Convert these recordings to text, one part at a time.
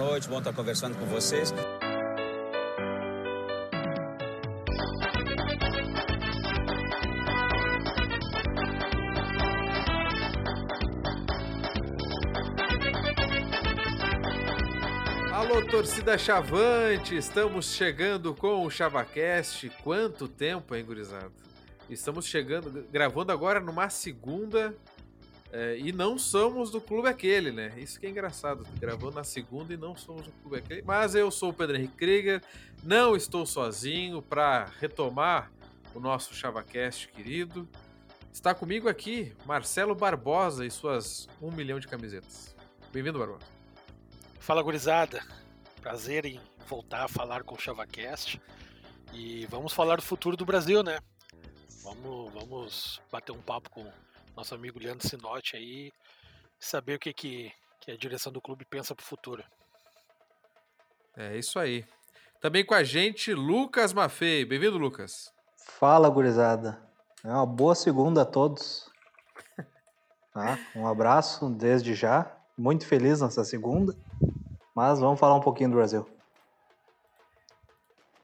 noite, bom estar conversando com vocês. Alô, torcida Chavante! Estamos chegando com o ChavaCast. Quanto tempo, hein, gurizada? Estamos chegando, gravando agora numa segunda. É, e não somos do clube aquele, né? Isso que é engraçado. Gravando na segunda e não somos do clube aquele. Mas eu sou o Pedro Henrique Krieger. Não estou sozinho para retomar o nosso ChavaCast querido. Está comigo aqui Marcelo Barbosa e suas um milhão de camisetas. Bem-vindo, Barbosa. Fala, gurizada. Prazer em voltar a falar com o ChavaCast. E vamos falar do futuro do Brasil, né? Vamos, vamos bater um papo com nosso amigo Leandro Sinotti aí saber o que, que, que a direção do clube pensa para o futuro. É isso aí. Também com a gente, Lucas Maffei. Bem-vindo, Lucas. Fala, gurizada. É uma boa segunda a todos. Tá? Um abraço desde já. Muito feliz nessa segunda. Mas vamos falar um pouquinho do Brasil.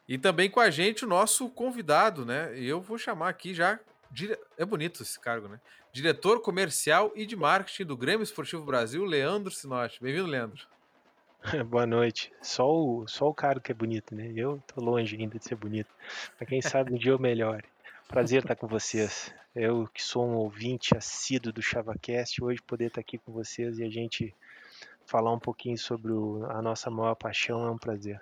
E também com a gente o nosso convidado, né? E eu vou chamar aqui já. dire- É bonito esse cargo, né? Diretor comercial e de marketing do Grêmio Esportivo Brasil, Leandro Sinotti. Bem-vindo, Leandro. Boa noite. Só o, só o cara que é bonito, né? Eu tô longe ainda de ser bonito. Mas quem sabe um dia eu melhore. Prazer estar com vocês. Eu que sou um ouvinte assíduo do ChavaCast, hoje poder estar aqui com vocês e a gente falar um pouquinho sobre o- a nossa maior paixão é um prazer.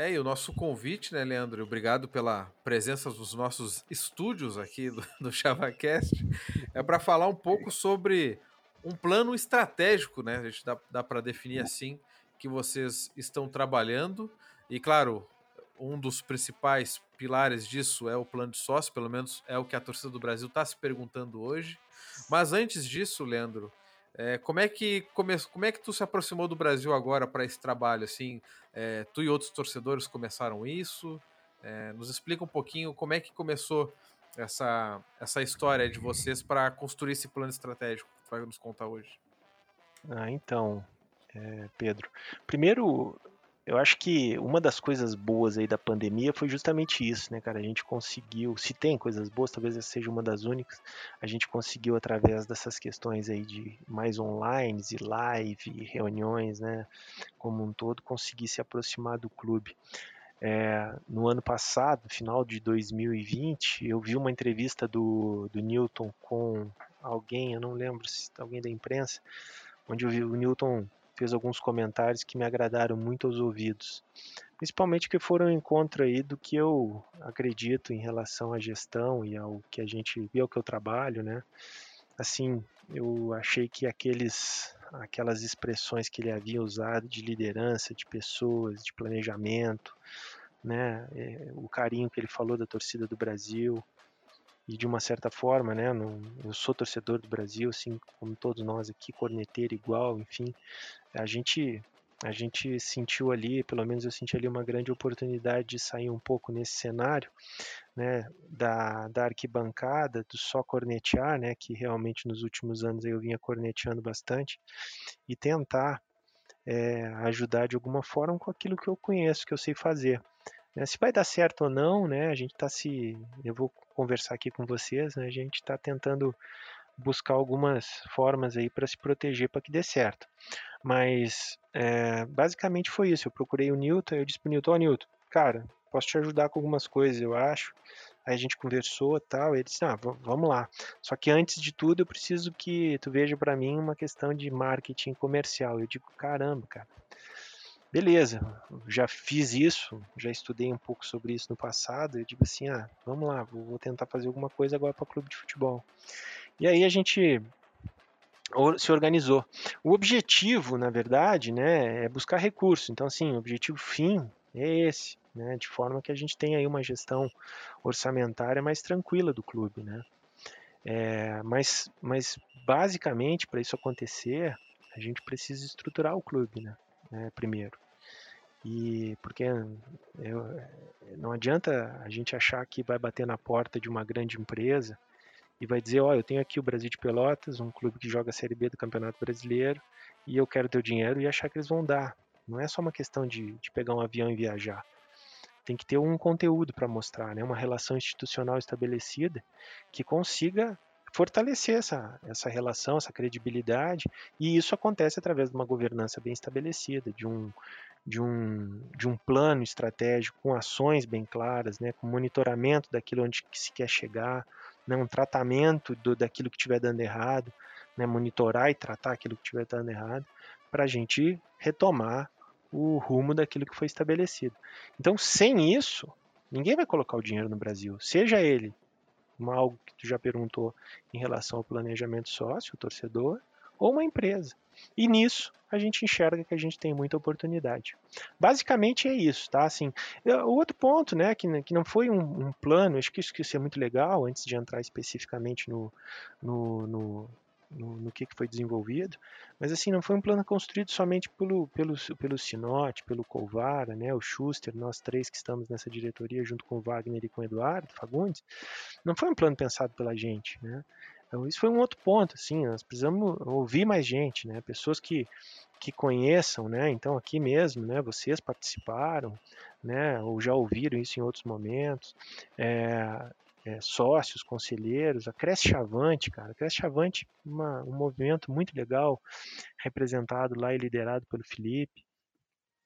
É, e o nosso convite, né, Leandro? Obrigado pela presença dos nossos estúdios aqui do, do ChavaCast. É para falar um pouco sobre um plano estratégico, né? A gente dá, dá para definir assim, que vocês estão trabalhando. E, claro, um dos principais pilares disso é o plano de sócio, pelo menos é o que a torcida do Brasil está se perguntando hoje. Mas antes disso, Leandro, é, como é que come, como é que tu se aproximou do Brasil agora para esse trabalho? Assim, é, tu e outros torcedores começaram isso? É, nos explica um pouquinho como é que começou essa, essa história de vocês para construir esse plano estratégico que tu vai nos contar hoje. Ah, então, Pedro. Primeiro, eu acho que uma das coisas boas aí da pandemia foi justamente isso, né, cara? A gente conseguiu, se tem coisas boas, talvez essa seja uma das únicas, a gente conseguiu através dessas questões aí de mais online, e live, reuniões, né, como um todo, conseguir se aproximar do clube. É, no ano passado, final de 2020, eu vi uma entrevista do, do Newton com alguém, eu não lembro se alguém da imprensa, onde eu vi o Newton fez alguns comentários que me agradaram muito aos ouvidos, principalmente que foram ao encontro aí do que eu acredito em relação à gestão e ao que a gente e ao que eu trabalho, né? Assim, eu achei que aqueles aquelas expressões que ele havia usado de liderança, de pessoas, de planejamento, né? É, o carinho que ele falou da torcida do Brasil, e de uma certa forma, né, eu sou torcedor do Brasil, assim como todos nós aqui, corneteiro igual, enfim, a gente a gente sentiu ali, pelo menos eu senti ali uma grande oportunidade de sair um pouco nesse cenário, né, da, da arquibancada, do só cornetear, né, que realmente nos últimos anos eu vinha corneteando bastante, e tentar é, ajudar de alguma forma com aquilo que eu conheço, que eu sei fazer. Né, se vai dar certo ou não, né, a gente está se, eu vou conversar aqui com vocês, né, a gente está tentando buscar algumas formas aí para se proteger para que dê certo. Mas é, basicamente foi isso. Eu procurei o Newton, eu disse para o Newton, ó Newton, cara, posso te ajudar com algumas coisas, eu acho. Aí a gente conversou tal, ele disse, ah, vamos lá. Só que antes de tudo eu preciso que tu veja para mim uma questão de marketing comercial. Eu digo, caramba, cara. Beleza, já fiz isso, já estudei um pouco sobre isso no passado. Eu digo assim, ah, vamos lá, vou tentar fazer alguma coisa agora para clube de futebol. E aí a gente se organizou. O objetivo, na verdade, né, é buscar recurso. Então, assim, o objetivo fim é esse, né, de forma que a gente tenha aí uma gestão orçamentária mais tranquila do clube, né. É, mas, mas basicamente para isso acontecer, a gente precisa estruturar o clube, né, né primeiro. E porque eu, não adianta a gente achar que vai bater na porta de uma grande empresa e vai dizer, ó, oh, eu tenho aqui o Brasil de Pelotas, um clube que joga a Série B do Campeonato Brasileiro, e eu quero teu dinheiro e achar que eles vão dar. Não é só uma questão de, de pegar um avião e viajar. Tem que ter um conteúdo para mostrar, né? uma relação institucional estabelecida que consiga fortalecer essa, essa relação, essa credibilidade, e isso acontece através de uma governança bem estabelecida, de um, de um, de um plano estratégico com ações bem claras, né, com monitoramento daquilo onde se quer chegar, né, um tratamento do, daquilo que estiver dando errado, né, monitorar e tratar aquilo que estiver dando errado, para a gente retomar o rumo daquilo que foi estabelecido. Então, sem isso, ninguém vai colocar o dinheiro no Brasil, seja ele algo que tu já perguntou em relação ao planejamento sócio, torcedor, ou uma empresa. E nisso a gente enxerga que a gente tem muita oportunidade. Basicamente é isso, tá? Assim, o outro ponto, né, que, que não foi um, um plano, acho que isso, que é muito legal, antes de entrar especificamente no, no, no no, no que, que foi desenvolvido, mas assim, não foi um plano construído somente pelo, pelo, pelo Sinote, pelo Colvara, né, o Schuster, nós três que estamos nessa diretoria, junto com o Wagner e com o Eduardo Fagundes, não foi um plano pensado pela gente, né, então isso foi um outro ponto, assim, nós precisamos ouvir mais gente, né, pessoas que, que conheçam, né, então aqui mesmo, né, vocês participaram, né, ou já ouviram isso em outros momentos, é, é, sócios, conselheiros, a Cresce Chavante, cara. A Cresce Chavante, uma, um movimento muito legal, representado lá e liderado pelo Felipe.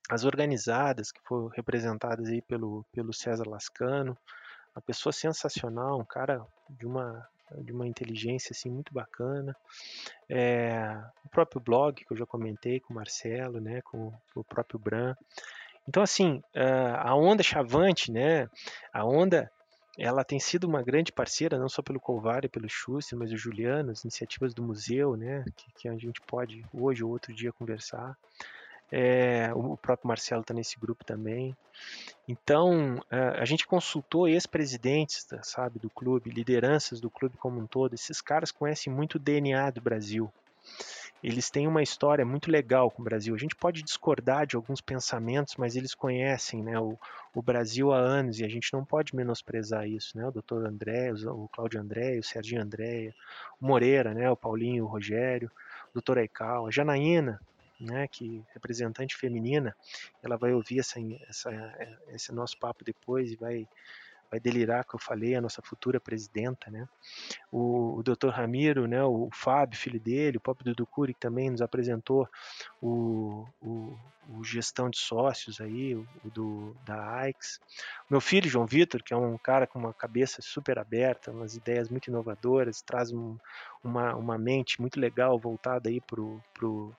As organizadas, que foram representadas aí pelo, pelo César Lascano, uma pessoa sensacional, um cara de uma, de uma inteligência assim, muito bacana. É, o próprio blog, que eu já comentei com o Marcelo, né, com, com o próprio Bran. Então, assim, a onda Chavante, né, a onda ela tem sido uma grande parceira, não só pelo Colvário, pelo Schuster, mas o Juliano, as iniciativas do museu, né, que, que a gente pode hoje ou outro dia conversar. É, o próprio Marcelo está nesse grupo também. Então, a gente consultou ex-presidentes, sabe, do clube, lideranças do clube como um todo. Esses caras conhecem muito o DNA do Brasil eles têm uma história muito legal com o Brasil. A gente pode discordar de alguns pensamentos, mas eles conhecem né, o, o Brasil há anos e a gente não pode menosprezar isso. Né? O doutor André, o Cláudio André, o Serginho Andréia, o Moreira, né, o Paulinho, o Rogério, o doutor Aical, a Janaína, né, que representante feminina, ela vai ouvir essa, essa, esse nosso papo depois e vai vai delirar que eu falei, a nossa futura presidenta, né? O, o Dr. Ramiro, né? O Fábio, filho dele, o próprio Dudu Cury, que também nos apresentou o, o, o gestão de sócios aí, o, o do, da AIX. Meu filho, João Vitor, que é um cara com uma cabeça super aberta, umas ideias muito inovadoras, traz um, uma, uma mente muito legal voltada aí pro, pro,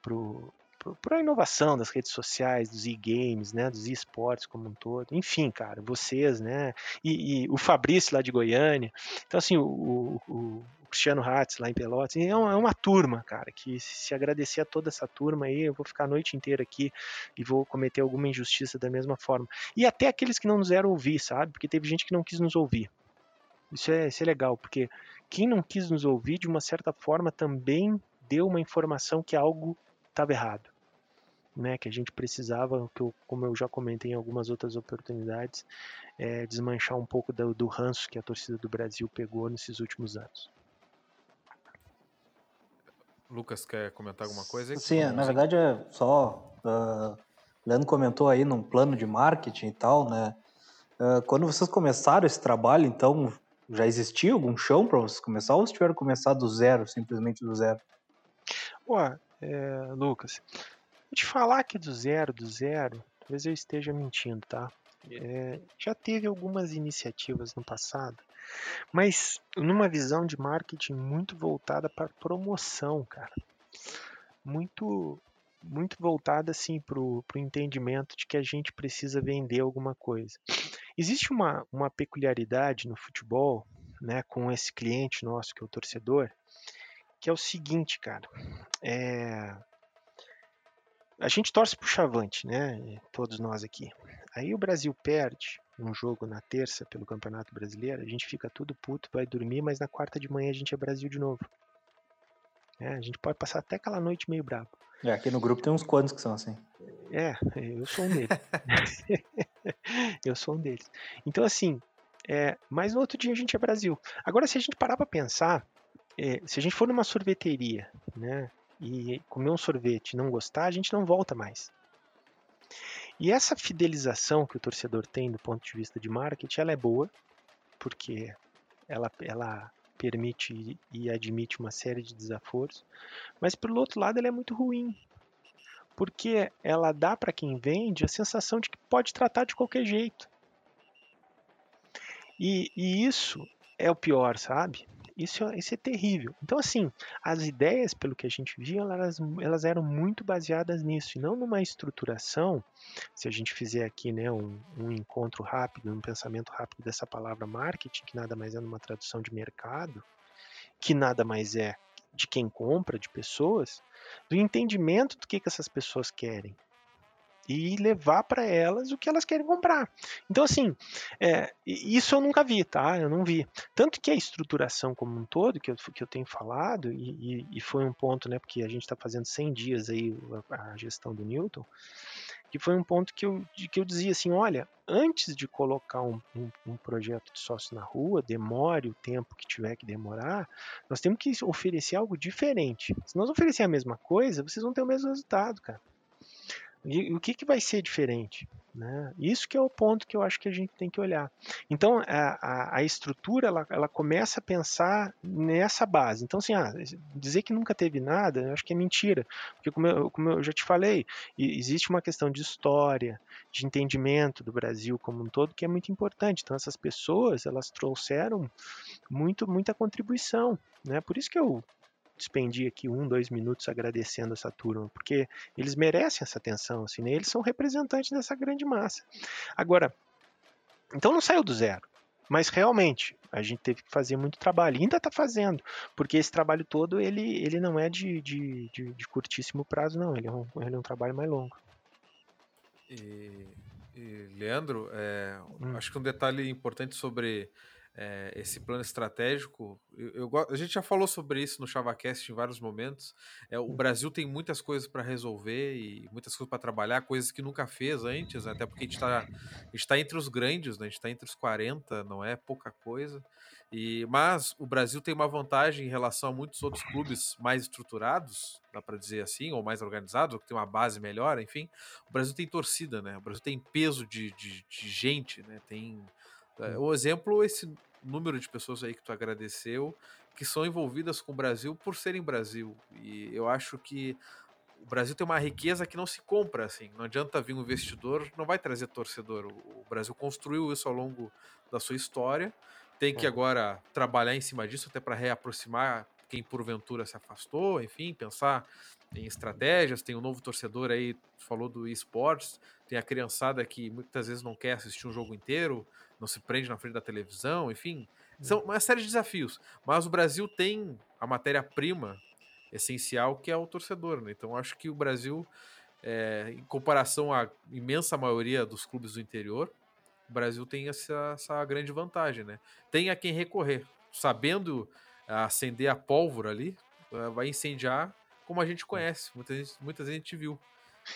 pro por a inovação das redes sociais, dos e-games, né, dos e-sports como um todo. Enfim, cara, vocês, né, e, e, o Fabrício lá de Goiânia. Então, assim, o, o, Cristiano Hatz lá em Pelotas. É uma, é uma, turma, cara, que se agradecer a toda essa turma aí, eu vou ficar a noite inteira aqui e vou cometer alguma injustiça da mesma forma. E até aqueles que não nos eram ouvir, sabe? Porque teve gente que não quis nos ouvir. Isso é, isso é legal, porque quem não quis nos ouvir, de uma certa forma, também deu uma informação que algo estava errado né, que a gente precisava, que eu, como eu já comentei em algumas outras oportunidades, é, desmanchar um pouco do, do ranço que a torcida do Brasil pegou nesses últimos anos. Lucas, quer comentar alguma coisa? Sim, na verdade é só. Uh, Leandro comentou aí num plano de marketing e tal, né? Uh, quando vocês começaram esse trabalho, então já existia algum chão para vocês começar ou vocês tiveram que começar do zero, simplesmente do zero? Ué, é, Lucas, te falar que do zero, do zero, talvez eu esteja mentindo, tá? É, já teve algumas iniciativas no passado, mas numa visão de marketing muito voltada para promoção, cara. Muito muito voltada assim para o entendimento de que a gente precisa vender alguma coisa. Existe uma, uma peculiaridade no futebol, né, com esse cliente nosso que é o torcedor, que é o seguinte, cara. É, a gente torce pro Chavante, né? Todos nós aqui. Aí o Brasil perde um jogo na terça pelo Campeonato Brasileiro, a gente fica tudo puto, vai dormir, mas na quarta de manhã a gente é Brasil de novo. É, a gente pode passar até aquela noite meio brabo. É, aqui no grupo tem uns quantos que são assim. É, eu sou um deles. eu sou um deles. Então, assim, É, mas no outro dia a gente é Brasil. Agora, se a gente parar para pensar, é, se a gente for numa sorveteria, né, e comer um sorvete e não gostar, a gente não volta mais. E essa fidelização que o torcedor tem do ponto de vista de marketing, ela é boa, porque ela, ela permite e admite uma série de desaforos, mas pelo outro lado ela é muito ruim, porque ela dá para quem vende a sensação de que pode tratar de qualquer jeito. E, e isso é o pior, sabe? Isso, é, isso é terrível. Então, assim, as ideias, pelo que a gente via, elas, elas eram muito baseadas nisso, e não numa estruturação. Se a gente fizer aqui né, um, um encontro rápido, um pensamento rápido dessa palavra marketing, que nada mais é numa tradução de mercado, que nada mais é de quem compra, de pessoas, do entendimento do que, que essas pessoas querem e levar para elas o que elas querem comprar. Então, assim, é, isso eu nunca vi, tá? Eu não vi. Tanto que a estruturação como um todo, que eu, que eu tenho falado, e, e, e foi um ponto, né, porque a gente está fazendo 100 dias aí a, a, gestão do Newton, que foi um ponto que eu, que eu dizia assim, olha, antes de colocar um, um, um projeto de sócio na rua, demore o tempo que tiver que demorar, nós temos que oferecer algo diferente. Se nós oferecer a mesma coisa, vocês vão ter o mesmo resultado, cara. E o que, que vai ser diferente? Né? Isso que é o ponto que eu acho que a gente tem que olhar. Então, a, a, a estrutura, ela, ela, começa a pensar nessa base. Então, assim, ah, dizer que nunca teve nada, eu acho que é mentira. Porque, como eu, como eu já te falei, existe uma questão de história, de entendimento do Brasil como um todo, que é muito importante. Então, essas pessoas, elas trouxeram muito, muita contribuição. Né? Por isso que eu despendi aqui um, dois minutos agradecendo essa turma, porque eles merecem essa atenção, assim, né? eles são representantes dessa grande massa. Agora, então não saiu do zero, mas realmente a gente teve que fazer muito trabalho, ainda está fazendo, porque esse trabalho todo ele, ele não é de, de, de, de curtíssimo prazo, não, ele é um, ele é um trabalho mais longo. E, e Leandro, é, hum. acho que um detalhe importante sobre é, esse plano estratégico. Eu, eu, a gente já falou sobre isso no ChavaCast em vários momentos. É, o Brasil tem muitas coisas para resolver e muitas coisas para trabalhar, coisas que nunca fez antes, até porque a gente está tá entre os grandes, né? a gente está entre os 40, não é pouca coisa. E, mas o Brasil tem uma vantagem em relação a muitos outros clubes mais estruturados, dá para dizer assim, ou mais organizados, ou que tem uma base melhor, enfim. O Brasil tem torcida, né? O Brasil tem peso de, de, de gente, né? Tem o exemplo, esse número de pessoas aí que tu agradeceu, que são envolvidas com o Brasil por serem Brasil. E eu acho que o Brasil tem uma riqueza que não se compra, assim. Não adianta vir um investidor, não vai trazer torcedor. O Brasil construiu isso ao longo da sua história. Tem que agora trabalhar em cima disso, até para reaproximar quem porventura se afastou, enfim, pensar em estratégias. Tem um novo torcedor aí, falou do esportes, tem a criançada que muitas vezes não quer assistir um jogo inteiro, não se prende na frente da televisão, enfim. São uma série de desafios. Mas o Brasil tem a matéria-prima essencial que é o torcedor. Né? Então acho que o Brasil, é, em comparação à imensa maioria dos clubes do interior, o Brasil tem essa, essa grande vantagem. Né? Tem a quem recorrer. Sabendo acender a pólvora ali, eh, vai incendiar como a gente conhece. Muitas vezes, muitas vezes a gente viu.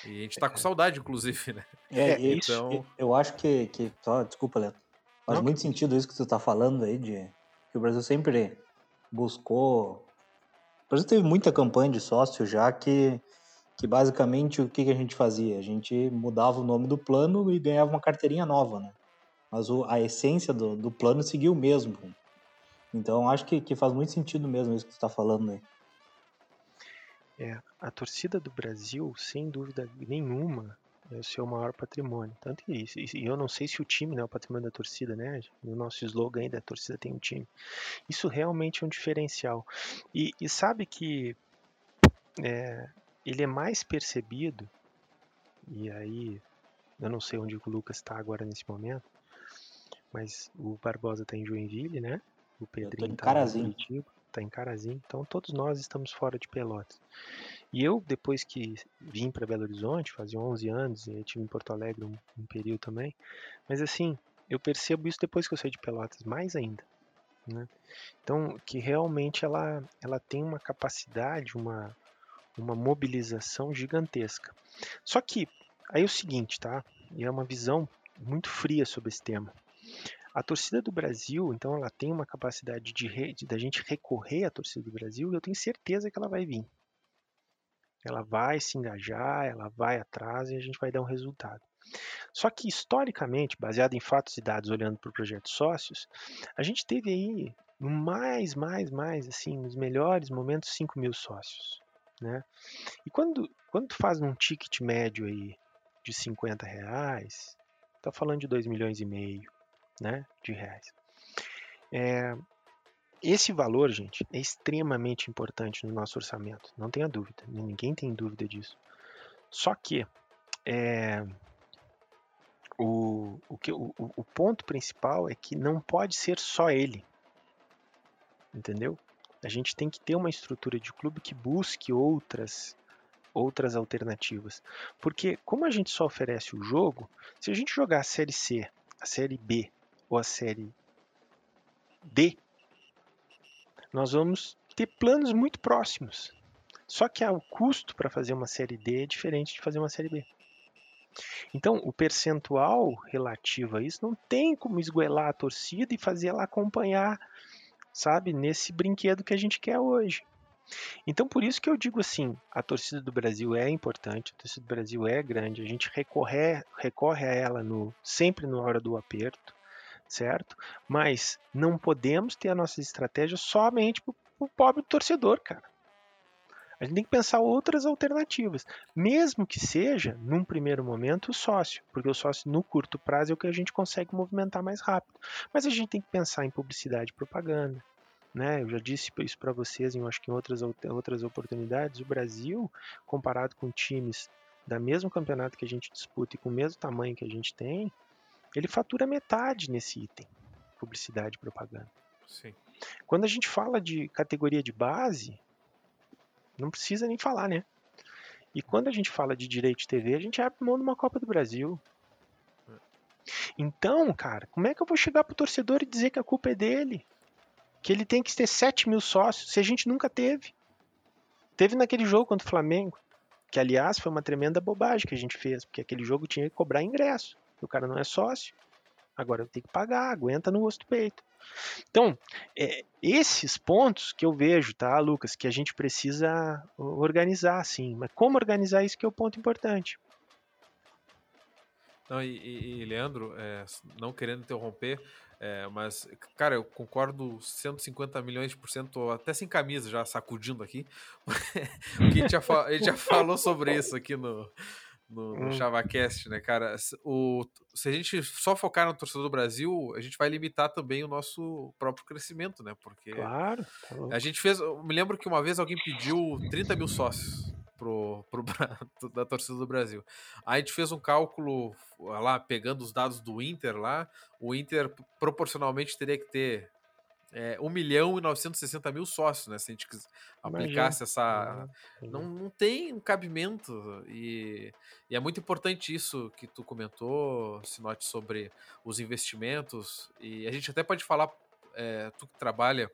E a gente tá com é. saudade, inclusive, né? É, é então... eu acho que, que só, desculpa, Leandro, Faz Não, muito que... sentido isso que você está falando aí, de que o Brasil sempre buscou. O Brasil teve muita campanha de sócio já que, que basicamente o que, que a gente fazia? A gente mudava o nome do plano e ganhava uma carteirinha nova, né? Mas o, a essência do, do plano seguiu o mesmo. Então acho que, que faz muito sentido mesmo isso que você está falando aí. É, a torcida do Brasil, sem dúvida nenhuma, é o seu maior patrimônio. Tanto que isso, e eu não sei se o time né, é o patrimônio da torcida, né? O nosso slogan ainda, a torcida tem um time. Isso realmente é um diferencial. E, e sabe que é, ele é mais percebido, e aí eu não sei onde o Lucas está agora nesse momento, mas o Barbosa está em Joinville, né? O Pedrinho está em Curitiba, está em Carazinho, então todos nós estamos fora de Pelotas. E eu, depois que vim para Belo Horizonte, fazia 11 anos, e tive em Porto Alegre um, um, período também, mas assim, eu percebo isso depois que eu saí de Pelotas, mais ainda. Né? Então, que realmente ela, ela tem uma capacidade, uma, uma mobilização gigantesca. Só que, aí é o seguinte, tá? E é uma visão muito fria sobre esse tema. A torcida do Brasil, então, ela tem uma capacidade de, re, de da gente recorrer à torcida do Brasil e eu tenho certeza que ela vai vir. Ela vai se engajar, ela vai atrás e a gente vai dar um resultado. Só que, historicamente, baseado em fatos e dados, olhando para o projeto Sócios, a gente teve aí, mais, mais, mais, assim, nos melhores momentos, 5 mil sócios. Né? E quando, quando tu faz um ticket médio aí de 50 reais, tá falando de 2 milhões e meio né, de reais. É, esse valor, gente, é extremamente importante no nosso orçamento, não tenha dúvida, ninguém tem dúvida disso. Só que é, o, o, que, o, o ponto principal é que não pode ser só ele. Entendeu? A gente tem que ter uma estrutura de clube que busque outras outras alternativas. Porque como a gente só oferece o jogo, se a gente jogar a série C, a série B ou a série D, nós vamos ter planos muito próximos. Só que o custo para fazer uma série D é diferente de fazer uma série B. Então, o percentual relativo a isso não tem como esgoelar a torcida e fazer ela acompanhar, sabe, nesse brinquedo que a gente quer hoje. Então, por isso que eu digo assim: a torcida do Brasil é importante, a torcida do Brasil é grande, a gente recorre, recorre a ela no, sempre na hora do aperto, certo? Mas não podemos ter a nossa estratégia somente para o pobre torcedor, cara. A gente tem que pensar outras alternativas, mesmo que seja, num primeiro momento, o sócio, porque o sócio no curto prazo é o que a gente consegue movimentar mais rápido. Mas a gente tem que pensar em publicidade e propaganda. Né? Eu já disse isso para vocês, em, acho que em outras, outras oportunidades. O Brasil, comparado com times da mesmo campeonato que a gente disputa e com o mesmo tamanho que a gente tem, ele fatura metade nesse item, publicidade e propaganda. Sim. Quando a gente fala de categoria de base, não precisa nem falar, né? E quando a gente fala de direito de TV, a gente abre mão de uma Copa do Brasil. Então, cara, como é que eu vou chegar pro torcedor e dizer que a culpa é dele? Que ele tem que ter 7 mil sócios, se a gente nunca teve. Teve naquele jogo contra o Flamengo, que aliás foi uma tremenda bobagem que a gente fez, porque aquele jogo tinha que cobrar ingresso. O cara não é sócio. Agora tem que pagar, aguenta no rosto peito. Então, é, esses pontos que eu vejo, tá, Lucas, que a gente precisa organizar, sim. Mas como organizar isso que é o ponto importante. Não, e, e, Leandro, é, não querendo interromper, é, mas, cara, eu concordo 150 milhões de por cento, até sem camisa, já sacudindo aqui, porque a gente já, a gente já falou sobre isso aqui no, no, no hum. ChavaCast, né, cara? O, se a gente só focar no torcedor do Brasil, a gente vai limitar também o nosso próprio crescimento, né? Porque claro, tá a gente fez. Eu me lembro que uma vez alguém pediu 30 mil sócios pro, pro, da torcida do Brasil. Aí a gente fez um cálculo lá, pegando os dados do Inter lá. O Inter proporcionalmente teria que ter é, 1 milhão e 960 mil sócios, né? Se a gente aplicasse essa. Não, não tem um cabimento. E, e, é muito importante isso que tu comentou, Sinote, sobre os investimentos. E a gente até pode falar, é, tu que trabalha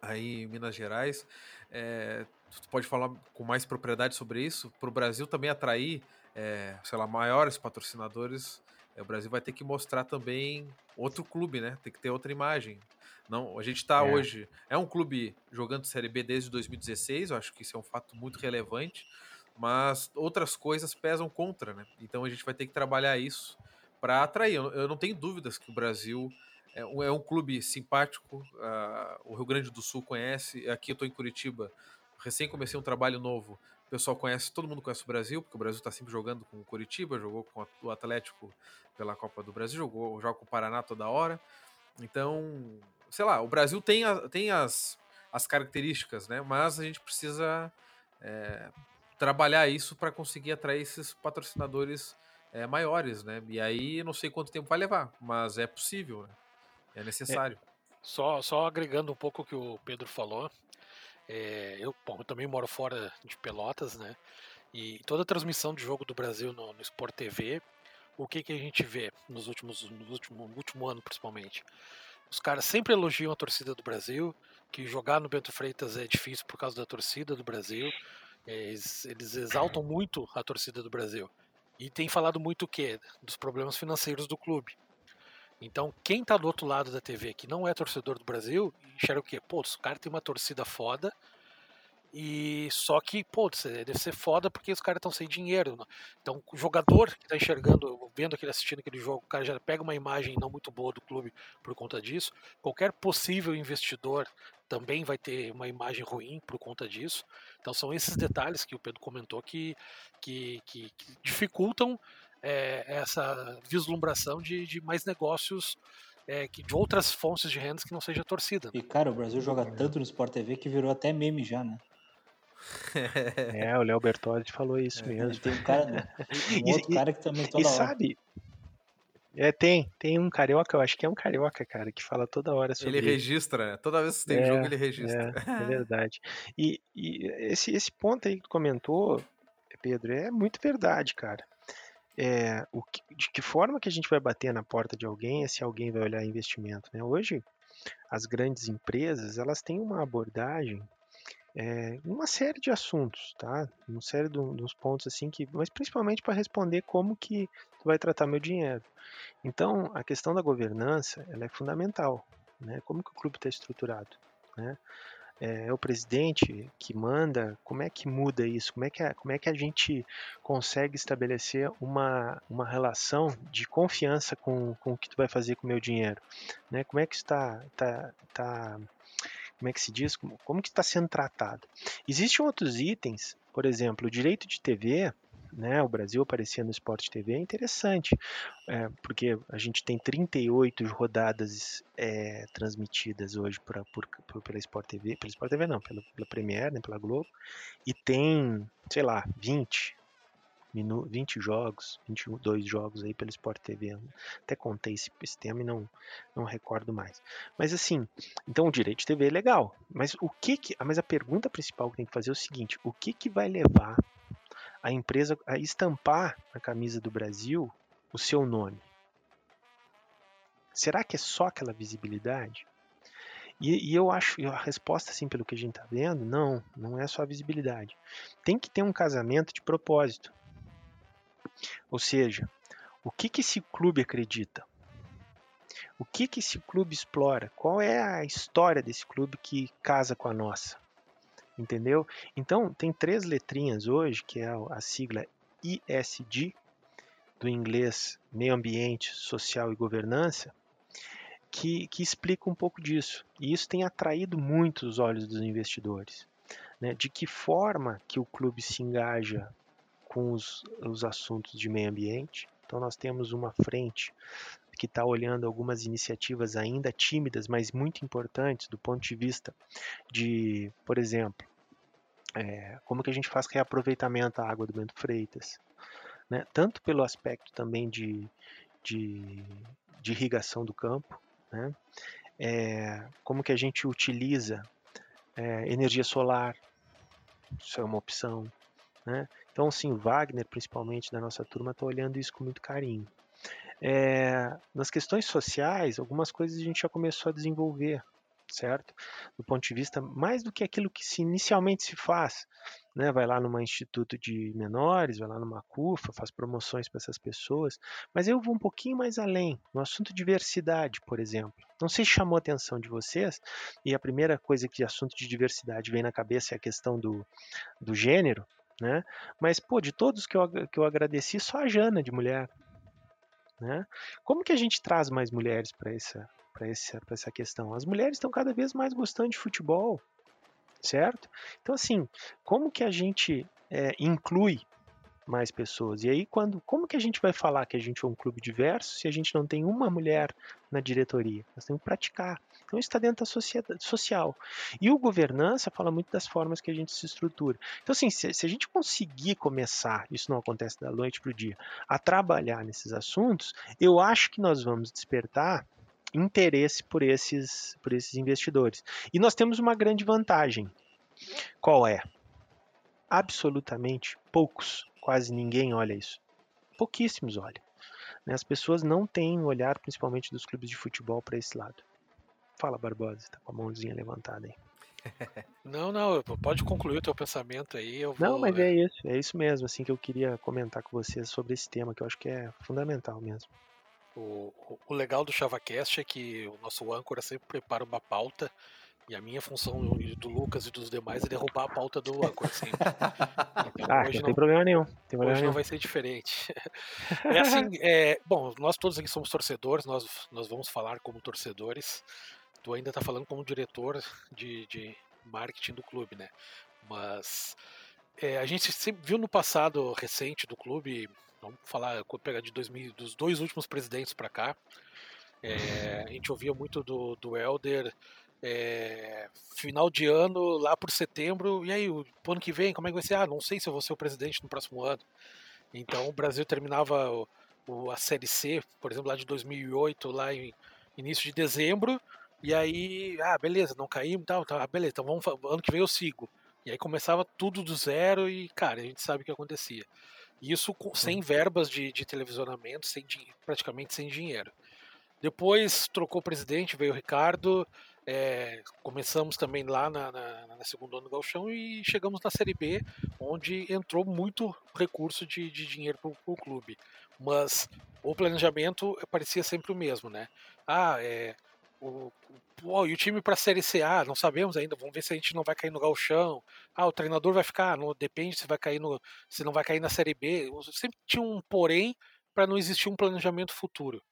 aí em Minas Gerais, é, tu pode falar com mais propriedade sobre isso, para o Brasil também atrair, é, sei lá, maiores patrocinadores. É, o Brasil vai ter que mostrar também outro clube, né? Tem que ter outra imagem. Não, a gente está é. hoje. É um clube jogando Série B desde 2016, eu acho que isso é um fato muito relevante, mas outras coisas pesam contra, né? Então a gente vai ter que trabalhar isso para atrair. Eu, eu, não tenho dúvidas que o Brasil é, é um clube simpático, uh, o Rio Grande do Sul conhece, aqui eu estou em Curitiba, recém comecei um trabalho novo. Pessoal conhece, todo mundo conhece o Brasil, porque o Brasil está sempre jogando com o Curitiba, jogou com o Atlético pela Copa do Brasil, jogou, joga com o Paraná toda hora. Então, sei lá, o Brasil tem, a, tem as, as características, né? Mas a gente precisa é, trabalhar isso para conseguir atrair esses patrocinadores é, maiores, né? E aí não sei quanto tempo vai levar, mas é possível, né? É necessário. É, só, só agregando um pouco o que o Pedro falou, é, eu, bom, eu também moro fora de Pelotas, né? E toda a transmissão de jogo do Brasil no, no Sport TV, o que, que a gente vê nos últimos, no último, no último ano principalmente? Os caras sempre elogiam a torcida do Brasil, que jogar no Bento Freitas é difícil por causa da torcida do Brasil. Eles, eles exaltam muito a torcida do Brasil. E tem falado muito o quê? Dos problemas financeiros do clube. Então, quem está do outro lado da TV, que não é torcedor do Brasil, enxerga o quê? Pô, os caras têm uma torcida foda, e só que, pô, deve ser foda porque os caras estão sem dinheiro. Né? Então, o jogador que está enxergando, vendo aquele assistindo aquele jogo, o cara já pega uma imagem não muito boa do clube por conta disso. Qualquer possível investidor também vai ter uma imagem ruim por conta disso. Então, são esses detalhes que o Pedro comentou que, que, que, que dificultam é, essa vislumbração de, de mais negócios é, que de outras fontes de rendas que não seja torcida. E cara, o Brasil joga tanto no Sport TV que virou até meme já, né? É, o Léo Bertoldi falou isso É, mesmo. Tem um, cara, um E- outro e- cara que também toda E hora. sabe, é, tem, tem um carioca, eu acho que é um carioca, cara, que fala toda hora sobre Ele registra, né? Toda vez que tem É, jogo, ele registra. É, é verdade. E, e esse, esse ponto aí que tu comentou, Pedro, é muito verdade, cara. É, o que- de que forma que a gente vai bater na porta de alguém é se alguém vai olhar investimento, né? Hoje, as grandes empresas, elas têm uma abordagem é, uma série de assuntos, tá? Uma série de de uns pontos assim que, mas principalmente para responder como que tu vai tratar meu dinheiro. Então, a questão da governança, ela é fundamental, né? Como que o clube está estruturado, né? É, o presidente que manda, como é que muda isso? Como é que a, como é que a gente consegue estabelecer uma, uma relação de confiança com, com o que tu vai fazer com o meu dinheiro? Né? Como é que está, tá, tá, como é que se diz? Como, como que está sendo tratado? Existem outros itens, por exemplo, o direito de TV, né, o Brasil aparecer no Sport TV é interessante, é, porque a gente tem 38 rodadas é, transmitidas hoje pra, por, por- pela Sport TV, pela Sport TV não, pela, pela Premiere, né, pela Globo, e tem, sei lá, 20, minu, 20 jogos, 22 jogos aí pela Sport TV. Até contei esse, esse tema e não, não recordo mais. Mas assim, então o direito de TV é legal, mas o que que, mas a pergunta principal que tem que fazer é o seguinte, o que que vai levar a empresa a estampar na camisa do Brasil o seu nome? Será que é só aquela visibilidade? E, e eu acho, a resposta, assim, pelo que a gente está vendo, não, não é só a visibilidade. Tem que ter um casamento de propósito. Ou seja, o que, que esse clube acredita? O que, que esse clube explora? Qual é a história desse clube que casa com a nossa? Entendeu? Então, tem três letrinhas hoje, que é a sigla ISD, do inglês Meio Ambiente, Social e Governança, que, que explica um pouco disso. E isso tem atraído muito os olhos dos investidores. Né? De que forma que o clube se engaja com os, os assuntos de meio ambiente. Então, nós temos uma frente que está olhando algumas iniciativas ainda tímidas, mas muito importantes do ponto de vista de, por exemplo, é, como que a gente faz reaproveitamento da água do Bento Freitas, né? tanto pelo aspecto também de, de, de irrigação do campo, né? É, como que a gente utiliza é, energia solar, isso é uma opção. Né? Então, sim, Wagner, principalmente da nossa turma, está olhando isso com muito carinho. É, nas questões sociais, algumas coisas a gente já começou a desenvolver, certo? Do ponto de vista mais do que aquilo que se inicialmente se faz, né? Vai lá numa instituto de menores, vai lá numa CUFA, faz promoções para essas pessoas, mas eu vou um pouquinho mais além, no assunto diversidade, por exemplo. Não sei se chamou a atenção de vocês, e a primeira coisa que assunto de diversidade vem na cabeça é a questão do, do gênero, né? Mas, pô, de todos que eu, que eu agradeci, só a Jana de mulher, né? Como que a gente traz mais mulheres para essa, para essa, essa questão? As mulheres estão cada vez mais gostando de futebol, certo? Então, assim, como que a gente é, inclui mais pessoas? E aí, quando, como que a gente vai falar que a gente é um clube diverso se a gente não tem uma mulher na diretoria? Nós temos que praticar. Então, isso está dentro da sociedade social. E o governança fala muito das formas que a gente se estrutura. Então, assim, se, se a gente conseguir começar, isso não acontece da noite para o dia, a trabalhar nesses assuntos, eu acho que nós vamos despertar interesse por esses, por esses investidores. E nós temos uma grande vantagem. Qual é? Absolutamente poucos, quase ninguém olha isso. Pouquíssimos olham. Né? As pessoas não têm um olhar, principalmente dos clubes de futebol, para esse lado. Fala, Barbosa, está com a mãozinha levantada aí. Não, não, pode concluir o teu pensamento aí. Eu vou... Não, mas é isso, é isso mesmo, assim que eu queria comentar com vocês sobre esse tema, que eu acho que é fundamental mesmo. O, o, legal do ChavaCast é que o nosso âncora sempre prepara uma pauta e a minha função do Lucas e dos demais é derrubar a pauta do âncora sempre. Então, ah, não tem problema nenhum. Tem problema hoje nenhum. não vai ser diferente. É assim, é, bom, nós todos aqui somos torcedores, nós, nós vamos falar como torcedores. Tu ainda está falando como diretor de, de marketing do clube, né? Mas é, a gente sempre viu no passado recente do clube, vamos falar, pegar de 2000, dos dois últimos presidentes para cá, é, a gente ouvia muito do, do Helder, é, final de ano, lá por setembro, e aí, o ano que vem, como é que vai ser? Ah, não sei se eu vou ser o presidente no próximo ano. Então o Brasil terminava o, o, a Série C, por exemplo, lá de 2008, lá em início de dezembro, e aí, ah, beleza, não caímos, tal, tá, beleza, então vamos, ano que vem eu sigo. E aí começava tudo do zero e, cara, a gente sabe o que acontecia. Isso com, sem verbas de, de televisionamento, sem, praticamente sem dinheiro. Depois trocou o presidente, veio o Ricardo, é, começamos também lá na, na, na, segunda ano do Galchão e chegamos na Série B, onde entrou muito recurso de, de dinheiro para o clube. Mas o planejamento parecia sempre o mesmo, né? Ah, é, o, o, e o time para a Série C, ah, não sabemos ainda, vamos ver se a gente não vai cair no galchão. Ah, o treinador vai ficar, não depende se vai cair no, se não vai cair na Série B. Sempre tinha um porém para não existir um planejamento futuro.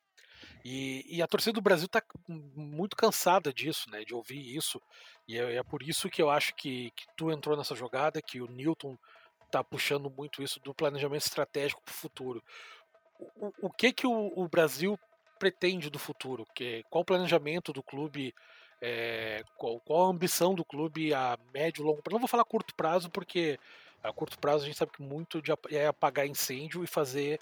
E, e, a torcida do Brasil está muito cansada disso, né, de ouvir isso. E é, é por isso que eu acho que, que, tu entrou nessa jogada, que o Newton está puxando muito isso do planejamento estratégico para o futuro. O, que que o, o Brasil pretende do futuro? Que, qual o planejamento do clube? É, qual, qual, a ambição do clube a médio e longo prazo? Não vou falar curto prazo, porque a curto prazo a gente sabe que muito de, é apagar incêndio e fazer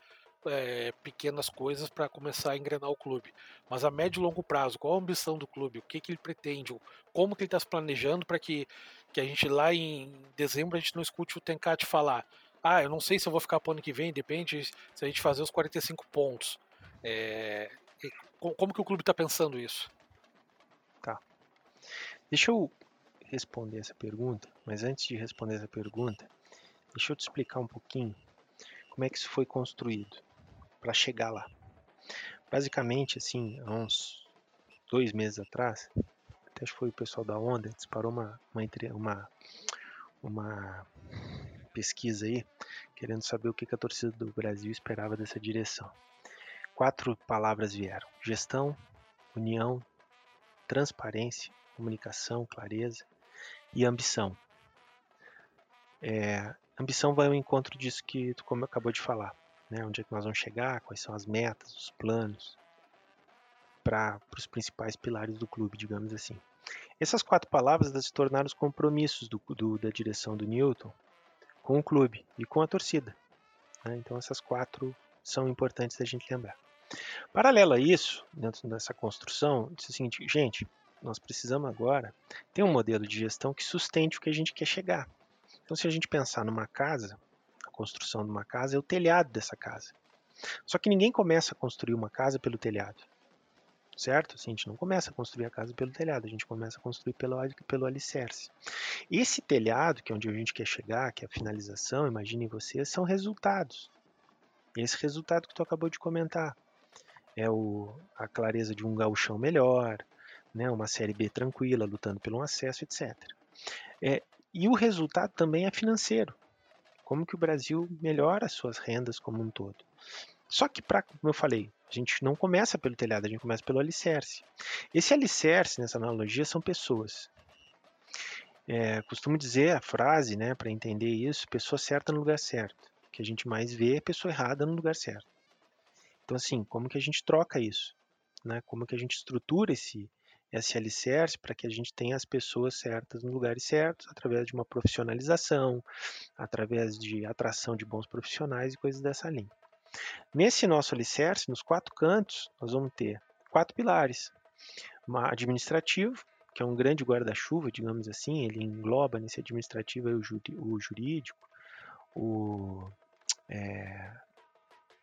é, pequenas coisas para começar a engrenar o clube. Mas a médio e longo prazo, qual a ambição do clube? O que, que ele pretende? Como que ele está se planejando para que, que a gente lá em dezembro a gente não escute o Tencate falar ah, eu não sei se eu vou ficar para o ano que vem, depende se a gente fazer os 45 pontos. É, como que o clube está pensando isso? Tá. Deixa eu responder essa pergunta, mas antes de responder essa pergunta, deixa eu te explicar um pouquinho como é que isso foi construído para chegar lá. Basicamente, assim, há uns dois meses atrás, até acho que foi o pessoal da Onda, disparou uma, uma, uma, pesquisa aí, querendo saber o que a torcida do Brasil esperava dessa direção quatro palavras vieram: gestão, união, transparência, comunicação, clareza e ambição. É, ambição vai ao encontro disso que tu como acabou de falar, né? Onde é que nós vamos chegar, quais são as metas, os planos para os principais pilares do clube, digamos assim. Essas quatro palavras se tornaram os compromissos do, do, da direção do Newton com o clube e com a torcida. Né? Então essas quatro são importantes da gente lembrar. Paralelo a isso, dentro dessa construção, disse o seguinte, gente, nós precisamos agora ter um modelo de gestão que sustente o que a gente quer chegar. Então, se a gente pensar numa casa, construção de uma casa é o telhado dessa casa. Só que ninguém começa a construir uma casa pelo telhado. Certo? Assim, a gente não começa a construir a casa pelo telhado, a gente começa a construir pelo, pelo alicerce. Esse telhado, que é onde a gente quer chegar, que é a finalização, imaginem vocês, são resultados. Esse resultado que tu acabou de comentar é o, a clareza de um gauchão melhor, né, uma Série B tranquila, lutando pelo acesso, etc. É, e o resultado também é financeiro. Como que o Brasil melhora as suas rendas como um todo. Só que, pra, como eu falei, a gente não começa pelo telhado, a gente começa pelo alicerce. Esse alicerce, nessa analogia, são pessoas. É, costumo dizer a frase, né, para entender isso, pessoa certa no lugar certo. O que a gente mais vê é pessoa errada no lugar certo. Então, assim, como que a gente troca isso? Né? Como que a gente estrutura esse, esse alicerce para que a gente tenha as pessoas certas nos lugares certos, através de uma profissionalização, através de atração de bons profissionais e coisas dessa linha. Nesse nosso alicerce, nos quatro cantos, nós vamos ter quatro pilares. Uma administrativo, que é um grande guarda-chuva, digamos assim, ele engloba nesse administrativo o jurídico, o, é,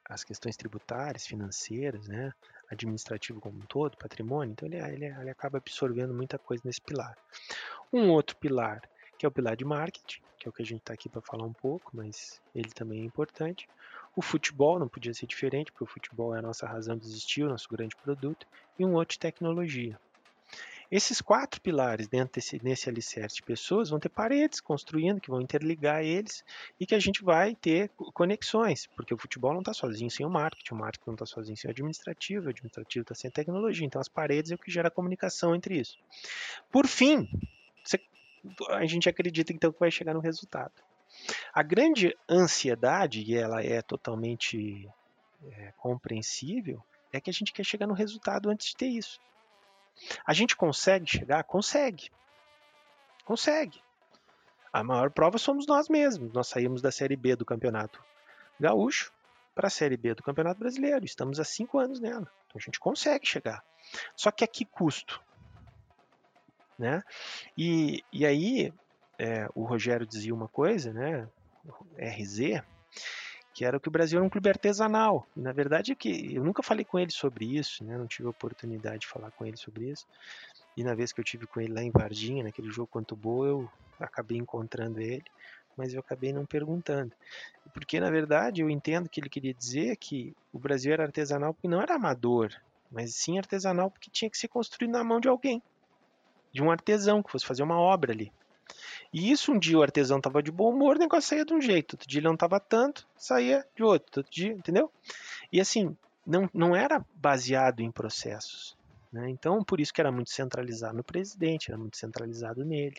as questões tributárias, financeiras, né, administrativo como um todo, patrimônio, então ele, ele, ele acaba absorvendo muita coisa nesse pilar. Um outro pilar, que é o pilar de marketing, que é o que a gente está aqui para falar um pouco, mas ele também é importante. o futebol não podia ser diferente, porque o futebol é a nossa razão de existir, o nosso grande produto, e um outro tecnologia. Esses quatro pilares dentro desse nesse alicerce de pessoas vão ter paredes construindo que vão interligar eles e que a gente vai ter conexões, porque o futebol não está sozinho sem o marketing, o marketing não está sozinho sem o administrativo, o administrativo está sem a tecnologia, então as paredes é o que gera comunicação entre isso. Por fim, a gente acredita então que vai chegar no resultado. A grande ansiedade, e ela é totalmente é, compreensível, é que a gente quer chegar no resultado antes de ter isso. A gente consegue chegar? Consegue. Consegue. A maior prova somos nós mesmos. Nós saímos da Série B do Campeonato Gaúcho para a Série B do Campeonato Brasileiro. Estamos há cinco anos nela. Então a gente consegue chegar. Só que a que custo? Né? E, e aí, é, o Rogério dizia uma coisa, né? RZ, que era que o Brasil era um clube artesanal. E, na verdade, é que eu nunca falei com ele sobre isso, né? não tive a oportunidade de falar com ele sobre isso. E na vez que eu tive com ele lá em Varginha, naquele jogo quanto boa, eu acabei encontrando ele, mas eu acabei não perguntando. Porque, na verdade, eu entendo que ele queria dizer que o Brasil era artesanal porque não era amador, mas sim artesanal porque tinha que ser construído na mão de alguém, de um artesão que fosse fazer uma obra ali. E isso um dia o artesão tava de bom humor, o negócio saía de um jeito, outro dia ele não tava tanto, saía de outro, outro dia, entendeu? E assim, não, não era baseado em processos. Né? Então, por isso que era muito centralizado no presidente, era muito centralizado nele.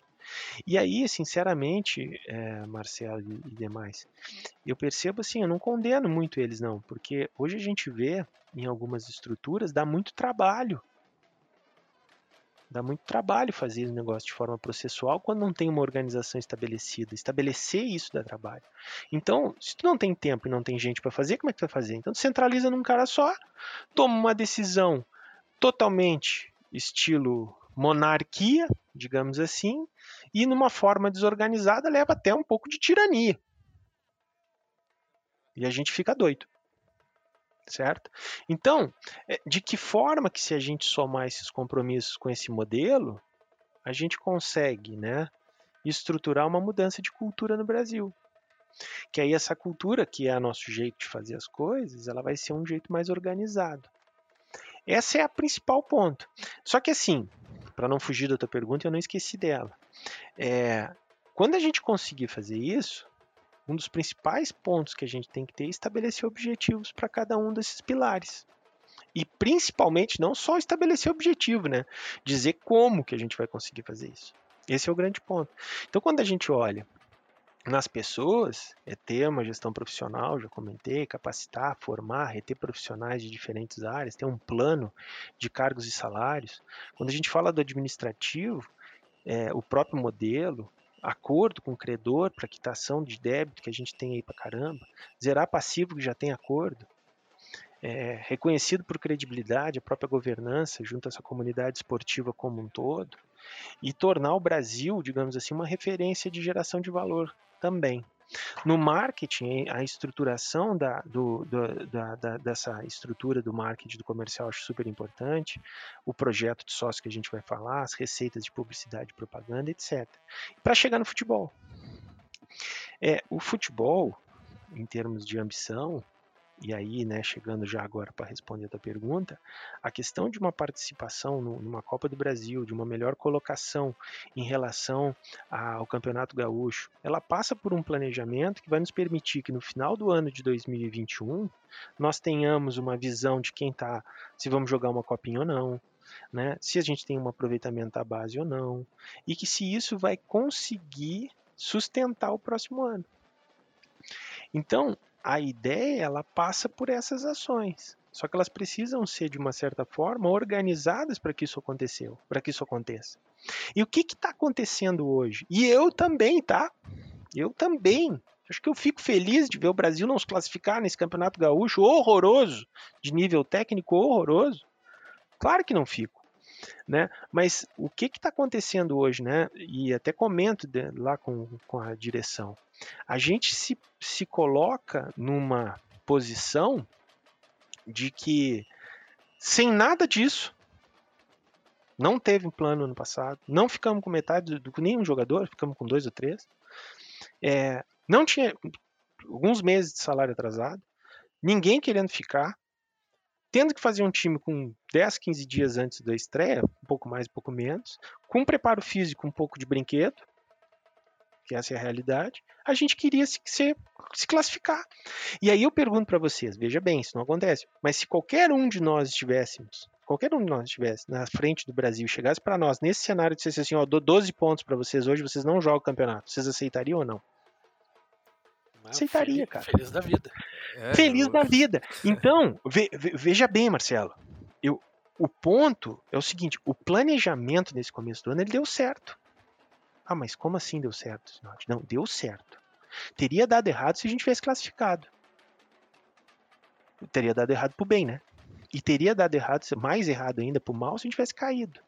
E aí, sinceramente, é, Marcelo e, e demais, eu percebo assim, eu não condeno muito eles não, porque hoje a gente vê em algumas estruturas, dá muito trabalho Dá muito trabalho fazer o negócio de forma processual quando não tem uma organização estabelecida. Estabelecer isso dá trabalho. Então, se tu não tem tempo e não tem gente para fazer, como é que tu vai fazer? Então, centraliza num cara só, toma uma decisão totalmente estilo monarquia, digamos assim, e numa forma desorganizada leva até um pouco de tirania. E a gente fica doido certo? Então, é, de que forma que se a gente somar esses compromissos com esse modelo, a gente consegue, né, estruturar uma mudança de cultura no Brasil? Que aí essa cultura, que é o nosso jeito de fazer as coisas, ela vai ser um jeito mais organizado. Essa é a principal ponto. Só que assim, para não fugir da tua pergunta, eu não esqueci dela. É, quando a gente conseguir fazer isso, um dos principais pontos que a gente tem que ter é estabelecer objetivos para cada um desses pilares. E principalmente não só estabelecer objetivo, né? Dizer como que a gente vai conseguir fazer isso. Esse é o grande ponto. Então quando a gente olha nas pessoas, é ter uma gestão profissional, já comentei, capacitar, formar, reter profissionais de diferentes áreas, ter um plano de cargos e salários. Quando a gente fala do administrativo, é, o próprio modelo, acordo com o credor para quitação de débito que a gente tem aí para caramba, zerar passivo que já tem acordo, é, reconhecido por credibilidade a própria governança junto a essa comunidade esportiva como um todo, e tornar o Brasil, digamos assim, uma referência de geração de valor também. No marketing, a estruturação da, do, do, da, da, dessa estrutura do marketing do comercial acho super importante, o projeto de sócio que a gente vai falar, as receitas de publicidade propaganda, etc. Para chegar no futebol. É, o futebol, em termos de ambição, e aí, né, chegando já agora para responder a pergunta, a questão de uma participação no, numa Copa do Brasil, de uma melhor colocação em relação ao Campeonato Gaúcho, ela passa por um planejamento que vai nos permitir que no final do ano de 2021 nós tenhamos uma visão de quem está, se vamos jogar uma copinha ou não, né, se a gente tem um aproveitamento da base ou não, e que se isso vai conseguir sustentar o próximo ano. Então, a ideia ela passa por essas ações. Só que elas precisam ser de uma certa forma organizadas para que isso aconteceu, para que isso aconteça. E o que está acontecendo hoje? E eu também, tá? Eu também. Acho que eu fico feliz de ver o Brasil não se classificar nesse campeonato gaúcho horroroso, de nível técnico horroroso. Claro que não fico. Né? Mas o que está acontecendo hoje, né? E até comento de, lá com, com a direção. A gente se, se coloca numa posição de que sem nada disso, não teve um plano ano passado, não ficamos com metade do, nenhum jogador, ficamos com dois ou três. É, não tinha alguns meses de salário atrasado, ninguém querendo ficar, tendo que fazer um time com 10, 15 dias antes da estreia, um pouco mais, um pouco menos, com preparo físico um pouco de brinquedo, que essa é a realidade, a gente queria se, se, se classificar. E aí eu pergunto para vocês, veja bem, isso não acontece, mas se qualquer um de nós estivéssemos, qualquer um de nós estivesse na frente do Brasil, chegasse para nós nesse cenário e dissesse assim, ó, dou 12 pontos para vocês hoje, vocês não jogam o campeonato, vocês aceitariam ou não? Aceitaria, feliz, cara. Feliz da vida. É, Feliz eu- da vida. Então, ve- ve- veja bem, Marcelo. Eu, o ponto é o seguinte: o planejamento nesse começo do ano ele deu certo. Ah, mas como assim deu certo, senhor? Não, deu certo. Teria dado errado se a gente tivesse classificado. Teria dado errado pro bem, né? E teria dado errado, mais errado ainda pro mal, se a gente tivesse caído.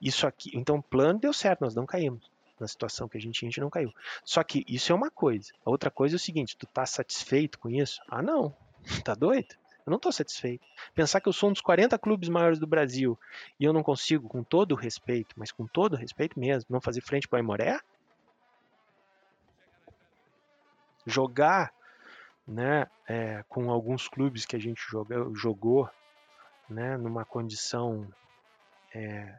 Isso aqui, então o plano deu certo, nós não caímos. Na situação que a gente, a gente não caiu. Só que isso é uma coisa. A outra coisa é o seguinte: tu tá satisfeito com isso? Ah, não. Tá doido? Eu não tô satisfeito. Pensar que eu sou um dos 40 clubes maiores do Brasil e eu não consigo, com todo o respeito, mas com todo o respeito mesmo, não fazer frente para o Aimoré? Jogar né, é, com alguns clubes que a gente jogou né, numa condição é,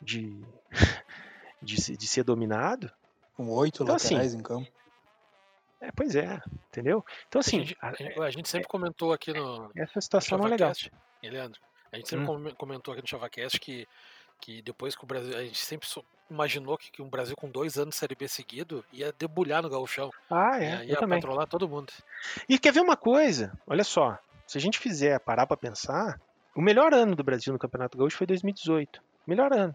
de, de, de ser dominado, Com oito Então, assim, laterais em campo. é, pois é, entendeu? Então, assim, a, gente, a- a gente- sempre comentou aqui no, essa situação não é legal. E Leandro, a gente sempre Hum. come- comentou aqui no ChavaCast que, que depois que o Brasil. A gente sempre imaginou que, que um Brasil com dois anos de Série B seguido ia debulhar no gauchão. Ah, ia, é, eu ia também. patrolar todo mundo. E quer ver uma coisa? Olha só, se a gente fizer parar para pensar, o melhor ano do Brasil no Campeonato Gaúcho foi 2018. Melhor ano.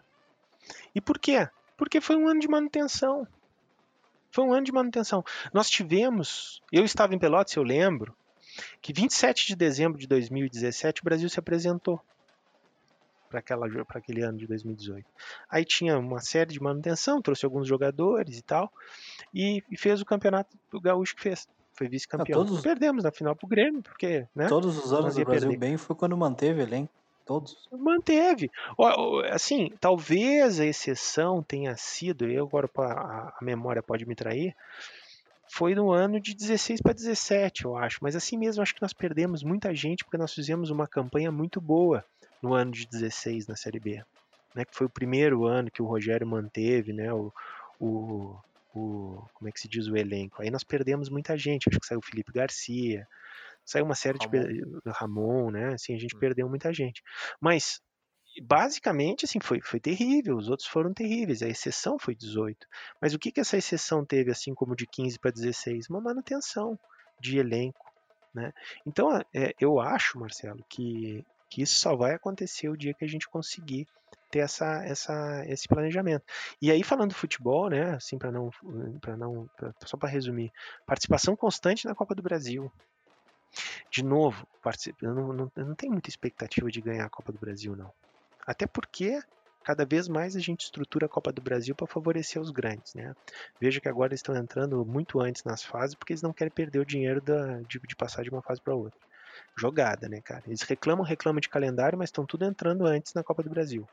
E por quê? Porque foi um ano de manutenção. Foi um ano de manutenção. Nós tivemos, eu estava em Pelotas, eu lembro, que 27 de dezembro de 2017 o Brasil se apresentou para aquele ano de 2018. Aí tinha uma série de manutenção, trouxe alguns jogadores e tal, e, e fez o campeonato do Gaúcho que fez. Foi vice-campeão. Ah, todos- Perdemos na final pro Grêmio, porque, né? Todos os anos do ia Brasil perder. bem foi quando manteve elenco. Todos. Manteve. Assim, talvez a exceção tenha sido, eu agora a memória pode me trair, foi no ano de 16 para 17, eu acho. Mas assim mesmo, acho que nós perdemos muita gente porque nós fizemos uma campanha muito boa no ano de 16 na Série B. Né, que foi o primeiro ano que o Rogério manteve né, o, o, o- como é que se diz o elenco. Aí nós perdemos muita gente, acho que saiu o Felipe Garcia, saiu uma série de Ramon. pe- Ramon, né? Assim, a gente Hum. perdeu muita gente. Mas basicamente assim foi, foi terrível, os outros foram terríveis, a exceção foi 18. Mas o que que essa exceção teve assim como de 15 para 16? Uma manutenção de elenco, né? Então, é, eu acho, Marcelo, que que isso só vai acontecer o dia que a gente conseguir ter essa, essa, esse planejamento. E aí falando do futebol, né, assim para não para não pra- só para resumir, participação constante na Copa do Brasil. De novo, eu não, não, não tenho muita expectativa de ganhar a Copa do Brasil não. Até porque cada vez mais a gente estrutura a Copa do Brasil para favorecer os grandes, né? Veja que agora estão entrando muito antes nas fases porque eles não querem perder o dinheiro da, de, de passar de uma fase para outra. Jogada, né, cara? Eles reclamam, reclamam de calendário, mas estão tudo entrando antes na Copa do Brasil.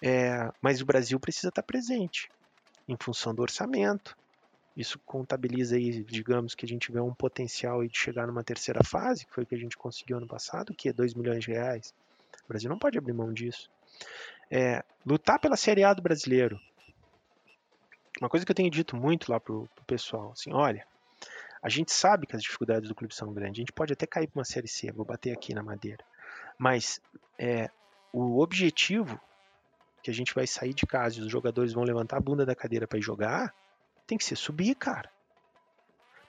É, mas o Brasil precisa estar presente em função do orçamento. Isso contabiliza aí, digamos que a gente tiver um potencial de chegar numa terceira fase, que foi o que a gente conseguiu ano passado, que é 2 milhões de reais. O Brasil não pode abrir mão disso. É, lutar pela Série A do brasileiro. Uma coisa que eu tenho dito muito lá pro, pro pessoal, assim, olha, a gente sabe que as dificuldades do clube são grandes. A gente pode até cair para uma série C, vou bater aqui na madeira. Mas é, o objetivo que a gente vai sair de casa e os jogadores vão levantar a bunda da cadeira para ir jogar, tem que ser subir, cara.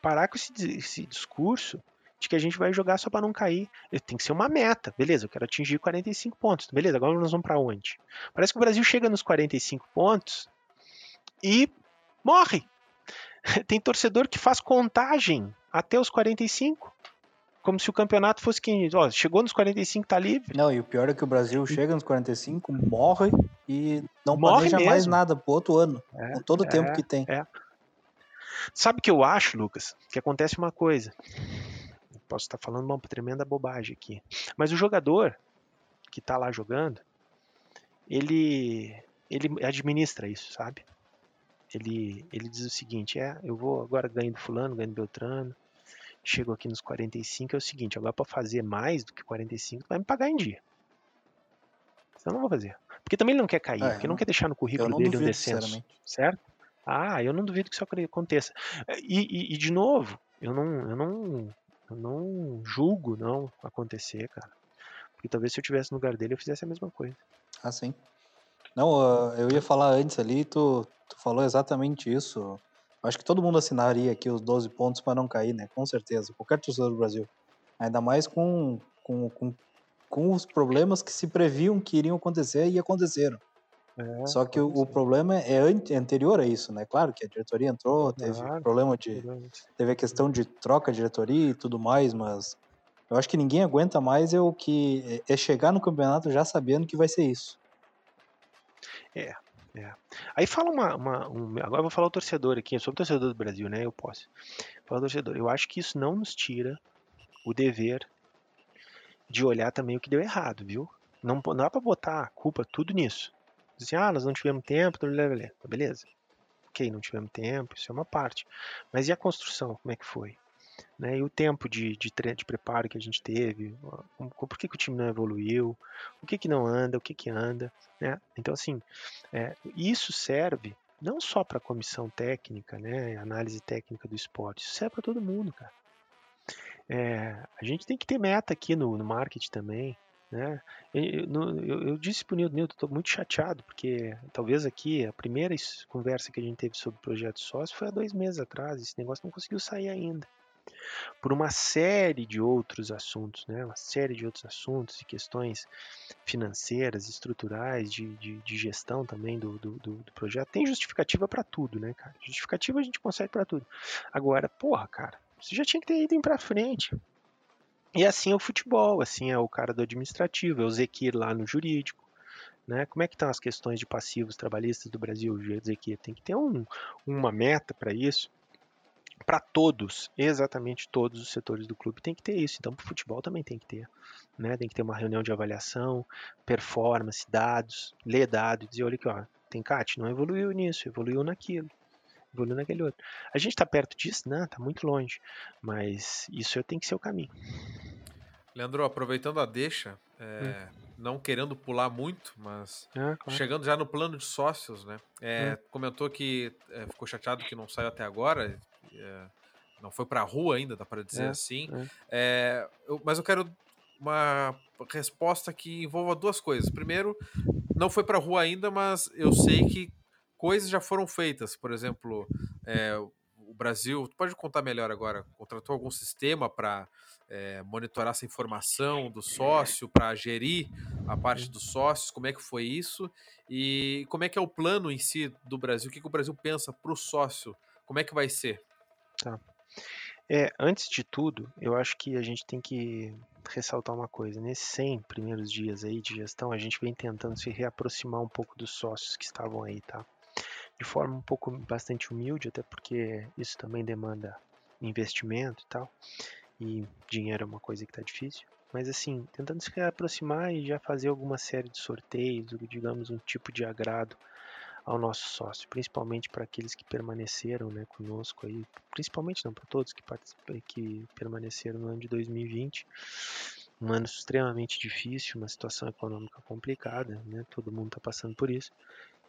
Parar com esse, esse discurso de que a gente vai jogar só para não cair. Tem que ser uma meta. Beleza, eu quero atingir 45 pontos. Beleza, agora nós vamos para onde? Parece que o Brasil chega nos 45 pontos e morre. Tem torcedor que faz contagem até os 45. Como se o campeonato fosse quem. Ó, chegou nos 45, tá livre. Não, e o pior é que o Brasil chega nos 45, morre e não Morre planeja mais mesmo. nada pro outro ano. É, com todo o é, tempo que tem. Sabe o que eu acho, Lucas? Que acontece uma coisa. Posso estar falando uma tremenda bobagem aqui. Mas o jogador que tá lá jogando, ele ele administra isso, sabe? Ele, ele diz o seguinte, é, eu vou agora ganhando fulano, ganhando Beltrano, chego aqui nos 45, é o seguinte, agora para fazer mais do que 45, vai me pagar em dia. Senão eu não vou fazer. Porque também ele não quer cair, É, porque não quer deixar no currículo dele um descenso. Certo? Ah, eu não duvido que isso aconteça. E, e- e, de novo, eu não, eu não, eu não julgo não acontecer, cara. Porque talvez se eu tivesse no lugar dele eu fizesse a mesma coisa. Ah, sim. Não, ah, eu ia falar antes ali, tu, tu falou exatamente isso. Acho que todo mundo assinaria aqui os 12 pontos para não cair, né? Com certeza. Qualquer torcedor do Brasil. Ainda mais com, com, com, com os problemas que se previam que iriam acontecer e aconteceram. É, Só que o, o problema é ante- anterior a isso, né? Claro que a diretoria entrou, teve Claro. problema de. Teve a questão de troca de diretoria e tudo mais, mas eu acho que ninguém aguenta mais é o que é chegar no campeonato já sabendo que vai ser isso. Aí fala uma, uma- um- agora eu vou falar o torcedor aqui, eu sou o torcedor do Brasil, né? Eu posso. Falar o torcedor. Eu acho que isso não nos tira o dever de olhar também o que deu errado, viu? Não, não dá pra botar a culpa tudo nisso. Dizer assim, ah, nós não tivemos tempo, blá. beleza. Ok, não tivemos tempo, isso é uma parte. Mas e a construção, como é que foi? Né? E o tempo de, de, de preparo que a gente teve, por que, que o time não evoluiu, o que, que não anda, o que, que anda, né? Então, assim, é, isso serve não só para a comissão técnica, né, análise técnica do esporte, isso serve para todo mundo, cara. É, a gente tem que ter meta aqui no, no marketing também, né? Eu, eu, eu- eu disse pro Nilton, Nilton, estou muito chateado, porque talvez aqui a primeira conversa que a gente teve sobre o projeto sócio foi há dois meses atrás, esse negócio não conseguiu sair ainda. Por uma série de outros assuntos, né? Uma série de outros assuntos e questões financeiras, estruturais, de, de, de gestão também do, do, do- do projeto. Tem justificativa para tudo, né, cara? Justificativa a gente consegue para tudo. Agora, porra, cara, você já tinha que ter ido para frente. E assim é o futebol, assim é o cara do administrativo, é o Zequir lá no jurídico. Né? Como é que estão as questões de passivos trabalhistas do Brasil, Zequir? Tem que ter um, uma meta para isso. Para todos, exatamente todos os setores do clube tem que ter isso. Então, para o futebol também tem que ter. Né? Tem que ter uma reunião de avaliação, performance, dados, ler dados, dizer, olha aqui, ó, tem Cat, não evoluiu nisso, evoluiu naquilo, evoluiu naquele outro. A gente está perto disso? Não, está muito longe, mas isso tem que ser o caminho. Leandro, aproveitando a deixa, é, não querendo pular muito, mas Ah, claro. chegando já no plano de sócios, né? É, Comentou que é, ficou chateado que não saiu até agora, é, não foi pra rua ainda, dá pra dizer É, assim. é. Eu- mas eu quero uma resposta que envolva duas coisas. Primeiro, não foi pra rua ainda, mas eu sei que coisas já foram feitas. Por exemplo, é, o Brasil, tu pode contar melhor agora, contratou algum sistema para monitorar essa informação do sócio, para gerir a parte dos sócios, como é que foi isso e como é que é o plano em si do Brasil, o que, que o Brasil pensa para o sócio, como é que vai ser? É, antes de tudo, eu acho que a gente tem que ressaltar uma coisa. Nesses 100 primeiros dias aí de gestão, a gente vem tentando se reaproximar um pouco dos sócios que estavam aí, tá? De forma um pouco bastante humilde, até porque isso também demanda investimento e tal. E dinheiro é uma coisa que tá difícil. Mas assim, tentando se reaproximar e já fazer alguma série de sorteios, digamos, um tipo de agrado ao nosso sócio, principalmente para aqueles que permaneceram né, conosco aí, principalmente não para todos que, que permaneceram no ano de 2020, um ano extremamente difícil, uma situação econômica complicada, né, todo mundo está passando por isso,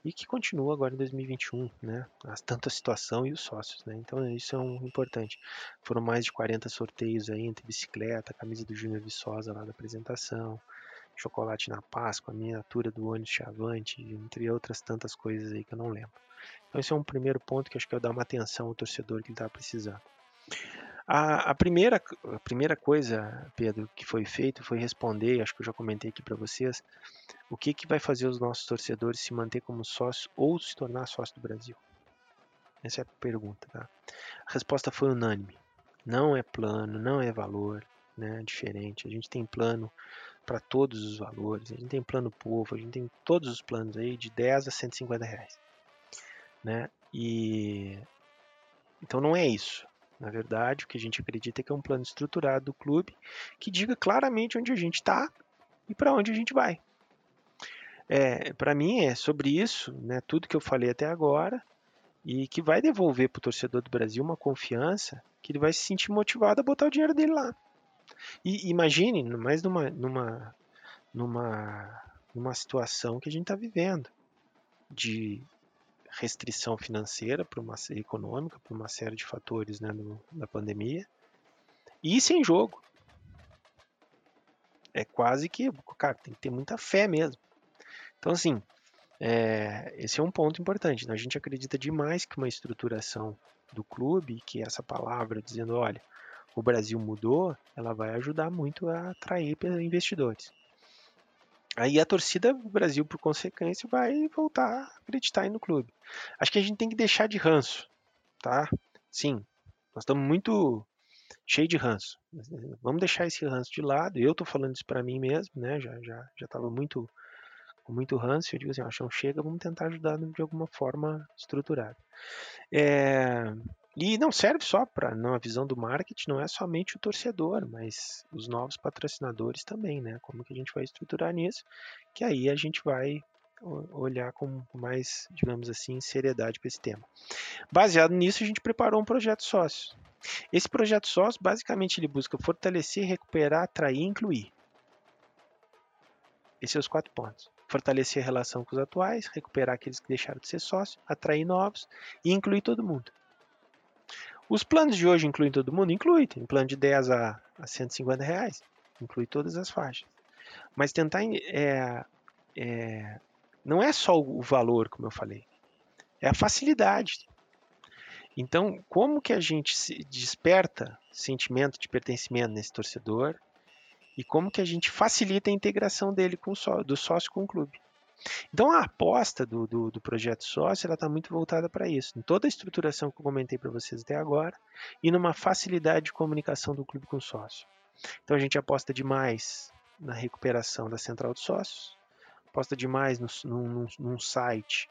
e que continua agora em 2021, né, tanto a situação e os sócios, né, então isso é um importante. Foram mais de 40 sorteios aí entre bicicleta, camisa do Júnior Viçosa lá da apresentação, chocolate na Páscoa, miniatura do ônibus Chavante, entre outras tantas coisas aí que eu não lembro. Então esse é um primeiro ponto que acho que eu dar uma atenção ao torcedor que está precisando. A, a primeira, a primeira coisa, Pedro, que foi feito foi responder, acho que eu já comentei aqui para vocês, o que, que vai fazer os nossos torcedores se manter como sócio ou se tornar sócio do Brasil? Essa é a pergunta, tá? A resposta foi unânime. Não é plano, não é valor, né? Diferente. A gente tem plano para todos os valores. A gente tem plano povo, a gente tem todos os planos aí de 10 a 150 reais. Né? E então não é isso. Na verdade, o que a gente acredita é que é um plano estruturado do clube que diga claramente onde a gente está e para onde a gente vai. É, para mim é sobre isso, né? Tudo que eu falei até agora e que vai devolver para o torcedor do Brasil uma confiança que ele vai se sentir motivado a botar o dinheiro dele lá. E imagine, mais numa, numa, numa, numa situação que a gente está vivendo de restrição financeira para uma econômica, por uma série de fatores né, da pandemia, e sem jogo. É quase que, cara, tem que ter muita fé mesmo. Então, assim, é, esse é um ponto importante. Né? A gente acredita demais que uma estruturação do clube, que essa palavra dizendo, olha, o Brasil mudou, ela vai ajudar muito a atrair investidores. Aí a torcida do Brasil, por consequência, vai voltar a acreditar no clube. Acho que a gente tem que deixar de ranço, tá? Sim, nós estamos muito cheio de ranço. Vamos deixar esse ranço de lado. Eu estou falando isso para mim mesmo, né? Já já já estava muito com muito ranço. Eu digo assim, não chega, vamos tentar ajudar de alguma forma estruturada. É, e não serve só para, na visão do marketing, não é somente o torcedor, mas os novos patrocinadores também, né? Como que a gente vai estruturar nisso? Que aí a gente vai olhar com mais, digamos assim, seriedade para esse tema. Baseado nisso, a gente preparou um projeto sócio. Esse projeto sócio, basicamente, ele busca fortalecer, recuperar, atrair e incluir. Esses são os quatro pontos. Fortalecer a relação com os atuais, recuperar aqueles que deixaram de ser sócios, atrair novos e incluir todo mundo. Os planos de hoje incluem todo mundo? Inclui. Tem plano de 10 a, a 150 reais. Inclui todas as faixas. Mas tentar. É, é, não é só o valor, como eu falei. É a facilidade. Então, como que a gente desperta sentimento de pertencimento nesse torcedor e como que a gente facilita a integração dele com do sócio com o clube? Então a aposta do, do, do projeto sócio está muito voltada para isso, em toda a estruturação que eu comentei para vocês até agora e numa facilidade de comunicação do clube com o sócio. Então a gente aposta demais na recuperação da central de sócios, aposta demais no, num, num site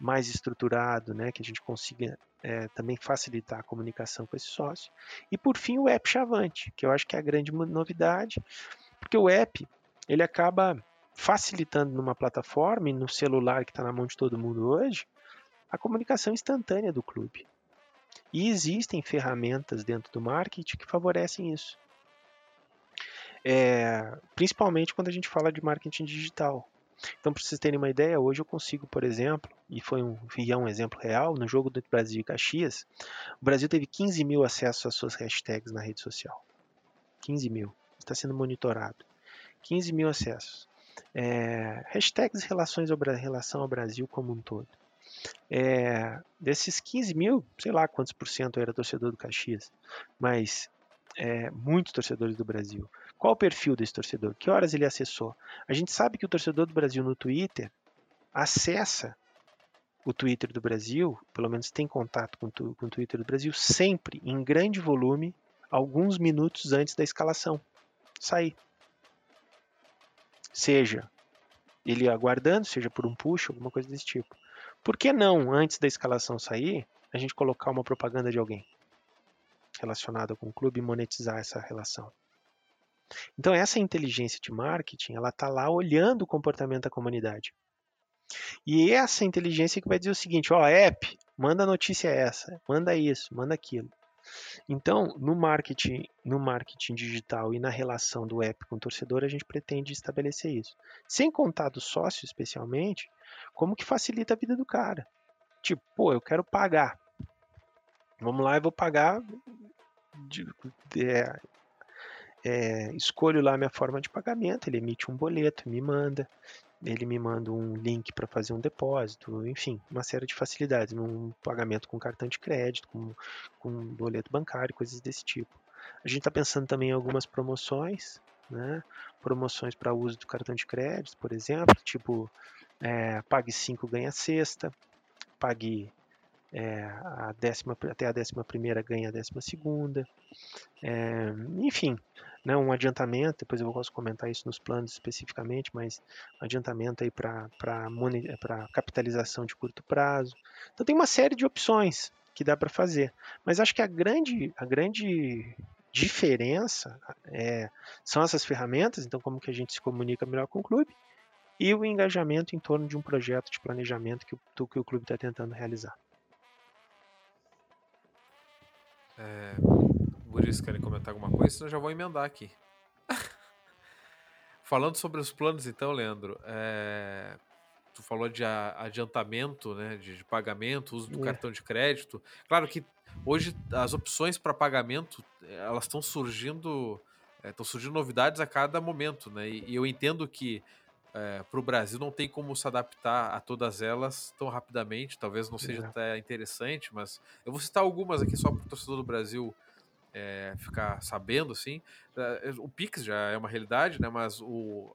mais estruturado, né, que a gente consiga é, também facilitar a comunicação com esse sócio. E por fim o app Chavante, que eu acho que é a grande novidade, porque o app ele acaba facilitando numa plataforma e no celular que está na mão de todo mundo hoje, a comunicação instantânea do clube. E existem ferramentas dentro do marketing que favorecem isso. É, principalmente quando a gente fala de marketing digital. Então, para vocês terem uma ideia, hoje eu consigo, por exemplo, e foi um, e é um exemplo real, no jogo do Brasil e Caxias, o Brasil teve 15 mil acessos às suas hashtags na rede social. 15 mil. Está sendo monitorado. 15 mil acessos. É, hashtags relações ao, relação ao Brasil como um todo. É, desses 15 mil, sei lá quantos por cento era torcedor do Caxias, mas é, muitos torcedores do Brasil. Qual o perfil desse torcedor? Que horas ele acessou? A gente sabe que o torcedor do Brasil no Twitter acessa o Twitter do Brasil, pelo menos tem contato com, tu, com o Twitter do Brasil, sempre em grande volume, alguns minutos antes da escalação sair seja ele aguardando, seja por um push, alguma coisa desse tipo. Por que não, antes da escalação sair, a gente colocar uma propaganda de alguém relacionada com o clube e monetizar essa relação? Então essa inteligência de marketing, ela está lá olhando o comportamento da comunidade. E essa inteligência que vai dizer o seguinte, ó, app, manda notícia essa, manda isso, manda aquilo. Então, no marketing, no marketing digital e na relação do app com o torcedor, a gente pretende estabelecer isso. Sem contar do sócio, especialmente, como que facilita a vida do cara. Tipo, pô, eu quero pagar. Vamos lá, eu vou pagar. De, é, é, escolho lá minha forma de pagamento, ele emite um boleto, me manda ele me manda um link para fazer um depósito, enfim, uma série de facilidades, um pagamento com cartão de crédito, com, com boleto bancário, coisas desse tipo. A gente está pensando também em algumas promoções, né? promoções para uso do cartão de crédito, por exemplo, tipo é, pague 5 ganha sexta, pague é, a décima, até a décima primeira ganha a décima segunda, é, enfim, né, um adiantamento, depois eu posso comentar isso nos planos especificamente, mas um adiantamento aí para capitalização de curto prazo. Então tem uma série de opções que dá para fazer, mas acho que a grande, a grande diferença é, são essas ferramentas, então como que a gente se comunica melhor com o clube, e o engajamento em torno de um projeto de planejamento que o, que o clube está tentando realizar. É, Buris, querem comentar alguma coisa? Senão eu já vou emendar aqui. Falando sobre os planos, então, Leandro, é, tu falou de adiantamento, né, de, de pagamento, uso do é. cartão de crédito. Claro que hoje as opções para pagamento elas estão surgindo, estão é, surgindo novidades a cada momento, né? E, e eu entendo que é, para o Brasil não tem como se adaptar a todas elas tão rapidamente. Talvez não seja até interessante, mas eu vou citar algumas aqui só para o torcedor do Brasil é, ficar sabendo, assim. É, o Pix já é uma realidade, né? Mas o,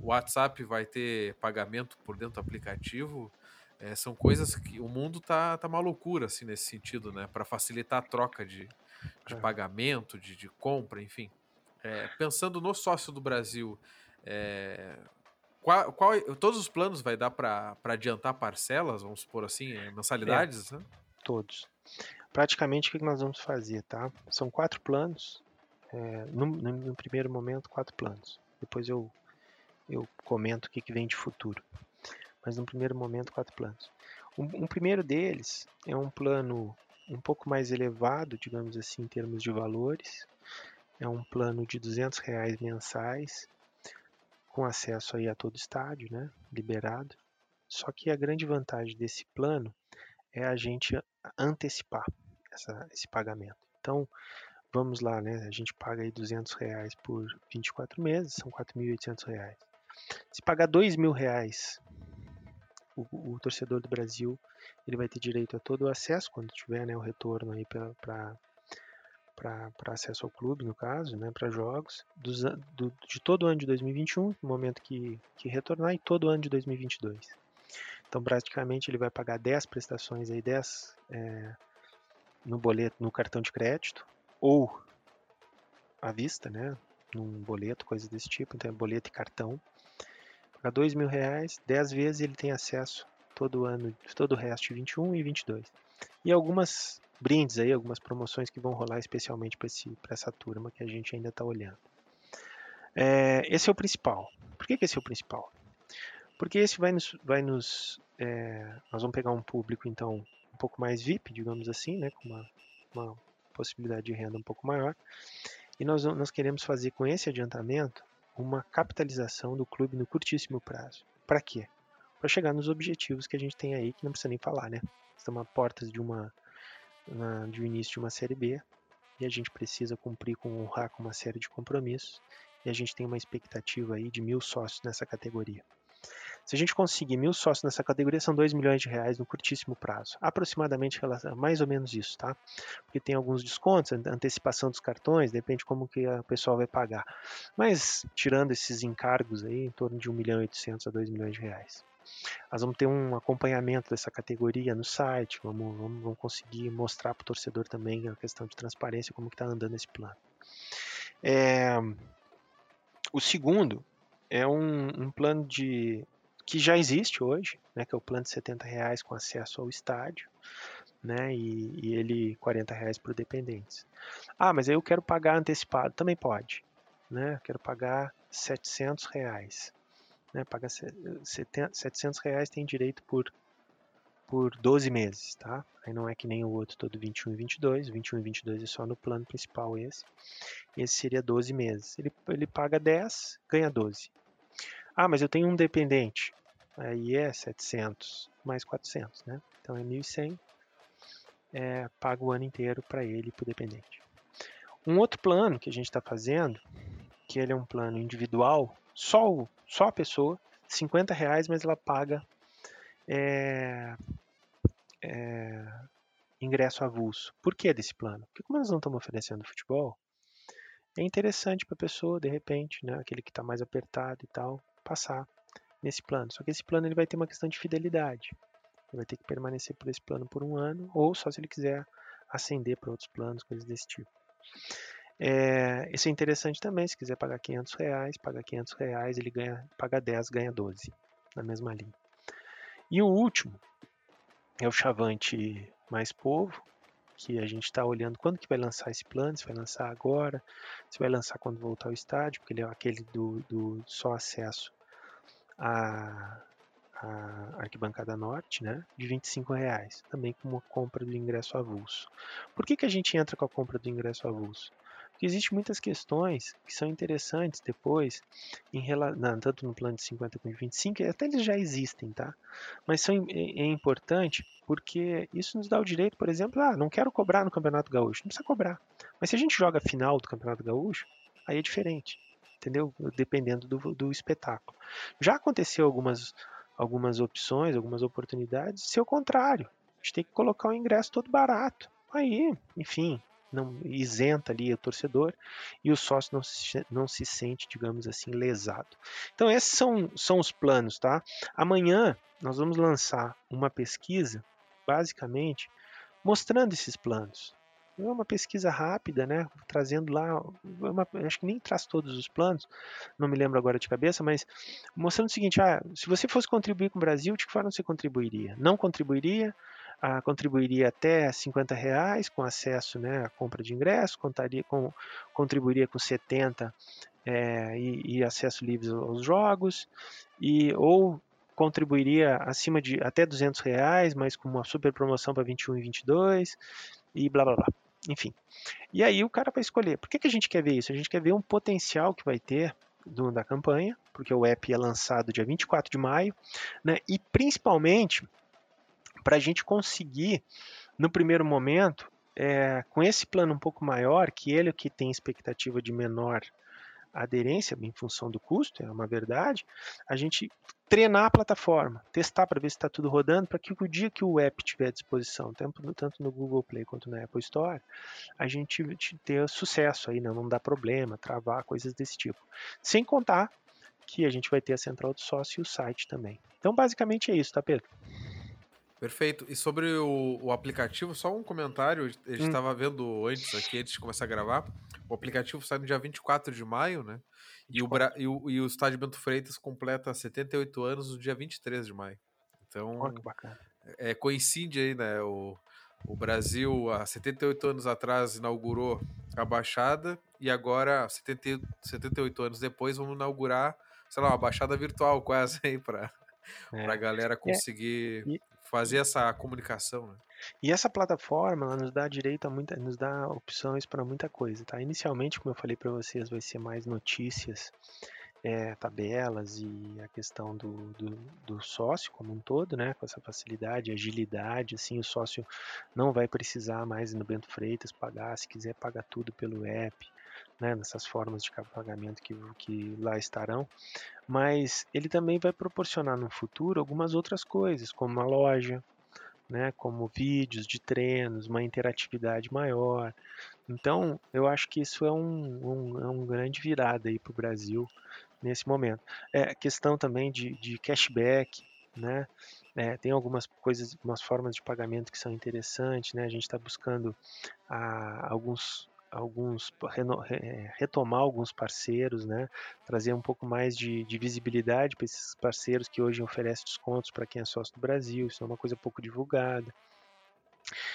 WhatsApp vai ter pagamento por dentro do aplicativo. É, são coisas que o mundo tá, tá uma loucura assim nesse sentido, né? Para facilitar a troca de, de é. pagamento, de, de compra, enfim. É, pensando no sócio do Brasil, é, qual, qual, todos os planos vai dar para adiantar parcelas, vamos supor assim, é, mensalidades? Né? Todos. Praticamente o que nós vamos fazer, tá? São quatro planos. No, no, no primeiro momento, quatro planos. Depois eu eu comento o que, que vem de futuro. Mas no primeiro momento, quatro planos. Um, um, primeiro deles é um plano um pouco mais elevado, digamos assim, em termos de valores. É um plano de 200 reais mensais, com acesso aí a todo estádio, né, liberado. Só que a grande vantagem desse plano é a gente antecipar essa, esse pagamento. Então, vamos lá, né? A gente paga aí 200 reais por 24 meses, são 4.800 reais. Se pagar dois mil reais, o, o, torcedor do Brasil ele vai ter direito a todo o acesso quando tiver né, o retorno aí para para acesso ao clube, no caso, né, para jogos, do, de todo o ano de 2021, no momento que, que retornar, e todo o ano de 2022. Então, praticamente, ele vai pagar 10 prestações, aí, 10 é, no boleto, no cartão de crédito, ou à vista, né, num boleto, coisa desse tipo, então é boleto e cartão pagar dois mil reais, 10 vezes ele tem acesso todo ano, todo o resto de 21 e 22. E algumas brindes aí, algumas promoções que vão rolar especialmente para essa turma que a gente ainda está olhando. É, esse é o principal. Por que, que esse é o principal? Porque esse vai nos, vai nos é, nós vamos pegar um público então um pouco mais VIP, digamos assim, né, com uma, uma possibilidade de renda um pouco maior. E nós, nós queremos fazer com esse adiantamento uma capitalização do clube no curtíssimo prazo. Para quê? Para chegar nos objetivos que a gente tem aí, que não precisa nem falar, né? Estamos a portas de uma, uma de um início de uma série B e a gente precisa cumprir com honrar com uma série de compromissos e a gente tem uma expectativa aí de mil sócios nessa categoria. Se a gente conseguir mil sócios nessa categoria, são 2 milhões de reais no curtíssimo prazo. Aproximadamente, mais ou menos isso, tá? Porque tem alguns descontos, antecipação dos cartões, depende como que a pessoa vai pagar. Mas, tirando esses encargos aí, em torno de 1 milhão e 800 a 2 milhões de reais. Nós vamos ter um acompanhamento dessa categoria no site, vamos, vamos, vamos conseguir mostrar para o torcedor também a questão de transparência, como está andando esse plano. É, o segundo é um, um plano de que já existe hoje, né, que é o plano de 70 reais com acesso ao estádio, né, e, e ele 40 reais para dependentes. Ah, mas aí eu quero pagar antecipado, também pode, né, quero pagar 700 reais, né, pagar 700 reais tem direito por por 12 meses, tá? Aí não é que nem o outro todo 21 e 22, 21 e 22 é só no plano principal esse. Esse seria 12 meses. Ele, ele paga 10, ganha 12. Ah, mas eu tenho um dependente. Aí é 700 mais 400, né? Então é 1.100. É, paga o ano inteiro para ele e para o dependente. Um outro plano que a gente está fazendo, que ele é um plano individual, só, o, só a pessoa, 50 reais, mas ela paga é, é, ingresso avulso. Por que desse plano? Porque como nós não estamos oferecendo futebol, é interessante para a pessoa, de repente, né, aquele que está mais apertado e tal, passar nesse plano. Só que esse plano ele vai ter uma questão de fidelidade. Ele vai ter que permanecer por esse plano por um ano, ou só se ele quiser ascender para outros planos, coisas desse tipo. É, isso é interessante também, se quiser pagar 500 reais, paga 500 reais, ele ganha, paga 10, ganha 12, na mesma linha. E o último é o Chavante Mais Povo, que a gente está olhando quando que vai lançar esse plano, se vai lançar agora, se vai lançar quando voltar ao estádio, porque ele é aquele do, do só acesso a, a arquibancada norte, né, de 25 reais, também como compra do ingresso avulso. Por que, que a gente entra com a compra do ingresso avulso? Porque existem muitas questões que são interessantes depois, em, não, tanto no plano de 50 como de 25, até eles já existem, tá? Mas são, é, é importante porque isso nos dá o direito, por exemplo, ah, não quero cobrar no Campeonato Gaúcho, não precisa cobrar. Mas se a gente joga a final do Campeonato Gaúcho, aí é diferente, entendeu? Dependendo do, do espetáculo. Já aconteceu algumas, algumas opções, algumas oportunidades, ser o contrário. A gente tem que colocar o ingresso todo barato. Aí, enfim, não isenta ali o torcedor e o sócio não se, não se sente, digamos assim, lesado. Então esses são, são os planos, tá? Amanhã nós vamos lançar uma pesquisa, basicamente, mostrando esses planos. É uma pesquisa rápida, né? Trazendo lá, uma, acho que nem traz todos os planos, não me lembro agora de cabeça, mas mostrando o seguinte: ah, se você fosse contribuir com o Brasil, de que forma você contribuiria? Não contribuiria? Ah, contribuiria até 50 reais com acesso né, à compra de ingresso, contaria com, contribuiria com 70 é, e, e, acesso livre aos jogos, e ou contribuiria acima de até 200 reais, mas com uma super promoção para 21 e 22 e blá blá blá. Enfim. E aí o cara vai escolher. Por que, que a gente quer ver isso? A gente quer ver um potencial que vai ter do, da campanha, porque o app é lançado dia 24 de maio, né? E principalmente para a gente conseguir, no primeiro momento, é, com esse plano um pouco maior, que ele é que tem expectativa de menor aderência em função do custo, é uma verdade, a gente treinar a plataforma, testar para ver se está tudo rodando, para que o dia que o app tiver à disposição, tanto, no Google Play quanto na Apple Store, a gente ter sucesso aí, não, né? não dá problema, travar, coisas desse tipo. Sem contar que a gente vai ter a central do sócio e o site também. Então, basicamente é isso, tá, Pedro? Perfeito. E sobre o, o aplicativo, só um comentário. A gente estava hum. vendo antes aqui, antes de começar a gravar. O aplicativo sai no dia 24 de maio, né? E o, Bra... e, o, e o estádio Bento Freitas completa 78 anos no dia 23 de maio. Então, oh, que bacana. é, coincide aí, né? O, o Brasil, há 78 anos atrás, inaugurou a Baixada e agora, 70, 78 anos depois, vamos inaugurar, sei lá, uma Baixada virtual quase aí para é. a galera é, conseguir é. e, fazer essa comunicação. Né? E essa plataforma ela nos dá direito a muita, nos dá opções para muita coisa, tá? Inicialmente, como eu falei para vocês, vai ser mais notícias, é, tabelas e a questão do, do, do, sócio como um todo, né? Com essa facilidade, agilidade, assim, o sócio não vai precisar mais no Bento Freitas pagar, se quiser pagar tudo pelo app, né? Nessas formas de pagamento que, que lá estarão mas ele também vai proporcionar no futuro algumas outras coisas, como uma loja, né, como vídeos de treinos, uma interatividade maior. Então, eu acho que isso é um, um, é um grande virada para o Brasil nesse momento. É questão também de, de cashback, né? É, tem algumas coisas, algumas formas de pagamento que são interessantes, né? A gente está buscando ah, alguns alguns retomar alguns parceiros, né? Trazer um pouco mais de, de visibilidade para esses parceiros que hoje oferecem descontos para quem é sócio do Brasil. Isso é uma coisa pouco divulgada.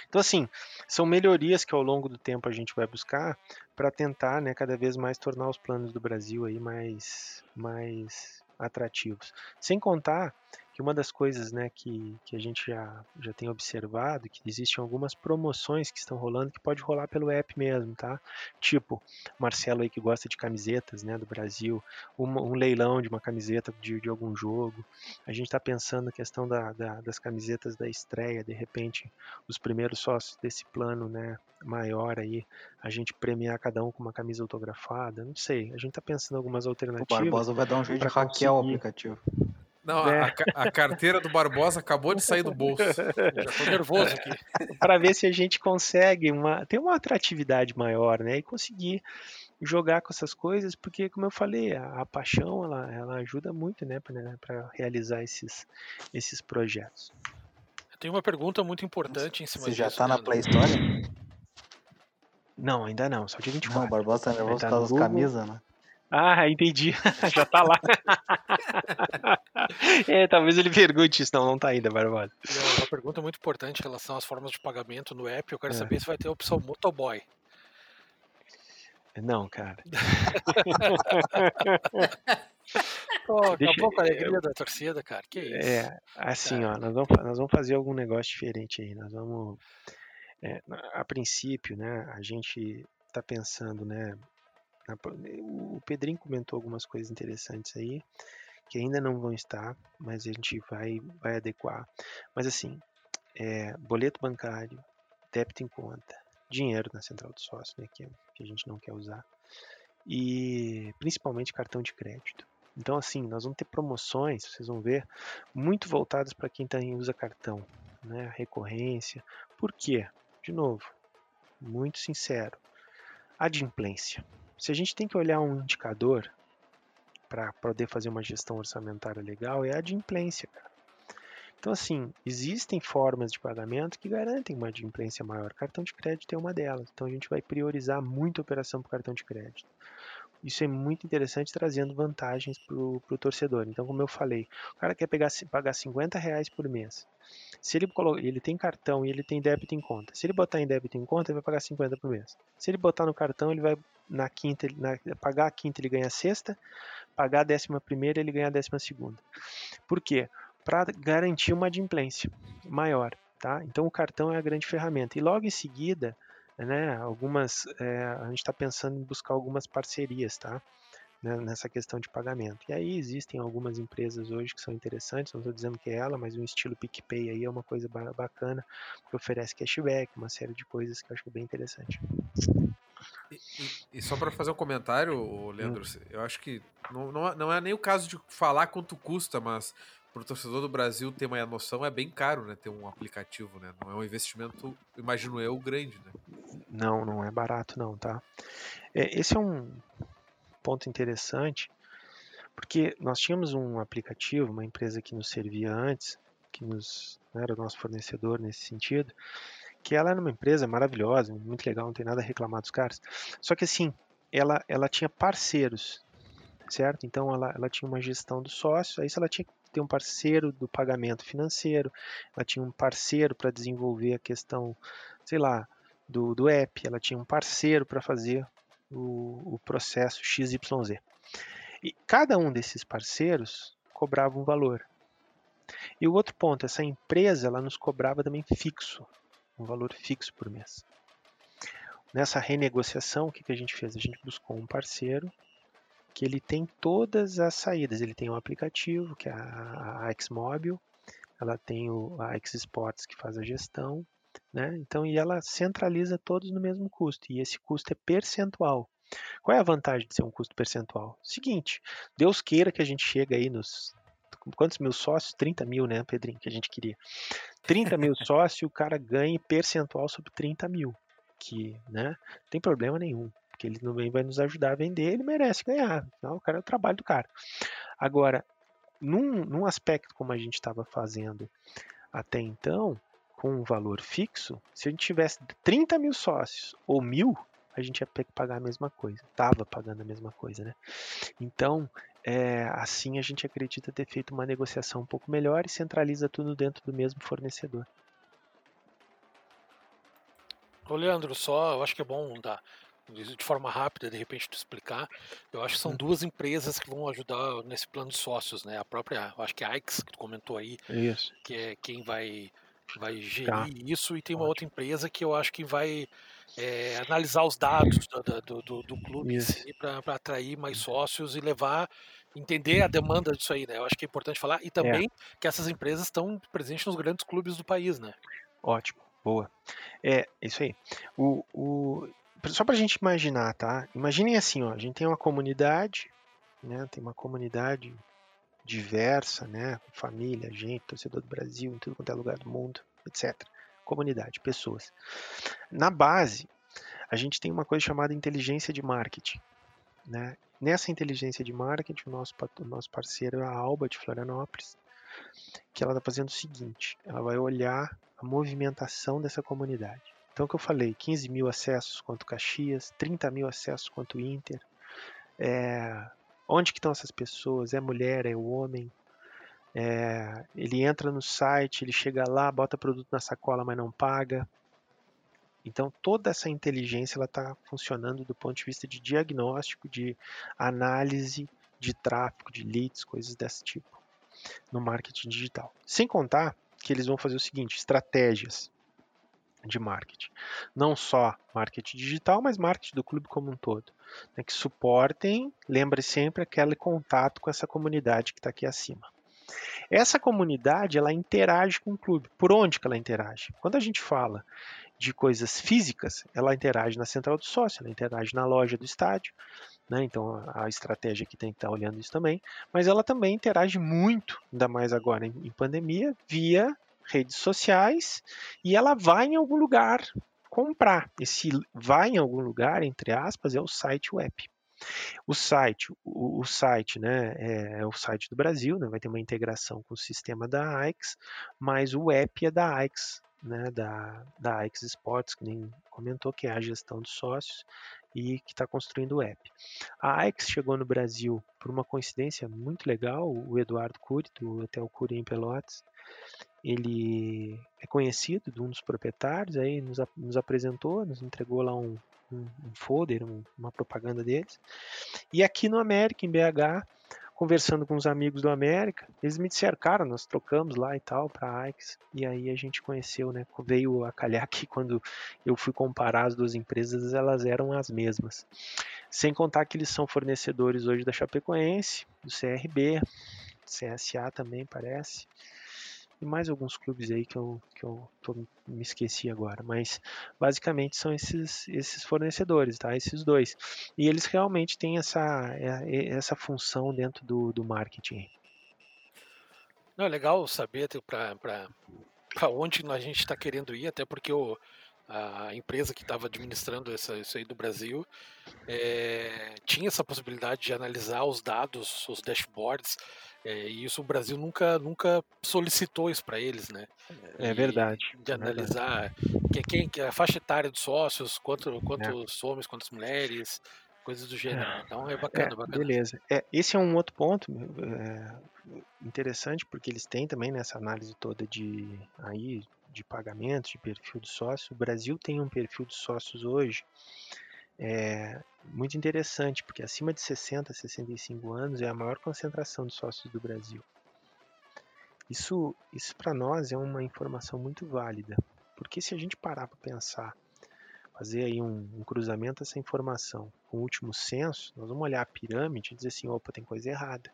Então, assim, são melhorias que ao longo do tempo a gente vai buscar para tentar, né, cada vez mais tornar os planos do Brasil aí mais, mais atrativos. Sem contar uma das coisas né, que, que a gente já, já tem observado, que existem algumas promoções que estão rolando que pode rolar pelo app mesmo, tá? Tipo, Marcelo aí que gosta de camisetas né, do Brasil, uma, um leilão de uma camiseta de, de algum jogo. A gente está pensando na questão da, da, das camisetas da estreia, de repente, os primeiros sócios desse plano né, maior aí, a gente premiar cada um com uma camisa autografada, não sei. A gente está pensando em algumas alternativas. O Barbosa vai dar um jeito de hackear o aplicativo. Não, é. a, a, carteira do Barbosa acabou de sair do bolso. Já tô nervoso aqui. Para ver se a gente consegue uma, ter uma atratividade maior, né? E conseguir jogar com essas coisas, porque, como eu falei, a, a paixão ela, ela ajuda muito, né, para né, realizar esses, esses projetos. Tem uma pergunta muito importante em cima Você disso. Você já tá na Play Store? Não, ainda não, só dia 24. Não, o Barbosa tá nervoso tá por causa das camisas, né? Ah, entendi. Já tá lá. é, talvez ele pergunte isso. Não, não tá ainda, Barbosa. Uma pergunta muito importante em relação às formas de pagamento no app. Eu quero é. saber se vai ter a opção motoboy. Não, cara. Pô, Deixa- acabou com a alegria da torcida, cara. Que isso. É, assim, Cara. ó, nós vamos, nós vamos fazer algum negócio diferente aí. Nós vamos, é, a princípio, né, a gente tá pensando, né, na o Pedrinho comentou algumas coisas interessantes aí, que ainda não vão estar, mas a gente vai, vai adequar. Mas assim, é, boleto bancário, débito em conta, dinheiro na central do sócio, né, que, é- que a gente não quer usar, e principalmente cartão de crédito. Então, assim, nós vamos ter promoções, vocês vão ver, muito voltadas para quem em usa cartão, né? Recorrência. Por quê? De novo, muito sincero. Adimplência. Se a gente tem que olhar um indicador para poder fazer uma gestão orçamentária legal, é a adimplência, cara. Então, assim, existem formas de pagamento que garantem uma adimplência maior. Cartão de crédito é uma delas. Então, a gente vai priorizar muito a operação por cartão de crédito. Isso é muito interessante, trazendo vantagens para o torcedor. Então, como eu falei, o cara quer pegar, pagar 50 reais por mês. Se ele, ele tem cartão e ele tem débito em conta. Se ele botar em débito em conta, ele vai pagar 50 por mês. Se ele botar no cartão, ele vai na quinta, na, pagar a quinta, ele ganha a sexta, pagar a décima primeira, ele ganha a décima segunda. Por quê? Para garantir uma adimplência maior. Tá? Então, o cartão é a grande ferramenta. E logo em seguida, né, algumas, é, a gente está pensando em buscar algumas parcerias, tá? Né, nessa questão de pagamento. E aí existem algumas empresas hoje que são interessantes, não estou dizendo que é ela, mas o estilo PicPay aí é uma coisa ba- bacana, que oferece cashback, uma série de coisas que eu acho bem interessante. E, e- e só para fazer um comentário, ô, Leandro, eu acho que não, não, é, não é nem o caso de falar quanto custa, mas pro torcedor do Brasil ter uma noção, é bem caro, né? Ter um aplicativo, né? Não é um investimento, imagino eu, grande, né? Não, não é barato não, tá? É, esse é um ponto interessante, porque nós tínhamos um aplicativo, uma empresa que nos servia antes, que nos né, era o nosso fornecedor nesse sentido, que ela era uma empresa maravilhosa, muito legal, não tem nada a reclamar dos caras. Só que assim, ela, ela tinha parceiros, certo? Então ela, ela tinha uma gestão dos sócios, aí ela tinha que ter um parceiro do pagamento financeiro, ela tinha um parceiro para desenvolver a questão, sei lá, do, do app, ela tinha um parceiro para fazer o, o processo XYZ. E cada um desses parceiros cobrava um valor. E o outro ponto, essa empresa ela nos cobrava também fixo, um valor fixo por mês. Nessa renegociação, o que, que a gente fez? A gente buscou um parceiro que ele tem todas as saídas. Ele tem um aplicativo, que é a, a Xmobile, ela tem o, a X Sports que faz a gestão, né? Então, e ela centraliza todos no mesmo custo, e esse custo é percentual. Qual é a vantagem de ser um custo percentual? Seguinte, Deus queira que a gente chegue aí nos. Quantos mil sócios? 30 mil, né, Pedrinho? Que a gente queria. 30 mil sócios, o cara ganha percentual sobre 30 mil. Que, né? Não tem problema nenhum. Porque ele também vai nos ajudar a vender, ele merece ganhar. Então, o cara é o trabalho do cara. Agora, num, num aspecto como a gente estava fazendo até então, com um valor fixo, se a gente tivesse 30 mil sócios ou mil, a gente ia ter que pagar a mesma coisa. Estava pagando a mesma coisa, né? Então, é, assim a gente acredita ter feito uma negociação um pouco melhor e centraliza tudo dentro do mesmo fornecedor. Ô, Leandro, só, eu acho que é bom dar de forma rápida, de repente, te explicar. Eu acho que são duas empresas que vão ajudar nesse plano de sócios, né? A própria, acho que é a Ix, que tu comentou aí, Isso. que é quem vai, vai gerir Tá. isso, e tem uma Ótimo. outra empresa que eu acho que vai é, analisar os dados do, do, do, clube para atrair mais sócios e levar, entender a demanda disso aí, né? Eu acho que é importante falar. E também que essas empresas estão presentes nos grandes clubes do país, né? Ótimo, boa. É, isso aí. O, o, só pra gente imaginar, tá? Imaginem assim, ó, a gente tem uma comunidade, né? Tem uma comunidade diversa, né? Família, gente, torcedor do Brasil, em tudo quanto é lugar do mundo, etc. Comunidade, pessoas. Na base, a gente tem uma coisa chamada inteligência de marketing, né? Nessa inteligência de marketing, o nosso, o nosso parceiro é a Alba de Florianópolis, que ela está fazendo o seguinte: ela vai olhar a movimentação dessa comunidade. Então, o que eu falei, 15 mil acessos quanto Caxias, 30 mil acessos quanto Inter. É, onde que estão essas pessoas? É mulher, é o homem? É, ele entra no site, ele chega lá, bota produto na sacola, mas não paga. Então, toda essa inteligência ela está funcionando do ponto de vista de diagnóstico, de análise de tráfego, de leads, coisas desse tipo no marketing digital. Sem contar que eles vão fazer o seguinte: estratégias de marketing. Não só marketing digital, mas marketing do clube como um todo. Né, que suportem, lembre sempre, aquele contato com essa comunidade que está aqui acima. Essa comunidade ela interage com o clube. Por onde que ela interage? Quando a gente fala de coisas físicas, ela interage na central do sócio, ela interage na loja do estádio, né? então a estratégia aqui tem que estar olhando isso também, mas ela também interage muito, ainda mais agora em pandemia, via redes sociais e ela vai em algum lugar comprar. Esse vai em algum lugar, entre aspas, é o site web. O site, o, o site, né, é, é, o site do Brasil, né, vai ter uma integração com o sistema da AIX, mas o app é da AIX, né, da, da AIX Sports, que nem comentou, que é a gestão dos sócios e que está construindo o app. A AIX chegou no Brasil por uma coincidência muito legal, o Eduardo Cury, do Hotel Cury em Pelotas, ele é conhecido de um dos proprietários, aí nos, nos apresentou, nos entregou lá um, um, um folder, um, uma propaganda deles. E aqui no América, em BH, conversando com os amigos do América, eles me disseram, cara, nós trocamos lá e tal para Aix, e aí a gente conheceu, né? Veio a calhar que quando eu fui comparar as duas empresas, elas eram as mesmas. Sem contar que eles são fornecedores hoje da Chapecoense, do CRB, CSA também parece e mais alguns clubes aí que eu, que eu tô, me esqueci agora, mas basicamente são esses, esses fornecedores, tá? Esses dois. E eles realmente têm essa, é, essa função dentro do, do marketing. Não, é legal saber para onde a gente está querendo ir, até porque o, a empresa que estava administrando essa, isso aí do Brasil é, tinha essa possibilidade de analisar os dados, os dashboards, é, e isso o Brasil nunca, nunca solicitou isso para eles, né? É verdade. De é analisar Quem, quem, a faixa etária dos sócios, quanto, quantos é. homens, quantas mulheres, coisas do gênero. É. Então é bacana, é, bacana. Beleza. É, esse é um outro ponto interessante, porque eles têm também nessa análise toda de aí de pagamento, de perfil de sócio. O Brasil tem um perfil de sócios hoje é muito interessante, porque acima de 60, 65 anos é a maior concentração de sócios do Brasil. Isso, isso para nós é uma informação muito válida, porque se a gente parar para pensar, fazer aí um, um, cruzamento dessa informação com o último censo, nós vamos olhar a pirâmide e dizer assim, opa, tem coisa errada.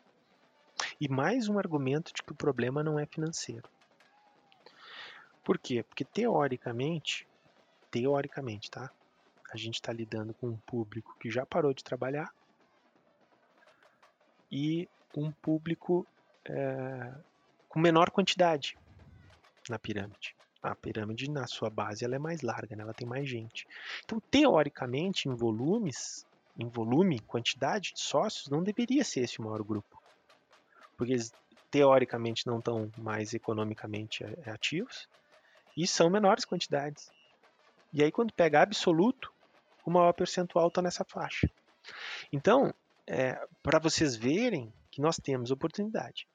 E mais um argumento de que o problema não é financeiro. Por quê? Porque teoricamente, teoricamente, tá? a gente está lidando com um público que já parou de trabalhar e um público é, com menor quantidade na pirâmide. A pirâmide, na sua base, ela é mais larga, né? ela tem mais gente. Então, teoricamente, em volumes, em volume, quantidade de sócios, não deveria ser esse o maior grupo. Porque eles, teoricamente, não estão mais economicamente é, ativos e são menores quantidades. E aí, quando pega absoluto, o maior percentual está nessa faixa. Então, é, para vocês verem que nós temos oportunidade.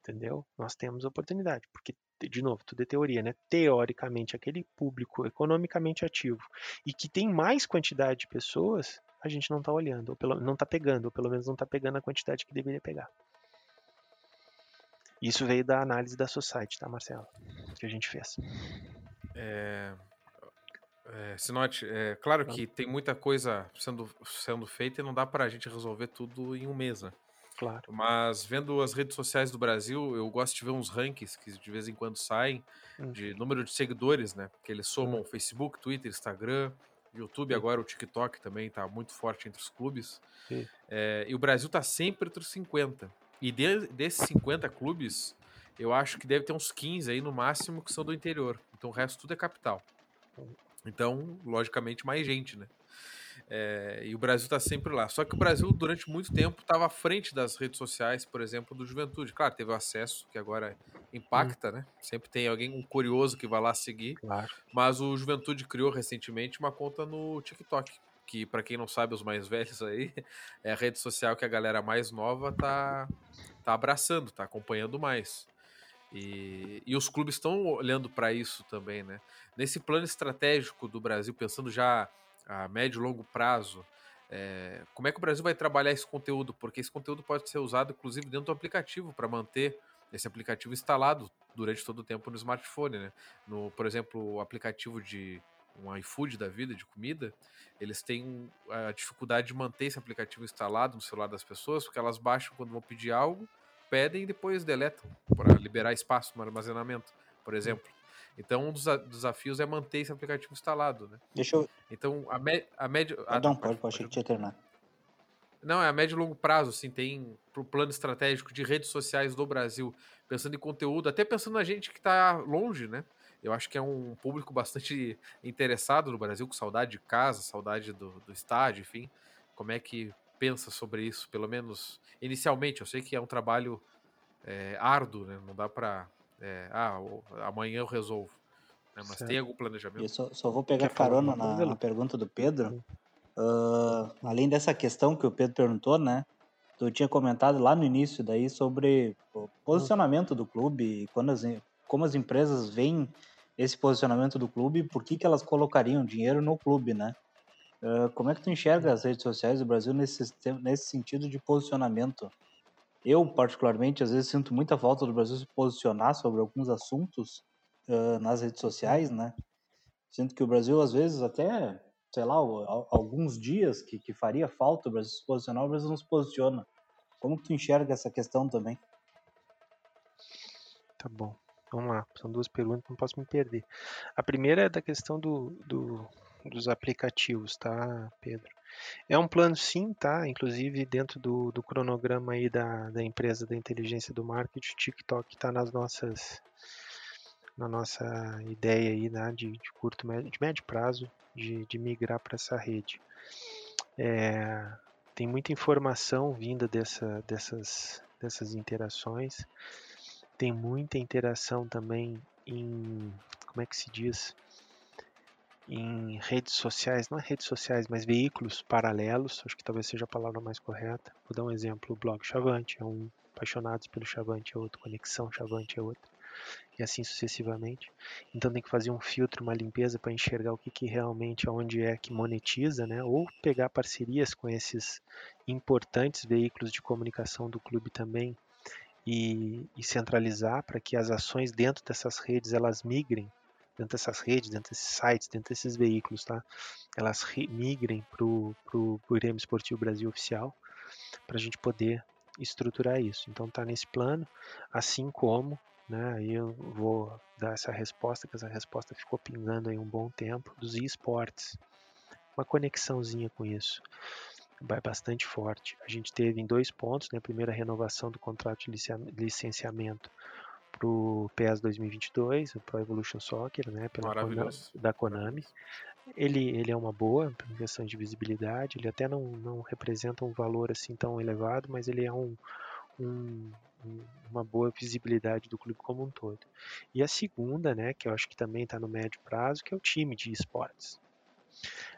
Entendeu? Nós temos oportunidade, porque, de novo, tudo é teoria, né? Teoricamente, aquele público economicamente ativo e que tem mais quantidade de pessoas, a gente não está olhando, ou pelo, não está pegando, ou pelo menos não está pegando a quantidade que deveria pegar. Isso veio da análise da Society, tá, Marcelo? Que a gente fez. É, é, Sinote, é claro que tem muita coisa sendo, sendo feita e não dá para a gente resolver tudo em um mês, né? Claro. Mas vendo as redes sociais do Brasil, eu gosto de ver uns rankings que de vez em quando saem hum. de número de seguidores, né? Que eles somam hum. Facebook, Twitter, Instagram, YouTube, hum. agora o TikTok também está muito forte entre os clubes. É, e o Brasil está sempre entre os 50. E de, desses 50 clubes, eu acho que deve ter uns 15 aí no máximo que são do interior. Então o resto tudo é capital. Então, logicamente, mais gente, né? É, e o Brasil está sempre lá. Só que o Brasil, durante muito tempo, estava à frente das redes sociais, por exemplo, do Juventude. Claro, teve o acesso, que agora impacta, hum. né? Sempre tem alguém, um curioso que vai lá seguir. Claro. Mas o Juventude criou recentemente uma conta no TikTok, que, para quem não sabe, os mais velhos aí, é a rede social que a galera mais nova tá, tá abraçando, tá acompanhando mais. E, e os clubes estão olhando para isso também, né? Nesse plano estratégico do Brasil, pensando já a médio e longo prazo, é, como é que o Brasil vai trabalhar esse conteúdo? Porque esse conteúdo pode ser usado, inclusive, dentro do aplicativo, para manter esse aplicativo instalado durante todo o tempo no smartphone, né? No, por exemplo, o aplicativo de um iFood da vida, de comida, eles têm a dificuldade de manter esse aplicativo instalado no celular das pessoas, porque elas baixam quando vão pedir algo, pedem e depois deletam para liberar espaço no armazenamento, por exemplo. Então, um dos desafios é manter esse aplicativo instalado, né? Deixa eu. Então, a, me, a médio. Ah, não, pode, pode, achei que tinha terminado. Não, é a médio e longo prazo, assim, tem pro plano estratégico de redes sociais do Brasil, pensando em conteúdo, até pensando na gente que está longe, né? Eu acho que é um público bastante interessado no Brasil, com saudade de casa, saudade do, do estádio, enfim. Como é que pensa sobre isso, pelo menos inicialmente? Eu sei que é um trabalho é, árduo, né? Não dá para é, ah, amanhã eu resolvo. Né? Mas certo. tem algum planejamento? Eu só, só vou pegar carona na, na, pergunta do Pedro. Uh, além dessa questão que o Pedro perguntou, né? Tu tinha comentado lá no início daí sobre o posicionamento do clube, quando as, como as empresas veem esse posicionamento do clube, por que, que elas colocariam dinheiro no clube, né? Uh, como é que tu enxerga as redes sociais do Brasil nesse, nesse sentido de posicionamento? Eu, particularmente, às vezes sinto muita falta do Brasil se posicionar sobre alguns assuntos uh, nas redes sociais, né? Sinto que o Brasil, às vezes, até, sei lá, alguns dias que, que faria falta o Brasil se posicionar, o Brasil não se posiciona. Como tu enxerga essa questão também? Tá bom. Vamos lá, são duas perguntas, não posso me perder. A primeira é da questão do, do, dos aplicativos, tá, Pedro? É um plano sim, tá? Inclusive dentro do, do cronograma aí da, da empresa da inteligência do marketing, o TikTok está nas nossas na nossa ideia aí né, de, de curto médio, de médio prazo de, de migrar para essa rede. É, tem muita informação vinda dessa, dessas, dessas interações tem muita interação também em, como é que se diz? Em redes sociais, não é redes sociais, mas veículos paralelos, acho que talvez seja a palavra mais correta. Vou dar um exemplo, o blog Chavante é um, Apaixonados pelo Chavante é outro, Conexão Chavante é outro, e assim sucessivamente. Então tem que fazer um filtro, uma limpeza para enxergar o que, que realmente, onde é que monetiza, né? ou pegar parcerias com esses importantes veículos de comunicação do clube também e, e centralizar para que as ações dentro dessas redes elas migrem dentro dessas redes, dentro desses sites, dentro desses veículos, tá? Elas migrem para o Grêmio Esportivo Brasil Oficial para a gente poder estruturar isso. Então tá nesse plano, assim como, né? Eu vou dar essa resposta, que essa resposta ficou pingando aí um bom tempo dos esportes, uma conexãozinha com isso bastante forte. A gente teve em dois pontos, né, a primeira renovação do contrato de licenciamento para o PES 2022, o Pro Evolution Soccer, né, pela Konami, da Konami. Ele, ele é uma boa questão de visibilidade, ele até não, não representa um valor assim tão elevado, mas ele é um, um, uma boa visibilidade do clube como um todo. E a segunda, né, que eu acho que também está no médio prazo, que é o time de esportes.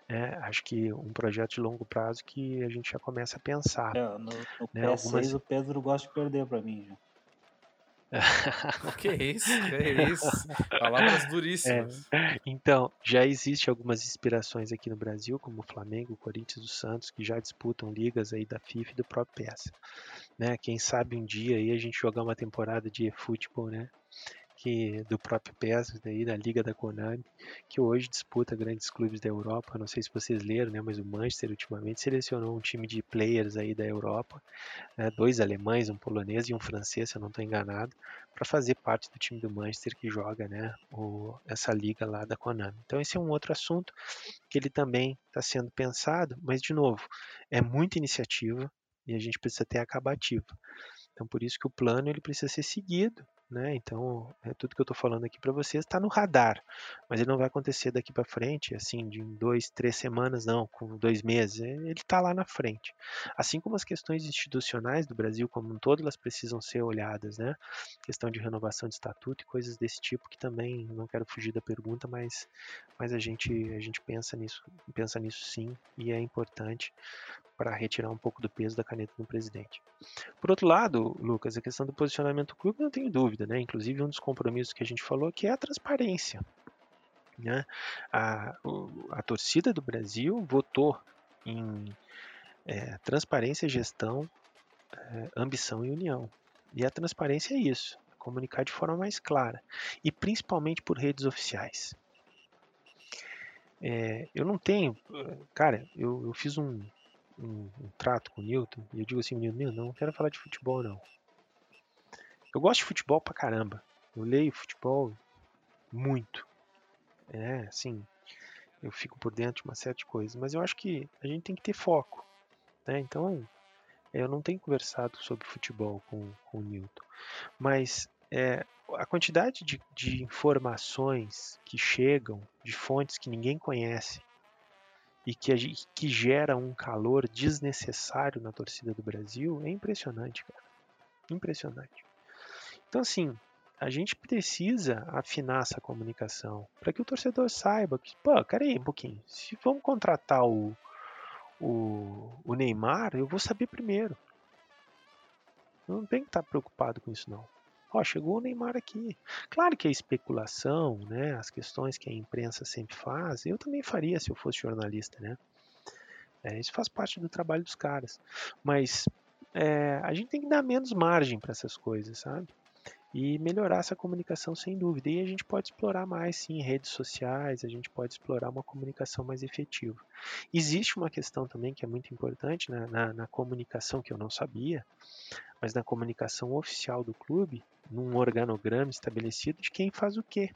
É, acho que um projeto de longo prazo que a gente já começa a pensar. É, no, no né, PS6 algumas... o Pedro gosta de perder para mim já. que isso, que isso. Palavras duríssimas. É, então, já existe algumas inspirações aqui no Brasil, como o Flamengo, o Corinthians, o Santos, que já disputam ligas aí da FIFA e do próprio PES. Né? Quem sabe um dia aí a gente jogar uma temporada de futebol, né? Que do próprio PES, daí, da Liga da Konami, que hoje disputa grandes clubes da Europa. Não sei se vocês leram, né, mas o Manchester ultimamente selecionou um time de players aí da Europa, né, dois alemães, um polonês e um francês, se eu não estou enganado, para fazer parte do time do Manchester que joga né, o, essa liga lá da Konami. Então esse é um outro assunto que ele também está sendo pensado, mas de novo, é muita iniciativa e a gente precisa ter acabativa. Então por isso que o plano ele precisa ser seguido né? Então, é tudo que eu estou falando aqui para vocês está no radar, mas ele não vai acontecer daqui para frente, assim, de dois, três semanas, não, com dois meses. É, ele está lá na frente. Assim como as questões institucionais do Brasil como um todo, elas precisam ser olhadas, né? Questão de renovação de estatuto e coisas desse tipo que também não quero fugir da pergunta, mas, mas a gente a gente pensa nisso, pensa nisso sim e é importante para retirar um pouco do peso da caneta do presidente. Por outro lado, Lucas, a questão do posicionamento do clube, não tenho dúvida, né? Inclusive, um dos compromissos que a gente falou que é a transparência. Né? A, a torcida do Brasil votou em é, transparência, gestão, é, ambição e união. E a transparência é isso, comunicar de forma mais clara e principalmente por redes oficiais. É, eu não tenho, cara, eu, eu fiz um, um, um, trato com o Newton e eu digo assim, Newton, não quero falar de futebol não. Eu gosto de futebol pra caramba. Eu leio futebol muito. É, assim, eu fico por dentro de uma série de coisas, mas eu acho que a gente tem que ter foco. Né? Então, eu não tenho conversado sobre futebol com, com o Newton, mas é, a quantidade de, de informações que chegam de fontes que ninguém conhece e que, que gera um calor desnecessário na torcida do Brasil é impressionante, cara. Impressionante. Então, assim, a gente precisa afinar essa comunicação para que o torcedor saiba que, pô, cara aí um pouquinho, se vamos contratar o, o, o Neymar, eu vou saber primeiro. Não tenho que estar preocupado com isso, não. Ó, chegou o Neymar aqui. Claro que a especulação, né, as questões que a imprensa sempre faz, eu também faria se eu fosse jornalista, né? É, isso faz parte do trabalho dos caras. Mas é, a gente tem que dar menos margem para essas coisas, sabe? E melhorar essa comunicação sem dúvida. E a gente pode explorar mais, sim, redes sociais, a gente pode explorar uma comunicação mais efetiva. Existe uma questão também que é muito importante na, na, na comunicação que eu não sabia, mas na comunicação oficial do clube, num organograma estabelecido de quem faz o quê.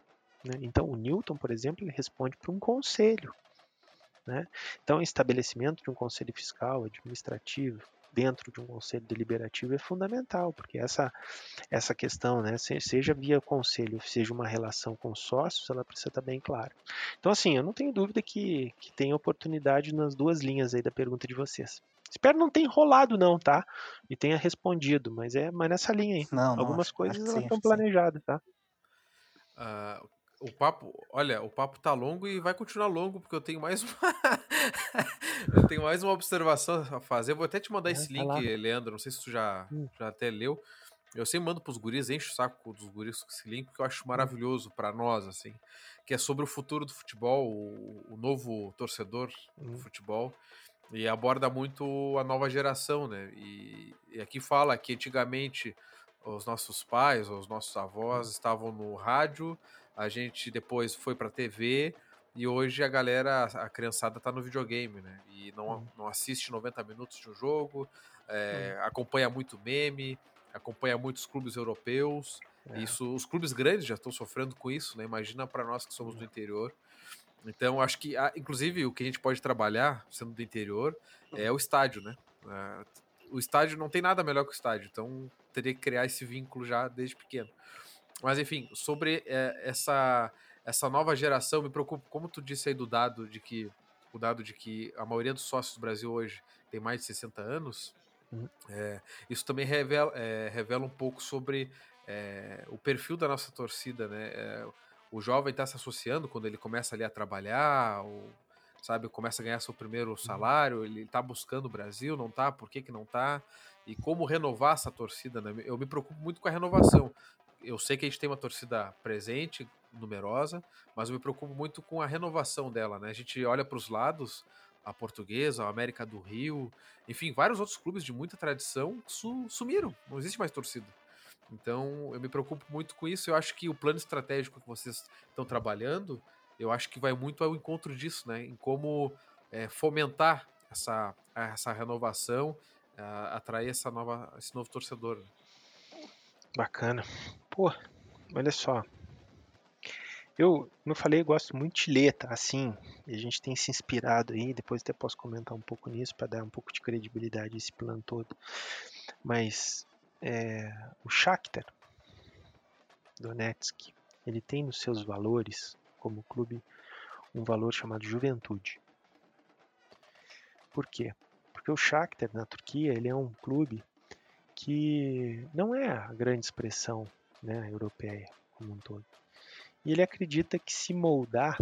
Né? Então, o Newton, por exemplo, ele responde para um conselho. Né? Então, estabelecimento de um conselho fiscal, administrativo, dentro de um conselho deliberativo é fundamental, porque essa, essa questão, né, seja via conselho, seja uma relação com sócios, ela precisa estar bem clara. Então, assim, eu não tenho dúvida que, que tem oportunidade nas duas linhas aí da pergunta de vocês. Espero não ter enrolado não, tá? E tenha respondido, mas é mas nessa linha aí. Não, Algumas acho, coisas estão planejadas, tá? Uh, o papo, olha, o papo tá longo e vai continuar longo, porque eu tenho mais uma. eu tenho mais uma observação a fazer. Eu vou até te mandar esse link, lá. Leandro. Não sei se tu já, hum. já até leu. Eu sempre mando pros guris, encho o saco dos guris com esse link, porque eu acho hum. maravilhoso para nós, assim. Que é sobre o futuro do futebol, o, o novo torcedor hum. do futebol. E aborda muito a nova geração, né? E, e aqui fala que antigamente os nossos pais, os nossos avós hum. estavam no rádio a gente depois foi pra TV e hoje a galera, a criançada tá no videogame, né? E não, uhum. não assiste 90 minutos de um jogo, é, uhum. acompanha muito meme, acompanha muitos clubes europeus. É. Isso, os clubes grandes já estão sofrendo com isso, né? Imagina para nós que somos do interior. Então, acho que, inclusive, o que a gente pode trabalhar, sendo do interior, é o estádio, né? É, o estádio não tem nada melhor que o estádio, então teria que criar esse vínculo já desde pequeno. Mas enfim, sobre é, essa essa nova geração, me preocupa, como tu disse aí do dado de que o dado de que a maioria dos sócios do Brasil hoje tem mais de 60 anos, uhum. é, isso também revela, é, revela um pouco sobre o perfil da nossa torcida, né? o jovem está se associando quando ele começa ali a trabalhar, ou, sabe, começa a ganhar seu primeiro uhum. salário, ele está buscando o Brasil, não está? Por que, que não está? E como renovar essa torcida, né? Eu me preocupo muito com a renovação eu sei que a gente tem uma torcida presente, numerosa, mas eu me preocupo muito com a renovação dela, né? A gente olha para os lados, a Portuguesa, a América do Rio, enfim, vários outros clubes de muita tradição su sumiram, não existe mais torcida. Então, eu me preocupo muito com isso. Eu acho que o plano estratégico que vocês estão trabalhando, eu acho que vai muito ao encontro disso, né? Em como é, fomentar essa, essa renovação, atrair essa nova, esse novo torcedor. Bacana. Pô, olha só. Eu, como eu falei, eu gosto muito de ler, tá? Assim, a gente tem se inspirado aí, depois até posso comentar um pouco nisso para dar um pouco de credibilidade a esse plano todo. Mas é, o Shakhtar Donetsk, ele tem nos seus valores como clube um valor chamado juventude. Por quê? Porque o Shakhtar na Turquia, ele é um clube que não é a grande expressão né, europeia como um todo. E ele acredita que se moldar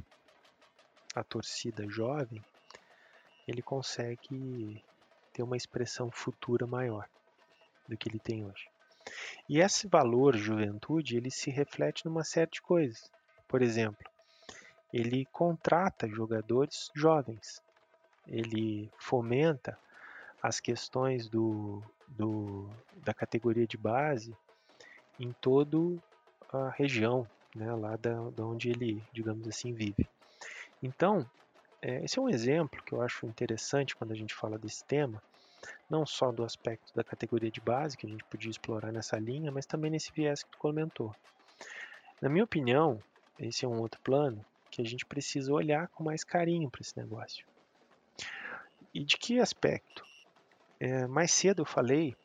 a torcida jovem, ele consegue ter uma expressão futura maior do que ele tem hoje. E esse valor juventude, ele se reflete numa série de coisas. Por exemplo, ele contrata jogadores jovens. ele fomenta as questões do, do, da categoria de base em toda a região, né, lá da, da onde ele, digamos assim, vive. Então, é, esse é um exemplo que eu acho interessante quando a gente fala desse tema, não só do aspecto da categoria de base, que a gente podia explorar nessa linha, mas também nesse viés que tu comentou. Na minha opinião, esse é um outro plano que a gente precisa olhar com mais carinho para esse negócio. E de que aspecto? É, mais cedo eu falei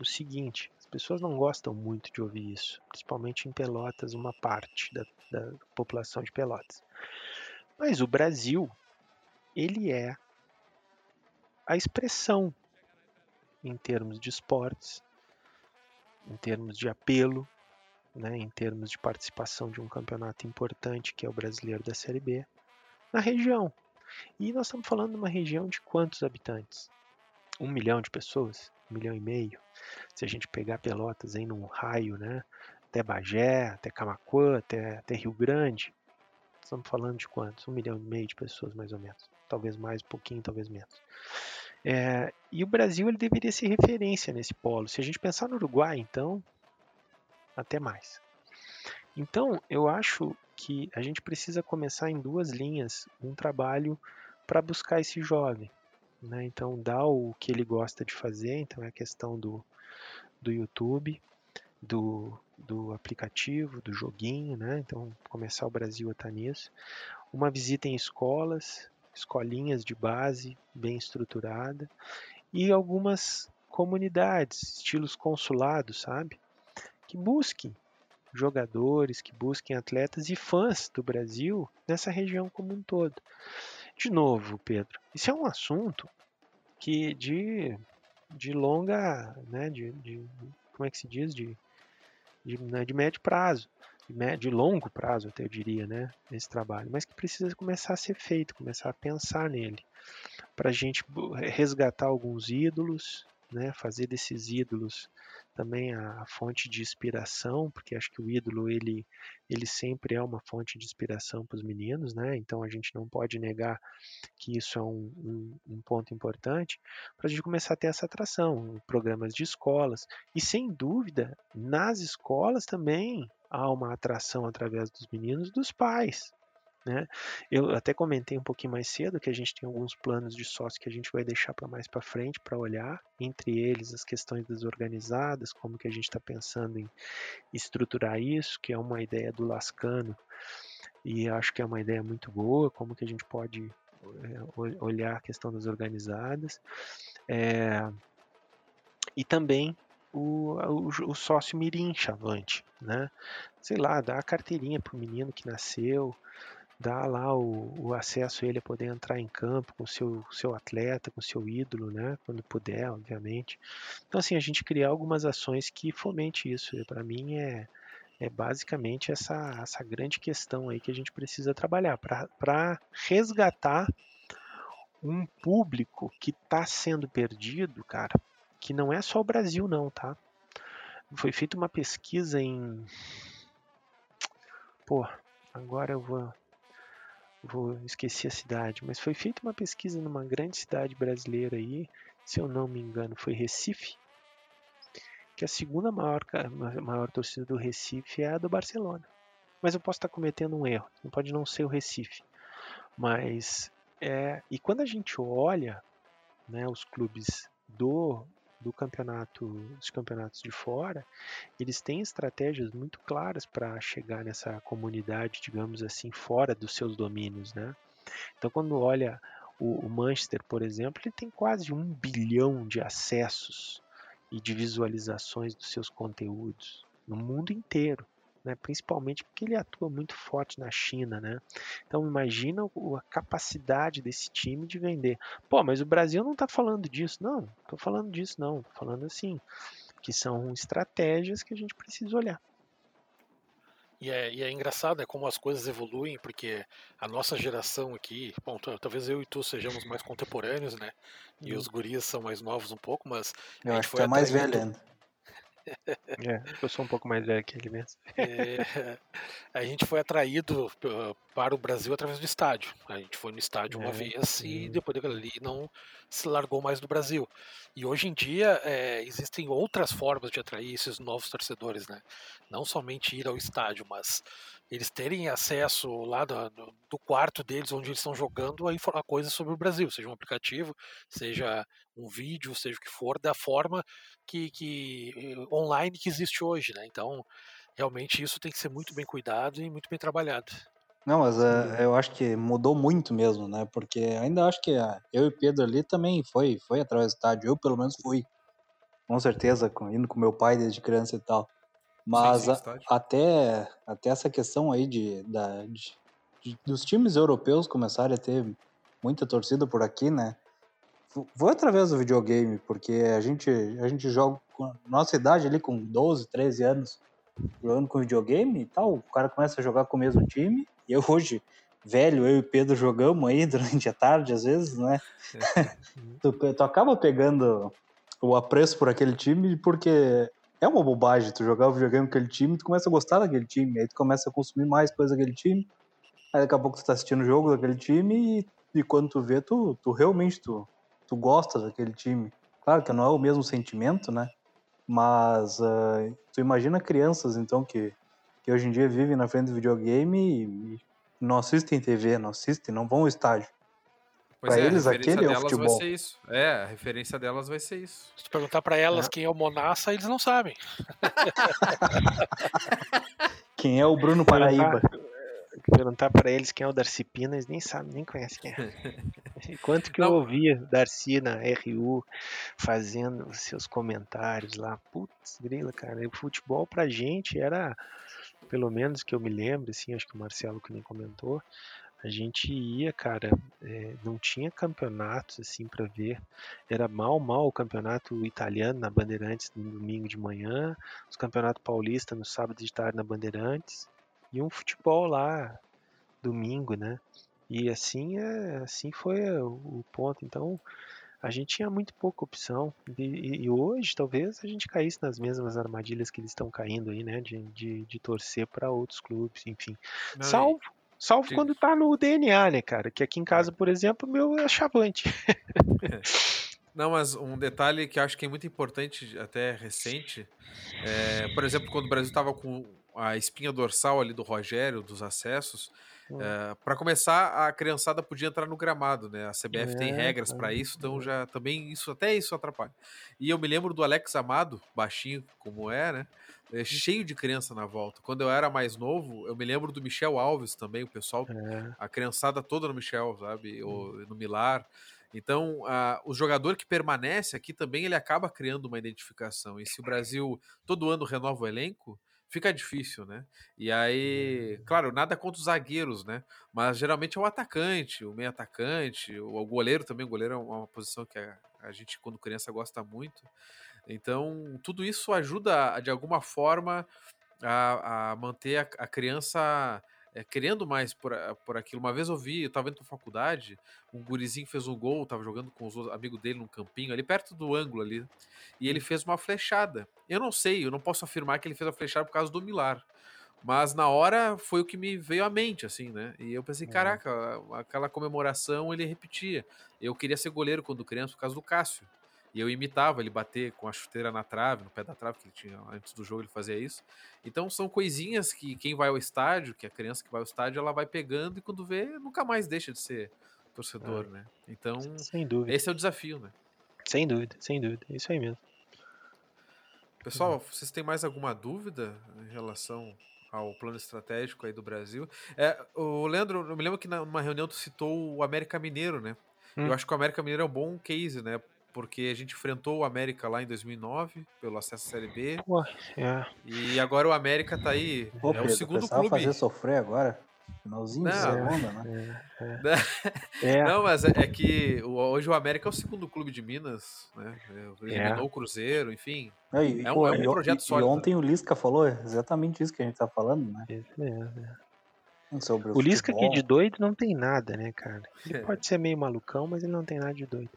o seguinte: pessoas não gostam muito de ouvir isso, principalmente em Pelotas, uma parte da, da população de Pelotas. Mas o Brasil, ele é a expressão em termos de esportes, em termos de apelo, né, em termos de participação de um campeonato importante que é o brasileiro da Série B, na região. E nós estamos falando de uma região de quantos habitantes? Um milhão de pessoas? Um milhão e meio? Se a gente pegar Pelotas aí num raio, né? Até Bagé, até Camacuã, até, até Rio Grande. Estamos falando de quantos? Um milhão e meio de pessoas, mais ou menos. Talvez mais, um pouquinho, talvez menos. É, e o Brasil ele deveria ser referência nesse polo. Se a gente pensar no Uruguai, então, até mais. Então, eu acho que a gente precisa começar em duas linhas um trabalho para buscar esse jovem. Né? Então, dar o que ele gosta de fazer, então é a questão do, do YouTube, do, do aplicativo, do joguinho, né? Então, começar o Brasil a estar nisso. Uma visita em escolas, escolinhas de base bem estruturada e algumas comunidades, estilos consulados, sabe? Que busquem jogadores, que busquem atletas e fãs do Brasil nessa região como um todo. De novo, Pedro, isso é um assunto que de, de longa, né, de, de como é que se diz, de, de, né, de médio prazo, de, médio, de longo prazo, até eu diria, né, nesse trabalho, mas que precisa começar a ser feito, começar a pensar nele, para a gente resgatar alguns ídolos, né, fazer desses ídolos também a, fonte de inspiração, porque acho que o ídolo ele, ele sempre é uma fonte de inspiração para os meninos, né? Então a gente não pode negar que isso é um, um, um ponto importante para a gente começar a ter essa atração, programas de escolas e sem dúvida nas escolas também há uma atração através dos meninos dos pais, né? Eu até comentei um pouquinho mais cedo que a gente tem alguns planos de sócio que a gente vai deixar para mais para frente para olhar, entre eles as questões das organizadas, como que a gente está pensando em estruturar isso, que é uma ideia do Lascano e acho que é uma ideia muito boa, como que a gente pode é, olhar a questão das organizadas. É, e também o, o, o, sócio mirim chavante, né? Sei lá, dar a carteirinha para o menino que nasceu, dá lá o, o, acesso a ele a poder entrar em campo com seu, seu atleta, com seu ídolo, né? Quando puder, obviamente. Então, assim, a gente criar algumas ações que fomente isso. Para mim é, é basicamente essa, essa grande questão aí que a gente precisa trabalhar para resgatar um público que está sendo perdido, cara, que não é só o Brasil não, tá? Foi feita uma pesquisa em... Pô, agora eu vou vou esquecer a cidade, mas foi feita uma pesquisa numa grande cidade brasileira aí, se eu não me engano, foi Recife, que a segunda maior, maior torcida do Recife é a do Barcelona. Mas eu posso estar cometendo um erro, não pode não ser o Recife. Mas é, e quando a gente olha, né, os clubes do do campeonato, dos campeonatos de fora, eles têm estratégias muito claras para chegar nessa comunidade, digamos assim, fora dos seus domínios, né? Então, quando olha o, o Manchester, por exemplo, ele tem quase um bilhão de acessos e de visualizações dos seus conteúdos no mundo inteiro né? principalmente porque ele atua muito forte na China. Né? Então imagina a capacidade desse time de vender. Pô, mas o Brasil não está falando disso. Não, estou falando disso não. Estou falando assim, que são estratégias que a gente precisa olhar. E é, e é, engraçado né, como as coisas evoluem, porque a nossa geração aqui, bom, talvez eu e tu sejamos mais contemporâneos, né? E hum. os gurias são mais novos um pouco, mas. Eu acho que é mais velho ainda. É, eu sou um pouco mais velho que ele mesmo. É, a gente foi atraído para o Brasil através do estádio. A gente foi no estádio uma É, vez e sim. depois daquilo ali não se largou mais do Brasil. E hoje em dia é, existem outras formas de atrair esses novos torcedores, né? Não somente ir ao estádio, mas eles terem acesso lá do, do- quarto deles, onde eles estão jogando, a, a coisa sobre o Brasil, seja um aplicativo, seja um vídeo, seja o que for, da forma que, que eh, online que existe hoje, né? Então, realmente isso tem que ser muito bem cuidado e muito bem trabalhado. Não, mas é, eu acho que mudou muito mesmo, né? Porque ainda acho que a- eu e o Pedro ali também foi, foi através do estádio. Eu, pelo menos, fui. Com certeza, indo com meu pai desde criança e tal. Mas sim, a- estádio. até, até essa questão aí de, da, de- de- dos times europeus começarem a ter muita torcida por aqui, né? Fo- Foi através do videogame, porque a gente, a gente joga com a nossa idade ali com 12, 13 anos, jogando com videogame e tal, o cara começa a jogar com o mesmo time, e eu hoje, velho, eu e o Pedro jogamos aí durante a tarde, às vezes, né? tu, pe- tu acaba pegando o apreço por aquele time, porque é uma bobagem tu jogar o videogame com aquele time, tu começa a gostar daquele time, aí tu começa a consumir mais coisa daquele time, aí daqui a pouco tu tá assistindo o jogo daquele time, e, e quando tu vê, tu, tu realmente tu, tu gosta daquele time. Claro que não é o mesmo sentimento, né? Mas ah, tu imagina crianças, então, que, que hoje em dia vivem na frente do videogame e, e não assistem TV, não assistem, não vão ao estádio. Pois pra é, eles, a referência aquele é o delas vai futebol. ser isso. É, a referência delas vai ser isso. Se tu perguntar pra elas quem é o Monassa, eles não sabem. Quem é o Bruno Paraíba? Perguntar pra eles quem é o Darcy Pina, eles nem sabem, nem conhecem quem é. Quanto que eu Não. ouvia Darcy na RU fazendo seus comentários lá. Putz, grila, cara. E o futebol pra gente era, pelo menos que eu me lembro, assim, acho que o Marcelo que nem comentou, a gente ia, cara, é, não tinha campeonatos assim pra ver. Era mal, mal o campeonato italiano na Bandeirantes no domingo de manhã, os campeonatos paulistas no sábado de tarde na Bandeirantes e um futebol lá domingo, né? E assim é, assim foi o, o ponto. Então a gente tinha muito pouca opção e, e- hoje talvez a gente caísse nas mesmas armadilhas que eles estão caindo aí, né? De, de, de torcer para outros clubes, enfim. Não, salvo salvo Sim. quando tá no DNA, né, cara? Que aqui em casa, por exemplo, o meu é chavante. Não, mas um detalhe que acho que é muito importante, até recente, é, por exemplo, quando o Brasil estava com a espinha dorsal ali do Rogério, dos acessos, Hum. para começar, a criançada podia entrar no gramado, né? A CBF tem É, regras é, para isso, então já também isso até isso atrapalha. E eu me lembro do Alex Amado, baixinho como é, né? É, cheio de criança na volta. Quando eu era mais novo, eu me lembro do Michel Alves também, o pessoal É, a criançada toda no Michel, sabe? Ou no Milar. Então, o jogador que permanece aqui também, ele acaba criando uma identificação. E se o Brasil todo ano renova o elenco, fica difícil, né? E aí, claro, nada contra os zagueiros, né? Mas geralmente é o atacante, o meio atacante, o, o goleiro também. O goleiro é uma posição que a, a gente, quando criança, gosta muito. Então, tudo isso ajuda, de alguma forma, a, a manter a, a criança é, querendo mais por, por aquilo. Uma vez eu vi, eu tava indo pra faculdade, um gurizinho fez um gol, tava jogando com os amigos dele num campinho, ali perto do ângulo ali, e ele fez uma flechada. Eu não sei, eu não posso afirmar que ele fez a flechada por causa do Milar. Mas na hora foi o que me veio à mente, assim, né? E eu pensei, Uhum. caraca, aquela comemoração ele repetia. Eu queria ser goleiro quando criança por causa do Cássio. E eu imitava ele bater com a chuteira na trave, no pé da trave, que ele tinha antes do jogo ele fazia isso. Então são coisinhas que quem vai ao estádio, que a criança que vai ao estádio, ela vai pegando e quando vê, nunca mais deixa de ser torcedor, né? Então, sem dúvida, esse é o desafio, né? sem dúvida, sem dúvida. É Isso aí mesmo. Pessoal, vocês têm mais alguma dúvida em relação ao plano estratégico aí do Brasil? É, o Leandro, eu me lembro que numa reunião tu citou o América Mineiro, né? Hum. Eu acho que o América Mineiro é um bom case, né? Porque a gente enfrentou o América lá em 2009, pelo acesso à Série B, é, e agora o América tá aí, Pô, é o Pedro, segundo precisava clube. fazer sofrer agora. Finalzinho de Não. segunda, né? é, Não, mas é, é que o- hoje o América é o segundo clube de Minas, né? É, Eliminou É. o Cruzeiro, enfim. Não, e, É um- é um e- projeto e- sólido, E ontem o Lisca falou exatamente isso que a gente tá falando, né? isso mesmo. Sobre o, O Lisca aqui de doido não tem nada, né, cara? Ele É. pode ser meio malucão, mas ele não tem nada de doido.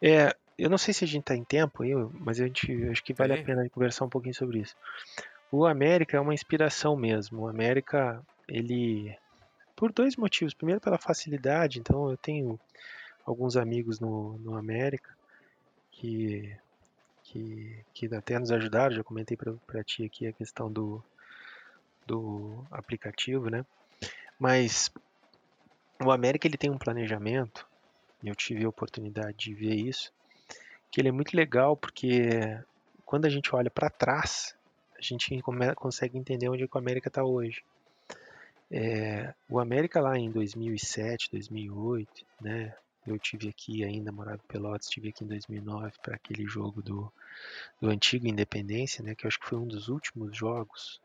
É, eu não sei se a gente tá em tempo aí, mas a gente acho que vale a pena conversar um pouquinho sobre isso. O América é uma inspiração mesmo. O América, ele por dois motivos. Primeiro, pela facilidade. Então, eu tenho alguns amigos no, no América que, que, que até nos ajudaram. Já comentei para ti aqui a questão do, do aplicativo, né? Mas o América ele tem um planejamento, eu tive a oportunidade de ver isso, que ele é muito legal porque quando a gente olha para trás, a gente consegue entender onde o América está hoje. É, o América lá em 2007, 2008, né? Eu tive aqui ainda, morado em Pelotas, tive aqui em 2009 para aquele jogo do, do antigo Independência, né? Que eu acho que foi um dos últimos jogos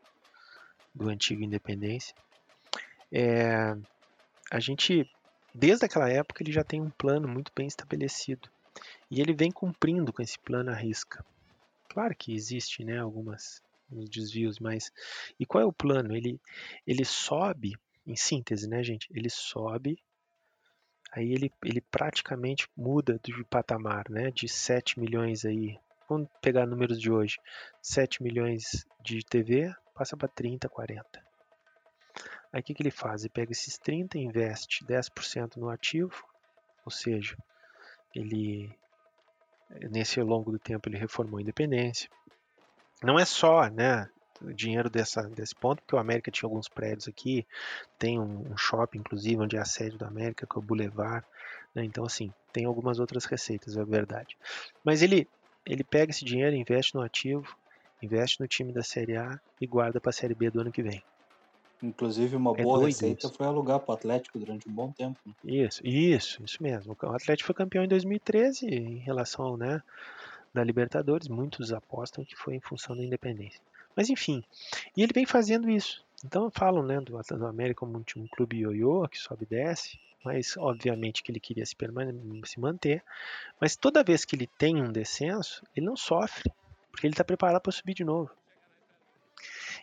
do antigo Independência. É, a gente, desde aquela época, ele já tem um plano muito bem estabelecido e ele vem cumprindo com esse plano à risca. Claro que existe, né, algumas desvios, mas e qual é o plano? Ele ele sobe, em síntese, né, gente? Ele sobe aí ele, ele praticamente muda de patamar, né? De 7 milhões aí, vamos pegar números de hoje, 7 milhões de TV, passa para 30, 40. Aí o que, que ele faz? Ele pega esses 30 e investe 10% no ativo, ou seja, ele nesse longo do tempo ele reformou a independência. Não é só, né, dinheiro dessa, desse ponto, porque o América tinha alguns prédios aqui, tem um, um shopping, inclusive, onde é a sede do América, que é o Boulevard, né? então, assim, tem algumas outras receitas, é verdade. Mas ele, ele pega esse dinheiro, investe no ativo, investe no time da Série A e guarda para a Série B do ano que vem. Inclusive, uma é boa receita isso. foi alugar para o Atlético durante um bom tempo. Né? Isso, isso, isso mesmo. O Atlético foi campeão em 2013 em relação, né, da Libertadores. Muitos apostam que foi em função da independência. Mas enfim, e ele vem fazendo isso. Então falam né, do, do América como um, um clube ioiô que sobe e desce, mas obviamente que ele queria se, se manter. Mas toda vez que ele tem um descenso, ele não sofre, porque ele está preparado para subir de novo.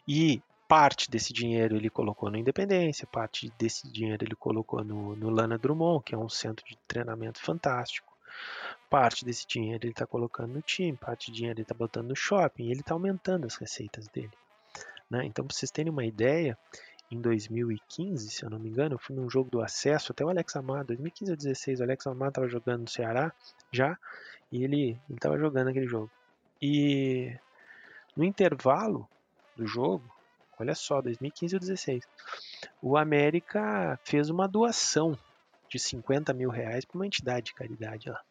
E parte desse dinheiro ele colocou no Independência, parte desse dinheiro ele colocou no, no Lana Drummond, que é um centro de treinamento fantástico. Parte desse dinheiro ele está colocando no time, parte do dinheiro ele está botando no shopping, ele está aumentando as receitas dele. Né? Então, para vocês terem uma ideia, em 2015, se eu não me engano, eu fui num jogo do acesso, até o Alex Amado, 2015 ou 2016, o Alex Amado estava jogando no Ceará já, e ele estava jogando aquele jogo. E no intervalo do jogo, olha só, 2015 ou 2016, o América fez uma doação de 50 mil reais para uma entidade de caridade lá.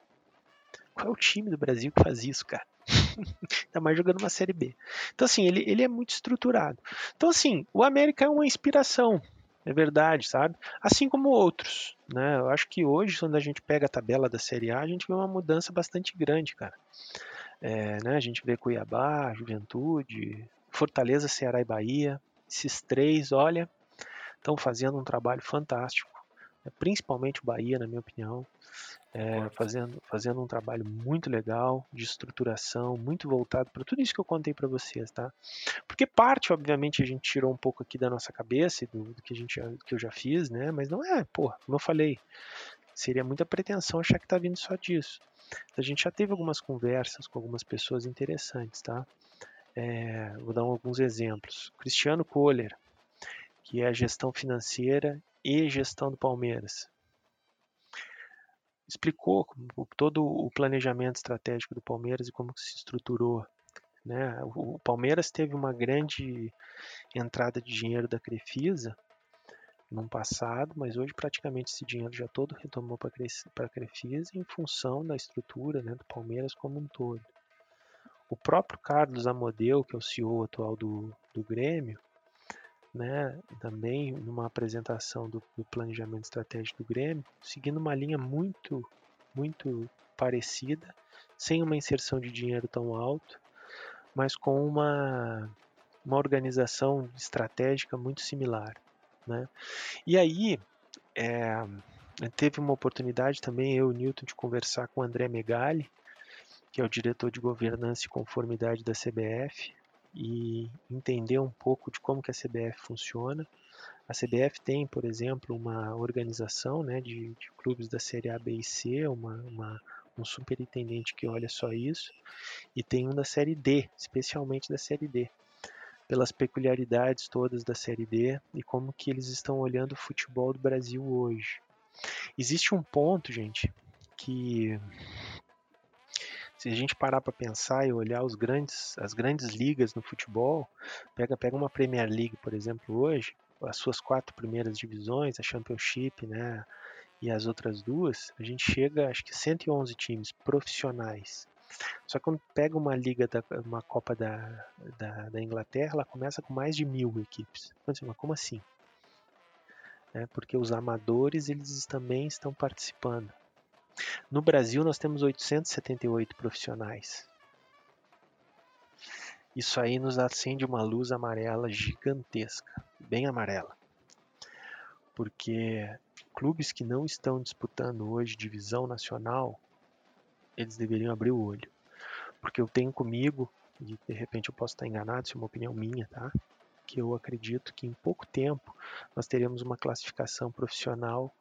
Qual é o time do Brasil que faz isso, cara? Ainda mais jogando uma Série B. Então, assim, ele, ele é muito estruturado. Então, assim, o América é uma inspiração, é verdade, sabe? Assim como outros, né? Eu acho que hoje, quando a gente pega a tabela da Série A, a gente vê uma mudança bastante grande, cara. É, né? A gente vê Cuiabá, Juventude, Fortaleza, Ceará e Bahia. Esses três, olha, estão fazendo um trabalho fantástico. Principalmente o Bahia, na minha opinião é, fazendo, fazendo um trabalho muito legal de estruturação, muito voltado para tudo isso que eu contei para vocês, tá? Porque parte, obviamente, a gente tirou um pouco aqui da nossa cabeça do, do que a gente que eu já fiz, né? Mas não é, pô, como eu falei, seria muita pretensão achar que tá vindo só disso. A gente já teve algumas conversas com algumas pessoas interessantes, tá? É, vou dar alguns exemplos. Cristiano Kohler, que é a gestão financeira e gestão do Palmeiras explicou todo o planejamento estratégico do Palmeiras e como se estruturou. Né? O Palmeiras teve uma grande entrada de dinheiro da Crefisa no passado, mas hoje praticamente esse dinheiro já todo retomou para a Crefisa em função da estrutura né, do Palmeiras como um todo. O próprio Carlos Amodeu, que é o CEO atual do, do Grêmio, né, também numa apresentação do, do, planejamento estratégico do Grêmio, seguindo uma linha muito, muito parecida, sem uma inserção de dinheiro tão alto, mas com uma, uma organização estratégica muito similar. Né? E aí, é, teve uma oportunidade também, eu e o Newton, de conversar com o André Megali, que é o diretor de governança e conformidade da CBF, e entender um pouco de como que a CBF funciona. A CBF tem, por exemplo, uma organização né, de, de clubes da Série A, B e C, uma, uma, um superintendente que olha só isso, e tem um da Série D, especialmente da Série D. pelas peculiaridades todas da Série D e como que eles estão olhando o futebol do Brasil hoje. Existe um ponto, gente, que se a gente parar para pensar e olhar os grandes, as grandes ligas no futebol, pega, pega uma Premier League, por exemplo, hoje, as suas quatro primeiras divisões, a Championship, né, e as outras duas, a gente chega, acho que 111 times profissionais. Só que quando pega uma liga, da, uma Copa da, da, da Inglaterra, ela começa com mais de mil equipes. Então, assim, mas como assim? É porque os amadores eles também estão participando. No Brasil, nós temos 878 profissionais. Isso aí nos acende uma luz amarela gigantesca, bem amarela. Porque clubes que não estão disputando hoje divisão nacional, eles deveriam abrir o olho. Porque eu tenho comigo, e de repente eu posso estar enganado, isso é uma opinião minha, tá? Que eu acredito que em pouco tempo nós teremos uma classificação profissional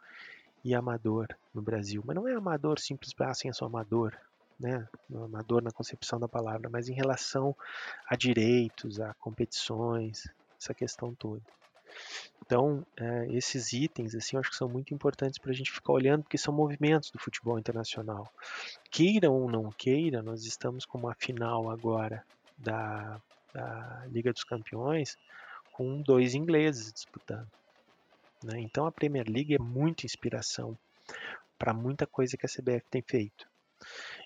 e amador no Brasil. Mas não é amador simples, assim, é só amador, né? Amador na concepção da palavra, mas em relação a direitos, a competições, essa questão toda. Então, é, esses itens, assim, eu acho que são muito importantes para a gente ficar olhando, porque são movimentos do futebol internacional. Queira ou não queira, nós estamos com uma final agora da, da Liga dos Campeões com dois ingleses disputando. Né? Então a Premier League é muita inspiração para muita coisa que a CBF tem feito.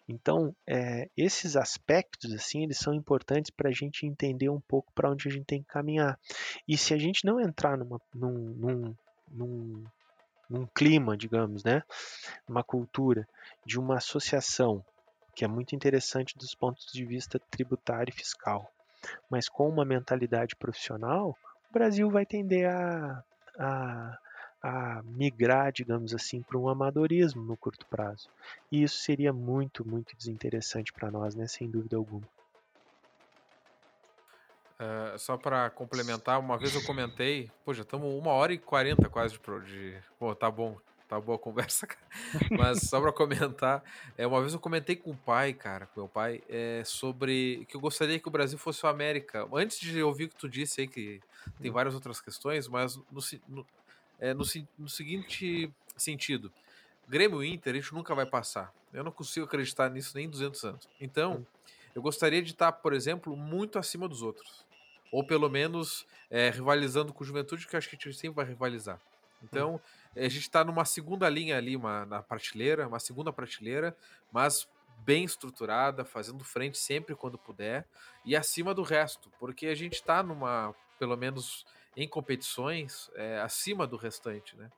Então é, esses aspectos assim eles são importantes para a gente entender um pouco para onde a gente tem que caminhar. E se a gente não entrar numa, num, num, num, num clima, digamos, né, uma cultura de uma associação que é muito interessante dos pontos de vista tributário e fiscal, mas com uma mentalidade profissional, o Brasil vai tender a, a, a migrar, digamos assim, para um amadorismo no curto prazo. E isso seria muito, muito desinteressante para nós, né? sem dúvida alguma. Uh, só para complementar, uma vez eu comentei, pô, já estamos uma hora e quarenta quase de, de. Pô, tá bom, tá boa a conversa, cara. Mas só para comentar, é, uma vez eu comentei com o pai, cara, com meu pai, é, sobre que eu gostaria que o Brasil fosse o América. Antes de ouvir o que tu disse aí, que tem hum. várias outras questões, mas no, no, é, no, no seguinte sentido, Grêmio Inter a gente nunca vai passar. Eu não consigo acreditar nisso nem 200 anos. Então, hum. eu gostaria de estar, por exemplo, muito acima dos outros. Ou pelo menos é, rivalizando com o Juventude, que eu acho que a gente sempre vai rivalizar. Então, a gente está numa segunda linha ali, uma, na prateleira, uma segunda prateleira, mas bem estruturada, fazendo frente sempre quando puder e acima do resto, porque a gente está numa, pelo menos em competições, é, acima do restante, né?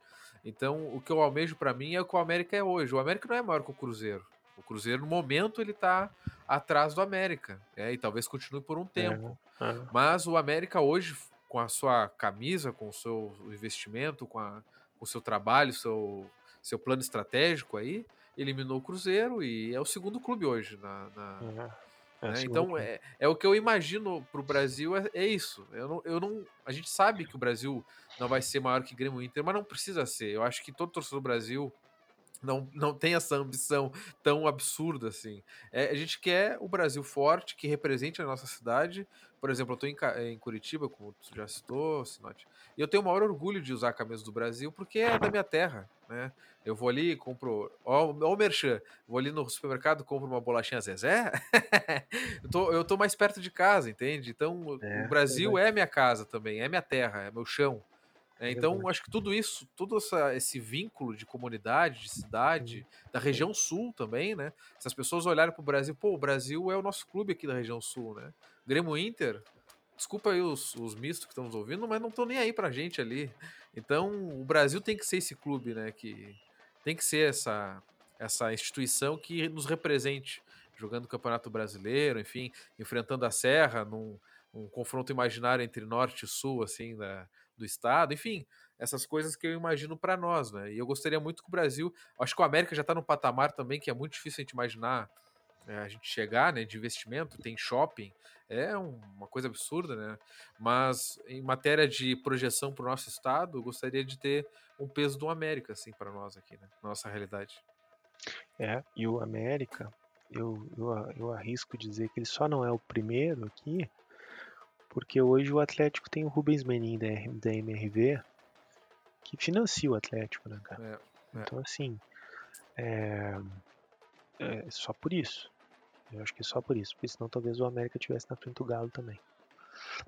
Então, o que eu almejo para mim é o que o América é hoje. O América não é maior que o Cruzeiro. O Cruzeiro, no momento, ele está atrás do América. É, e talvez continue por um tempo. É, é. Mas o América hoje, com a sua camisa, com o seu investimento, com, a, com o seu trabalho, seu, seu plano estratégico aí, eliminou o Cruzeiro e é o segundo clube hoje na. na é, é né? Então é, é o que eu imagino para o Brasil é, é, isso. Eu não, eu não, a gente sabe que o Brasil não vai ser maior que Grêmio Inter, mas não precisa ser. Eu acho que todo torcedor do Brasil não, não tem essa ambição tão absurda assim. É, a gente quer o Brasil forte, que represente a nossa cidade. Por exemplo, eu estou em, em, Curitiba, como tu já citou, Sinote, e eu tenho o maior orgulho de usar a camisa do Brasil porque é da minha terra. Né? Eu vou ali, compro. Ó, ó o Merchan. Vou ali no supermercado, compro uma bolachinha Zezé. eu, tô, eu tô mais perto de casa, entende? Então, é, o Brasil é, é minha casa também, é minha terra, é meu chão. É, então, acho que tudo isso, todo essa, esse vínculo de comunidade, de cidade, da região sul também, né? Se as pessoas olharem para o Brasil, pô, o Brasil é o nosso clube aqui da região sul, né? Grêmio Inter, desculpa aí os, os mistos que estamos ouvindo, mas não estão nem aí pra gente ali. Então, o Brasil tem que ser esse clube, né? Que tem que ser essa, essa instituição que nos represente, jogando o Campeonato Brasileiro, enfim, enfrentando a Serra num um confronto imaginário entre norte e sul, assim, da do Estado, enfim, essas coisas que eu imagino para nós, né? E eu gostaria muito que o Brasil, acho que o América já está num patamar também que é muito difícil a gente imaginar é, a gente chegar, né, de investimento, tem shopping, é uma coisa absurda, né? Mas em matéria de projeção para o nosso estado, eu gostaria de ter um peso do América, assim, para nós aqui, né? Nossa realidade. É, e o América, eu, eu, eu arrisco dizer que ele só não é o primeiro aqui, Porque hoje o Atlético tem o Rubens Menin da, da MRV que financia o Atlético, né, cara? É, é. Então, assim, é, é só por isso. Eu acho que só por isso, porque senão talvez o América tivesse na frente do Galo também.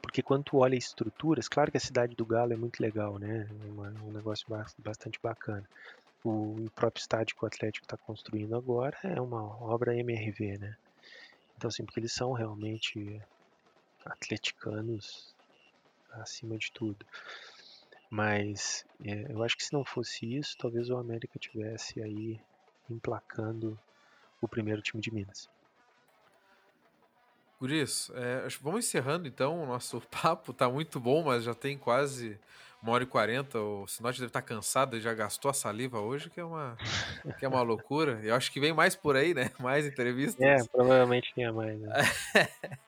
Porque quando tu olha estruturas, claro que a cidade do Galo é muito legal, né? É um negócio bastante bacana. O, o próprio estádio que o Atlético está construindo agora é uma obra MRV, né? Então, assim, porque eles são realmente atleticanos acima de tudo. Mas é, eu acho que se não fosse isso, talvez o América tivesse aí emplacando o primeiro time de Minas. Guris, é, vamos encerrando então. O nosso papo tá muito bom, mas já tem quase uma hora e quarenta. O Sinote deve estar tá cansado, ele já gastou a saliva hoje, que é uma, que é uma loucura. Eu acho que vem mais por aí, né? Mais entrevistas. É, provavelmente tenha mais. Né?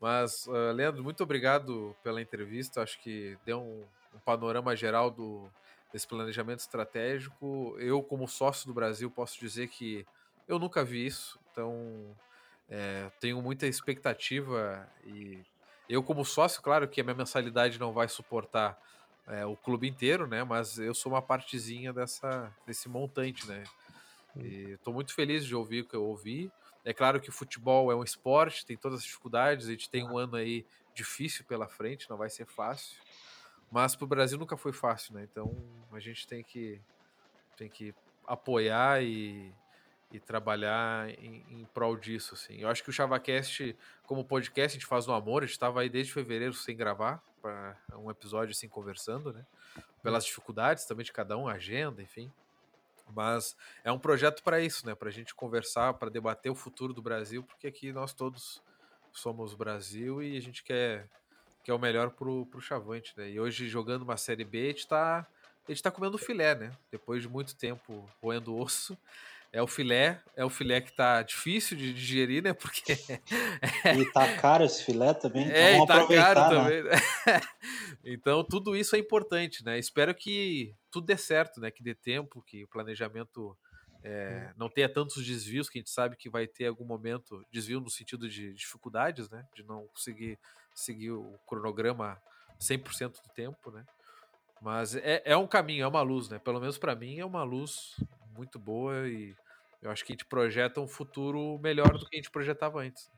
mas, uh, Leandro, muito obrigado pela entrevista. Acho que deu um, um panorama geral do, desse planejamento estratégico. Eu, como sócio do Brasil, posso dizer que eu nunca vi isso. Então é, tenho muita expectativa e eu, como sócio, claro que a minha mensalidade não vai suportar é, o clube inteiro, né? Mas eu sou uma partezinha dessa, desse montante, né? E estou muito feliz de ouvir o que eu ouvi. É claro que o futebol é um esporte, tem todas as dificuldades, a gente tem um ano aí difícil pela frente, não vai ser fácil. Mas para o Brasil nunca foi fácil, né? Então a gente tem que, tem que apoiar e, e trabalhar em, em, prol disso, assim. Eu acho que o ChavaCast, como podcast, a gente faz no amor, a gente estava aí desde fevereiro sem gravar, para um episódio assim, conversando, né? Pelas dificuldades também de cada um, agenda, enfim. Mas é um projeto para isso, né? Para a gente conversar, para debater o futuro do Brasil, porque aqui nós todos somos Brasil e a gente quer, quer o melhor pro, pro Chavante, né? E hoje, jogando uma Série B, a gente está a gente tá comendo filé, né? Depois de muito tempo roendo osso, é o filé, é o filé que tá difícil de digerir, né? Porque. e tá caro esse filé também. Então é, e tá caro né? também. Né? então, tudo isso é importante, né? Espero que tudo dê certo, né? Que dê tempo, que o planejamento é, não tenha tantos desvios, que a gente sabe que vai ter algum momento desvio no sentido de dificuldades, né? De não conseguir seguir o cronograma 100% do tempo, né? Mas é, é um caminho, é uma luz, né? Pelo menos para mim é uma luz muito boa e eu acho que a gente projeta um futuro melhor do que a gente projetava antes.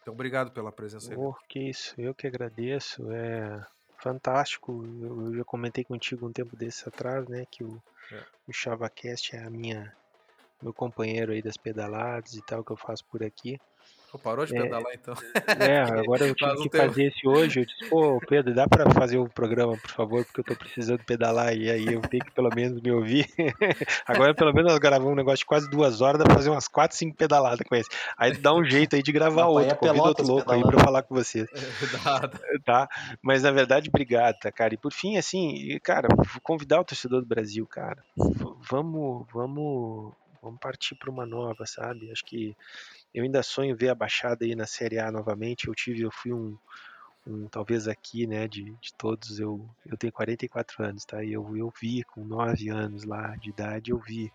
Então, obrigado pela presença. Oh, que isso, eu que agradeço. É fantástico. Eu, já comentei contigo um tempo desses atrás, né, que o, é. o ChavaCast é a minha meu companheiro aí das pedaladas e tal que eu faço por aqui. Pô, parou de é, pedalar então. É, agora eu tive que tempo. fazer esse hoje. Eu disse, pô, Pedro, dá para fazer o um programa, por favor, porque eu tô precisando pedalar e aí eu tenho que pelo menos me ouvir. agora pelo menos nós gravamos um negócio de quase duas horas, dá pra fazer umas quatro, cinco pedaladas com esse. Aí dá um jeito aí de gravar outro, é convida outro louco pedalando. aí pra falar com vocês. É, tá? Mas na verdade, obrigado, tá, cara? E por fim, assim, cara, vou convidar o torcedor do Brasil, cara. Vamos, vamos, vamos partir para uma nova, sabe? Acho que eu ainda sonho ver a Baixada aí na Série A novamente. Eu tive, eu fui um, um talvez aqui, né, de, de todos, eu, eu tenho 44 anos, tá? E eu, eu vi com 9 anos lá de idade, eu vi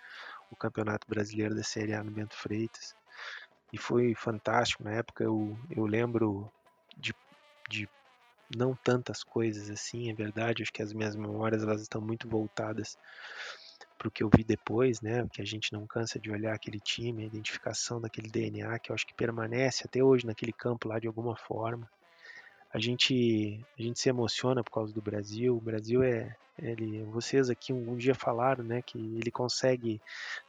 o Campeonato Brasileiro da Série A no Bento Freitas. E foi fantástico. Na época eu, eu lembro de, de não tantas coisas assim, é verdade. Acho que as minhas memórias elas estão muito voltadas para o que eu vi depois, né? Que a gente não cansa de olhar aquele time, a identificação daquele DNA que eu acho que permanece até hoje naquele campo lá de alguma forma. A gente, a gente se emociona por causa do Brasil. O Brasil é, ele, vocês aqui um, um dia falaram, né, que ele consegue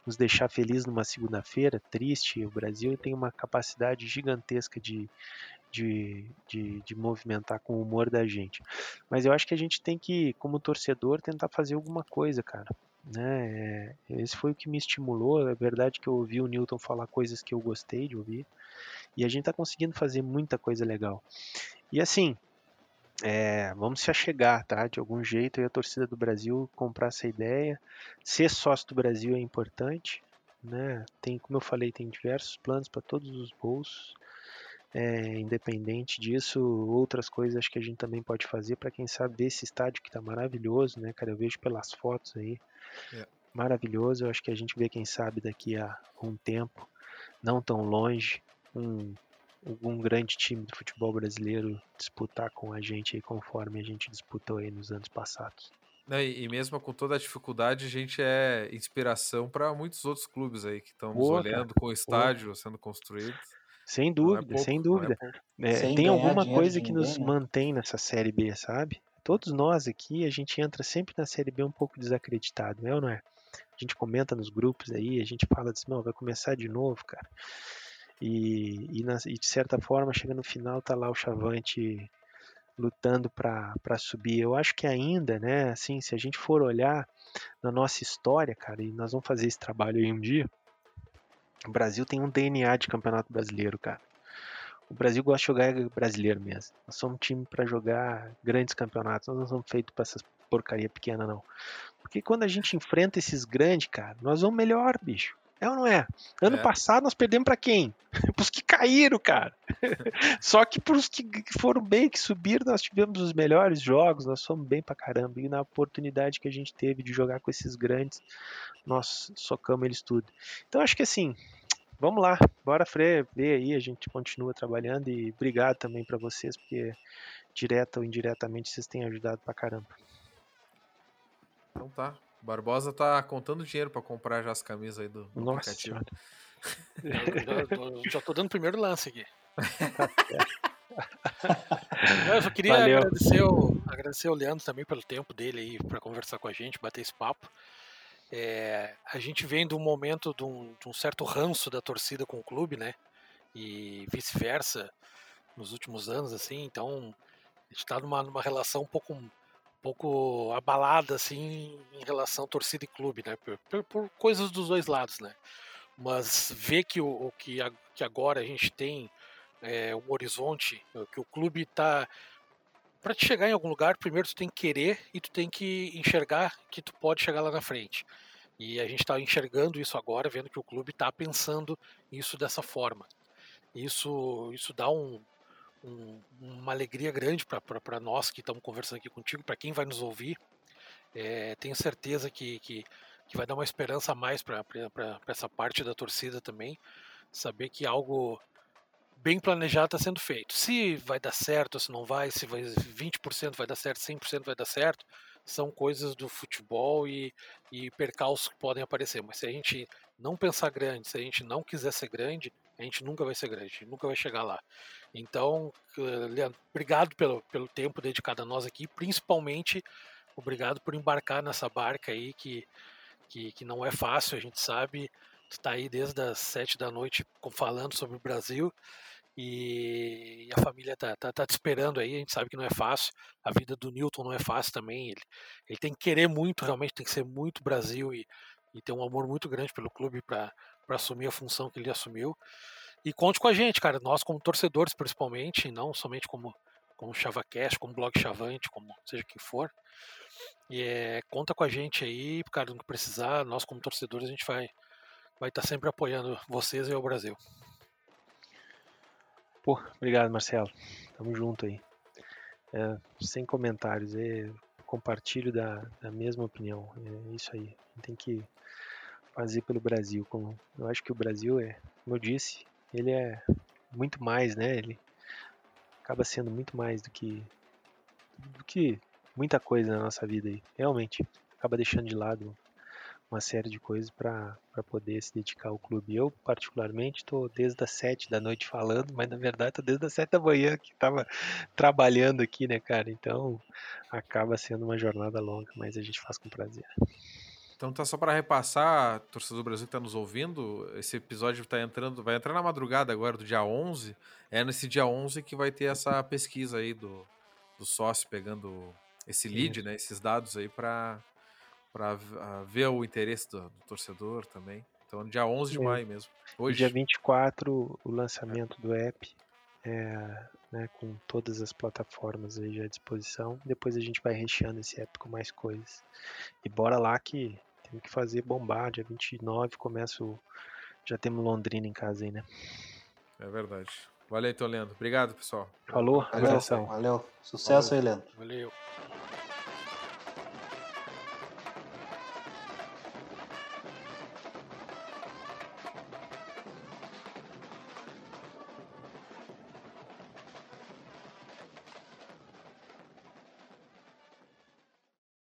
nos deixar felizes numa segunda-feira, triste. O Brasil tem uma capacidade gigantesca de, de, de, de, movimentar com o humor da gente. Mas eu acho que a gente tem que, como torcedor, tentar fazer alguma coisa, cara. Né? É, esse foi o que me estimulou. É verdade que eu ouvi o Newton falar coisas que eu gostei de ouvir. E a gente está conseguindo fazer muita coisa legal. E assim, é, vamos se achegar, tá? De algum jeito, e a torcida do Brasil comprar essa ideia. Ser sócio do Brasil é importante, né? Tem, como eu falei, tem diversos planos para todos os bolsos. É, independente disso, outras coisas acho que a gente também pode fazer para quem sabe ver esse estádio que está maravilhoso, né, cara? Eu vejo pelas fotos aí, é. maravilhoso. Eu acho que a gente vê quem sabe daqui a um tempo, não tão longe, um, algum grande time do futebol brasileiro disputar com a gente aí conforme a gente disputou aí nos anos passados. Né, e mesmo com toda a dificuldade, a gente é inspiração para muitos outros clubes aí que estão nos olhando com o estádio sendo construído. Sem é dúvida, pouco, sem é dúvida. É, Sem tem alguma coisa que nos ninguém, né? mantém nessa Série B, sabe? Todos nós aqui, a gente entra sempre na Série B um pouco desacreditado, é ou não é? A gente comenta nos grupos aí, a gente fala assim, não, vai começar de novo, cara. E, e, na- e de certa forma, chega no final, tá lá o Chavante lutando para subir. Eu acho que ainda, né, assim, se a gente for olhar na nossa história, cara, e nós vamos fazer esse trabalho aí um dia, o Brasil tem um DNA de campeonato brasileiro, cara. O Brasil gosta de jogar brasileiro mesmo. Nós somos um time para jogar grandes campeonatos. Nós não somos feitos para essas porcaria pequena, não. Porque quando a gente enfrenta esses grandes, cara, nós vamos melhor, bicho. É ou não é? Ano É. passado nós perdemos para quem? Pros que caíram, cara. Só que pros que que foram bem, que subiram, nós tivemos os melhores jogos, nós fomos bem pra caramba. E na oportunidade que a gente teve de jogar com esses grandes, nós socamos eles tudo. Então acho que assim, vamos lá, bora Fre, ver aí, a gente continua trabalhando e obrigado também pra vocês, porque direta ou indiretamente vocês têm ajudado pra caramba. Então tá. Barbosa tá contando dinheiro para comprar já as camisas aí do, do Nossa aplicativo. já, tô- já tô dando o primeiro lance aqui. Eu só queria Valeu. agradecer o, agradecer Leandro também pelo tempo dele aí para conversar com a gente, bater esse papo. É, a gente vem de um momento de um, de um certo ranço da torcida com o clube, né? E vice-versa nos últimos anos, assim. Então a gente está numa, numa relação um pouco, pouco abalada, assim, em relação torcida e clube, né? Por, por- por coisas dos dois lados, né? Mas ver que, o, o que, a- que agora a gente tem é, um horizonte, que o clube está para te chegar em algum lugar, primeiro tu tem que querer e tu tem que enxergar que tu pode chegar lá na frente. E a gente está enxergando isso agora, vendo que o clube está pensando isso dessa forma. Isso, isso dá um, um- uma alegria grande para nós que estamos conversando aqui contigo, para quem vai nos ouvir. É, tenho certeza que, que, que vai dar uma esperança a mais para essa parte da torcida também. Saber que algo bem planejado está sendo feito. Se vai dar certo, se não vai, se vai 20% vai dar certo, 100% vai dar certo, são coisas do futebol e, e percalços que podem aparecer. Mas se a gente não pensar grande, se a gente não quiser ser grande, a gente nunca vai ser grande, nunca vai chegar lá. Então, eh, Leandro, obrigado pelo, pelo tempo dedicado a nós aqui, principalmente obrigado por embarcar nessa barca aí que, que, que não é fácil, a gente sabe. Tu está aí desde as sete da noite falando sobre o Brasil e a família tá, tá, tá te esperando aí. A gente sabe que não é fácil. A vida do Newton não é fácil também. Ele, ele tem que querer muito, realmente tem que ser muito Brasil e, e ter um amor muito grande pelo clube para assumir a função que ele assumiu. E conte com a gente, cara. Nós, como torcedores, principalmente, não somente como, como ChavaCast, como Blog Chavante, como seja quem for. E é, conta com a gente aí, cara, no que precisar. Nós, como torcedores, a gente vai vai estar sempre apoiando vocês e o Brasil. Pô, obrigado, Marcelo. Tamo junto aí. É, sem comentários, é, compartilho da, da mesma opinião. É isso aí. Tem que fazer pelo Brasil. Como, eu acho que o Brasil é, como eu disse, ele é muito mais, né? Ele acaba sendo muito mais do que do que muita coisa na nossa vida aí. Realmente, acaba deixando de lado uma série de coisas para poder se dedicar ao clube. Eu, particularmente, estou desde as sete da noite falando, mas na verdade estou desde as sete da manhã que estava trabalhando aqui, né, cara? Então acaba sendo uma jornada longa, mas a gente faz com prazer. Então tá só para repassar, torcedor do Brasil que tá nos ouvindo, esse episódio tá entrando, vai entrar na madrugada agora do dia 11. É nesse dia 11 que vai ter essa pesquisa aí do, do sócio pegando esse lead, né, esses dados aí para para ver o interesse do, do torcedor também. Então, dia 11 de É. maio mesmo. Hoje. Dia 24, o lançamento do app, é, né, com todas as plataformas aí já à disposição. Depois a gente vai recheando esse app com mais coisas. E bora lá que tem que fazer bombar. Dia 29 começa o. Já temos Londrina em casa aí, né? É verdade. Valeu então, Leandro. Obrigado, pessoal. Falou, Valeu, abração. valeu. Sucesso aí, Leandro. Valeu.